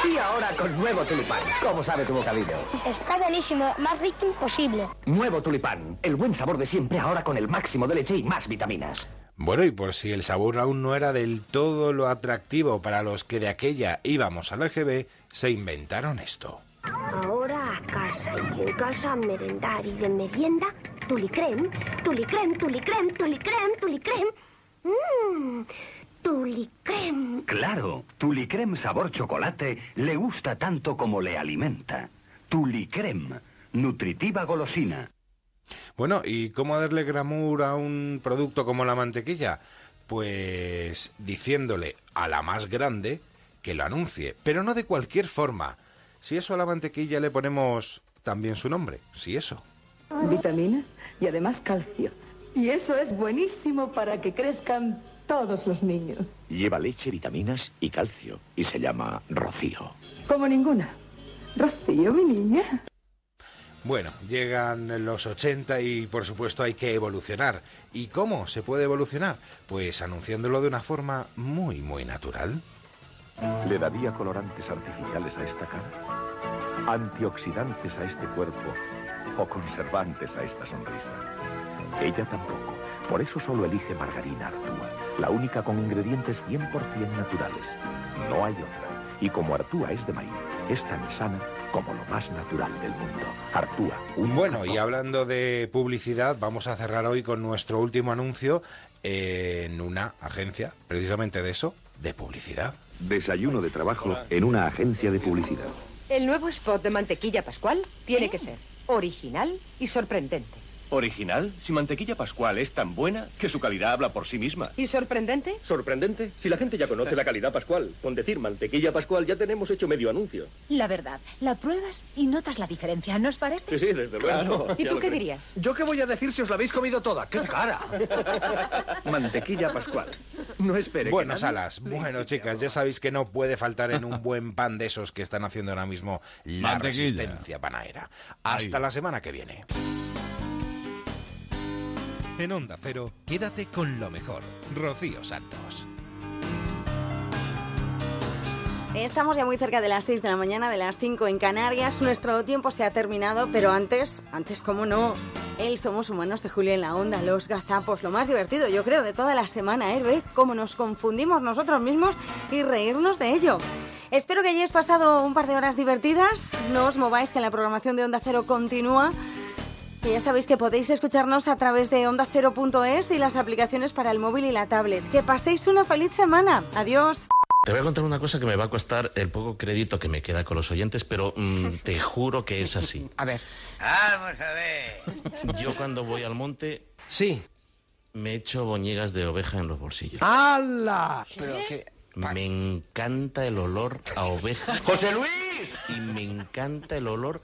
Y ahora con nuevo tulipán. ¿Cómo sabe tu bocadillo? Está buenísimo, más rico imposible. Nuevo tulipán, el buen sabor de siempre ahora con el máximo de leche y más vitaminas. Bueno, y por si el sabor aún no era del todo lo atractivo para los que de aquella íbamos al EGB, se inventaron esto. Ahora a casa y en casa a merendar y de merienda, tulicrem, tulicrem, tulicrem, tulicrem, tulicrem. Mmm, tulicrem. Claro, Tulicrem sabor chocolate le gusta tanto como le alimenta. Tulicrem, nutritiva golosina. Bueno, ¿y cómo darle glamour a un producto como la mantequilla? Pues diciéndole a la más grande que lo anuncie, pero no de cualquier forma. Si eso a la mantequilla le ponemos también su nombre, si eso. Vitaminas y además calcio. Y eso es buenísimo para que crezcan todos los niños. Lleva leche, vitaminas y calcio. Y se llama Rocío. Como ninguna. Rocío, mi niña. Bueno, llegan los 80 y por supuesto hay que evolucionar. ¿Y cómo se puede evolucionar? Pues anunciándolo de una forma muy, muy natural. ¿Le daría colorantes artificiales a esta cara? ¿Antioxidantes a este cuerpo? ¿O conservantes a esta sonrisa? Ella tampoco. Por eso solo elige margarina Artúa, la única con ingredientes 100% naturales. No hay otra. Y como Artúa es de maíz, es tan sana como lo más natural del mundo. Artúa, un Bueno, y hablando de publicidad, vamos a cerrar hoy con nuestro último anuncio en una agencia, precisamente de eso, de publicidad. Desayuno de trabajo en una agencia de publicidad. El nuevo spot de mantequilla pascual tiene que ser original y sorprendente. ¿Original? Si Mantequilla Pascual es tan buena que su calidad habla por sí misma. ¿Y sorprendente? ¿Sorprendente? Si la gente ya conoce la calidad Pascual. Con decir Mantequilla Pascual ya tenemos hecho medio anuncio. La verdad, la pruebas y notas la diferencia, ¿no os parece? Sí, sí, desde luego. ¿Y tú qué creo. dirías? ¿Yo qué voy a decir si os la habéis comido toda? ¡Qué cara! <laughs> Mantequilla Pascual. No espere. que Buenas nadie- alas. Bueno, chicas, ya sabéis que no puede faltar en un buen pan de esos que están haciendo ahora mismo la resistencia panaera. Hasta Ahí. la semana que viene. En Onda Cero, quédate con lo mejor. Rocío Santos. Estamos ya muy cerca de las 6 de la mañana, de las 5 en Canarias. Nuestro tiempo se ha terminado, pero antes, antes, cómo no, el Somos Humanos de Julia en la Onda, los gazapos, lo más divertido, yo creo, de toda la semana, ¿eh? ¿Ve cómo nos confundimos nosotros mismos y reírnos de ello? Espero que hayáis pasado un par de horas divertidas. No os mováis, que la programación de Onda Cero continúa. Que ya sabéis que podéis escucharnos a través de onda0.es y las aplicaciones para el móvil y la tablet. Que paséis una feliz semana. Adiós. Te voy a contar una cosa que me va a costar el poco crédito que me queda con los oyentes, pero mm, <laughs> te juro que es así. A ver. Vamos a ver. Yo cuando voy al monte... Sí. Me echo boñigas de oveja en los bolsillos. ¡Hala! Pero que... Me encanta el olor a oveja. ¡José Luis! Y me encanta el olor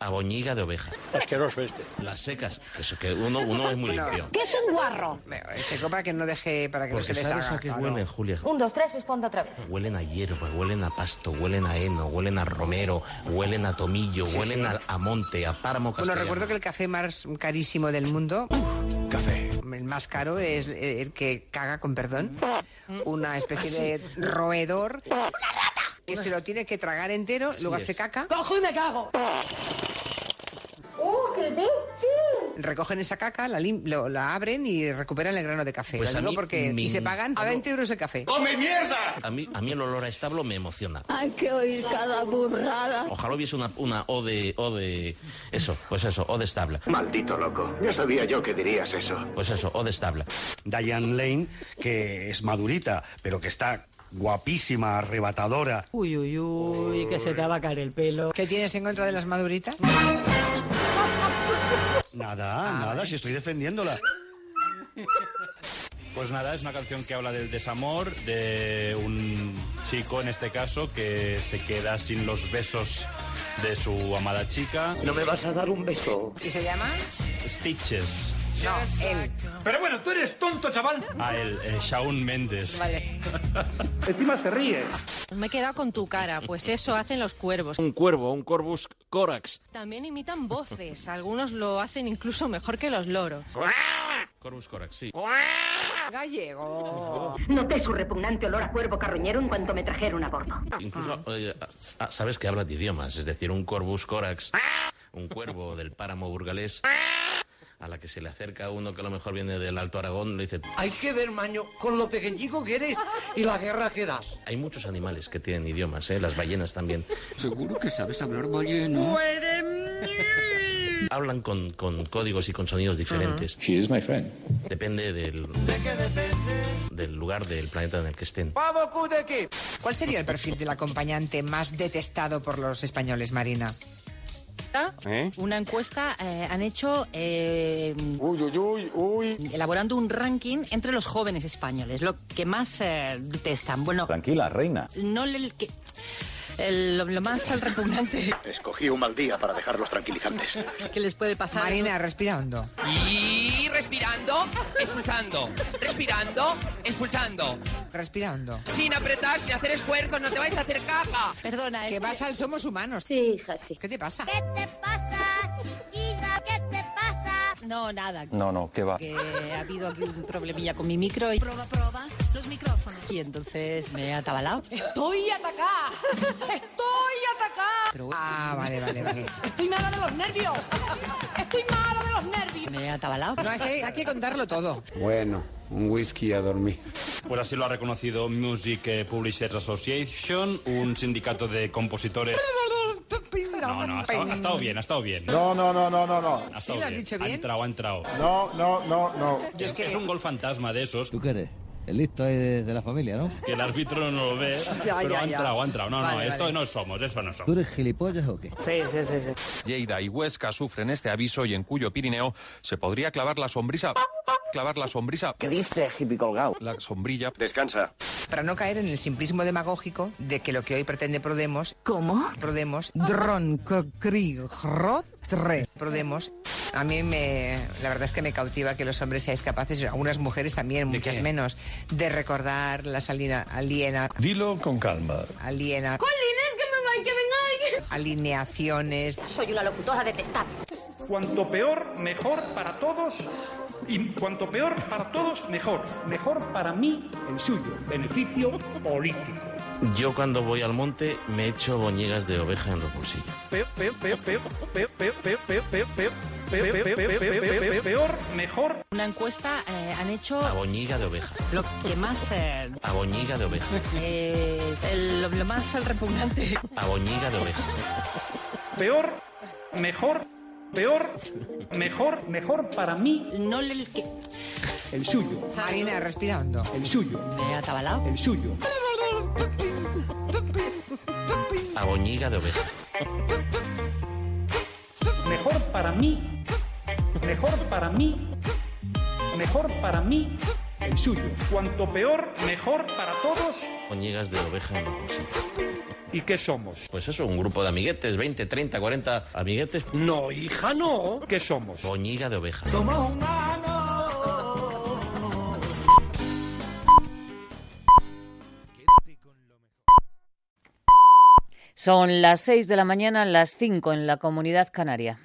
a boñiga de oveja. Asqueroso este. Las secas, que, eso, que uno, uno es muy limpio. ¿Qué es un guarro? Seco para que no deje, para que Porque no se les ¿sabes haga. a qué huelen, Julia? Un, dos, tres, responda otra vez. Huelen a hierba, huelen a pasto, huelen a heno, huelen a romero, huelen a tomillo, Sí, huelen sí. A, a monte, a páramo Bueno, recuerdo que el café más carísimo del mundo, Café. el más caro, es el que caga, con perdón, una especie de roedor que se lo tiene que tragar entero, luego es. hace caca, ¡Cojo y me cago! ¡Oh, qué dulce! recogen esa caca, la, lim- lo- la abren y recuperan el grano de café. Pues a mí porque y se pagan a 20 euros el café. ¡Come mierda! A mí, a mí el olor a establo me emociona. Hay que oír cada burrada. Ojalá hubiese una, una O de, O de... Eso, pues eso, O de establa. Maldito loco. Ya sabía yo que dirías eso. Pues eso, O de establa. Diane Lane, que es madurita, pero que está guapísima, arrebatadora. Uy, uy, uy, que se te va a caer el pelo. ¿Qué tienes en contra de las maduritas? <laughs> Nada, nada, si estoy defendiéndola. Pues nada, es una canción que habla del desamor, de un chico en este caso que se queda sin los besos de su amada chica. ¿No me vas a dar un beso? ¿Y se llama? Stitches. No, él. Pero bueno, tú eres tonto, chaval. Ah, el, eh, Shawn Mendes. Vale. <laughs> Encima se ríe. Me he quedado con tu cara, pues eso hacen los cuervos. Un cuervo, un corvus corax. También imitan voces, algunos lo hacen incluso mejor que los loros. Corvus corax, sí. Gallego. Noté su repugnante olor a cuervo carroñero en cuanto me trajeron a bordo. Incluso, oye, ah, sabes que habla de idiomas, es decir, un corvus corax, un cuervo del páramo burgalés, a la que se le acerca uno que a lo mejor viene del Alto Aragón, le dice, Hay que ver, maño, con lo pequeñico que eres y la guerra que das. hay muchos animales que tienen idiomas, ¿eh? las ballenas también. Seguro que sabes hablar balleno. Hablan con, con códigos y con sonidos diferentes. She is my friend. Depende del, del lugar del planeta en el que estén. ¿Cuál sería el perfil del acompañante más detestado por los españoles, Marina? ¿Eh? Una encuesta eh, han hecho eh, elaborando un ranking entre los jóvenes españoles, lo que más eh, detestan. Bueno, Tranquila, reina. no el que el- lo, lo más repugnante Escogí un mal día para dejar los tranquilizantes. <laughs> que les puede pasar. Marina, respira hondo. Y respirando, expulsando. Respirando, expulsando. Respira hondo. Sin apretar, sin hacer esfuerzos, no te vais a hacer caca. Perdona, Que es vas al Somos Humanos. Sí, hija, sí. ¿Qué te pasa? te pasa, chiquilla? ¿Qué te pasa? No, nada. No, no, ¿qué va? Que ha habido aquí un problemilla con mi micro y... Prueba, prueba, los micrófonos. Y entonces me he atabalado. Estoy atacada. <laughs> Estoy atacada. Ah, vale, vale, vale. Estoy mala de los nervios. Estoy mala de los nervios. Me he atabalado. No, es que hay que contarlo todo. Bueno, un whisky a dormir. Pues así lo ha reconocido Music Publishers Association, un sindicato de compositores. No, no, ha estado, ha estado bien, ha estado bien. No, no, no, no, no, no. ¿Sí Ha lo has bien. dicho Ha bien? entrado, ha entrado. No, no, no, no. Es que- Es un gol fantasma de esos. qué eres? El listo de, la familia, ¿no? Que el árbitro no lo ve, Ya, pero ya, ha ya. entrado, ha entrado. No, no, Vale, esto vale. no somos, eso no somos. eres gilipollas o qué? Sí, sí, sí. sí. Lleida y Huesca sufren este aviso y en cuyo Pirineo se podría clavar la sombrisa. Clavar la sombrisa. ¿Qué dice, hippie colgado? La sombrilla. Descansa. Para no caer en el simplismo demagógico de que lo que hoy pretende Prodemos... ¿Cómo? Prodemos... Dron, Krieg, Tre. Prodemos... A mí me... La verdad es que me cautiva que los hombres seáis capaces, algunas mujeres también, muchas qué? menos, de recordar las alina, aliena... Dilo con calma. Aliena... Colines, que me voy, que vengáis. Alineaciones... Soy una locutora detestable. Cuanto peor, mejor para todos. Y cuanto peor para todos, mejor. Mejor para mí, el suyo. Beneficio político. Yo cuando voy al monte me echo boñigas de oveja en los bolsillos. Peor, peor, peor, peor, peor, peor, peor, peor, peor, peor, peor, peor, peor, peor, peor, peor, mejor. Una encuesta eh, han hecho A boñiga de oveja. lo que más eh, A boñiga de oveja. eh, el- lo, lo más repugnante A boñiga de oveja. Peor, mejor, peor, mejor, mejor para mí. No le... El suyo. Marina, respirando. El suyo. ¿Me ha atabalado? El suyo. A boñiga de oveja. Mejor para mí. Mejor para mí. Mejor para mí. El suyo. Cuanto peor, mejor para todos. Boñigas de oveja en los bolsillos. ¿Y qué somos? Pues eso, un grupo de amiguetes, 20, 30, 40 amiguetes. No, hija, no. ¿Qué somos? Boñiga de oveja. Son las 6 de la mañana, las 5 en la comunidad canaria.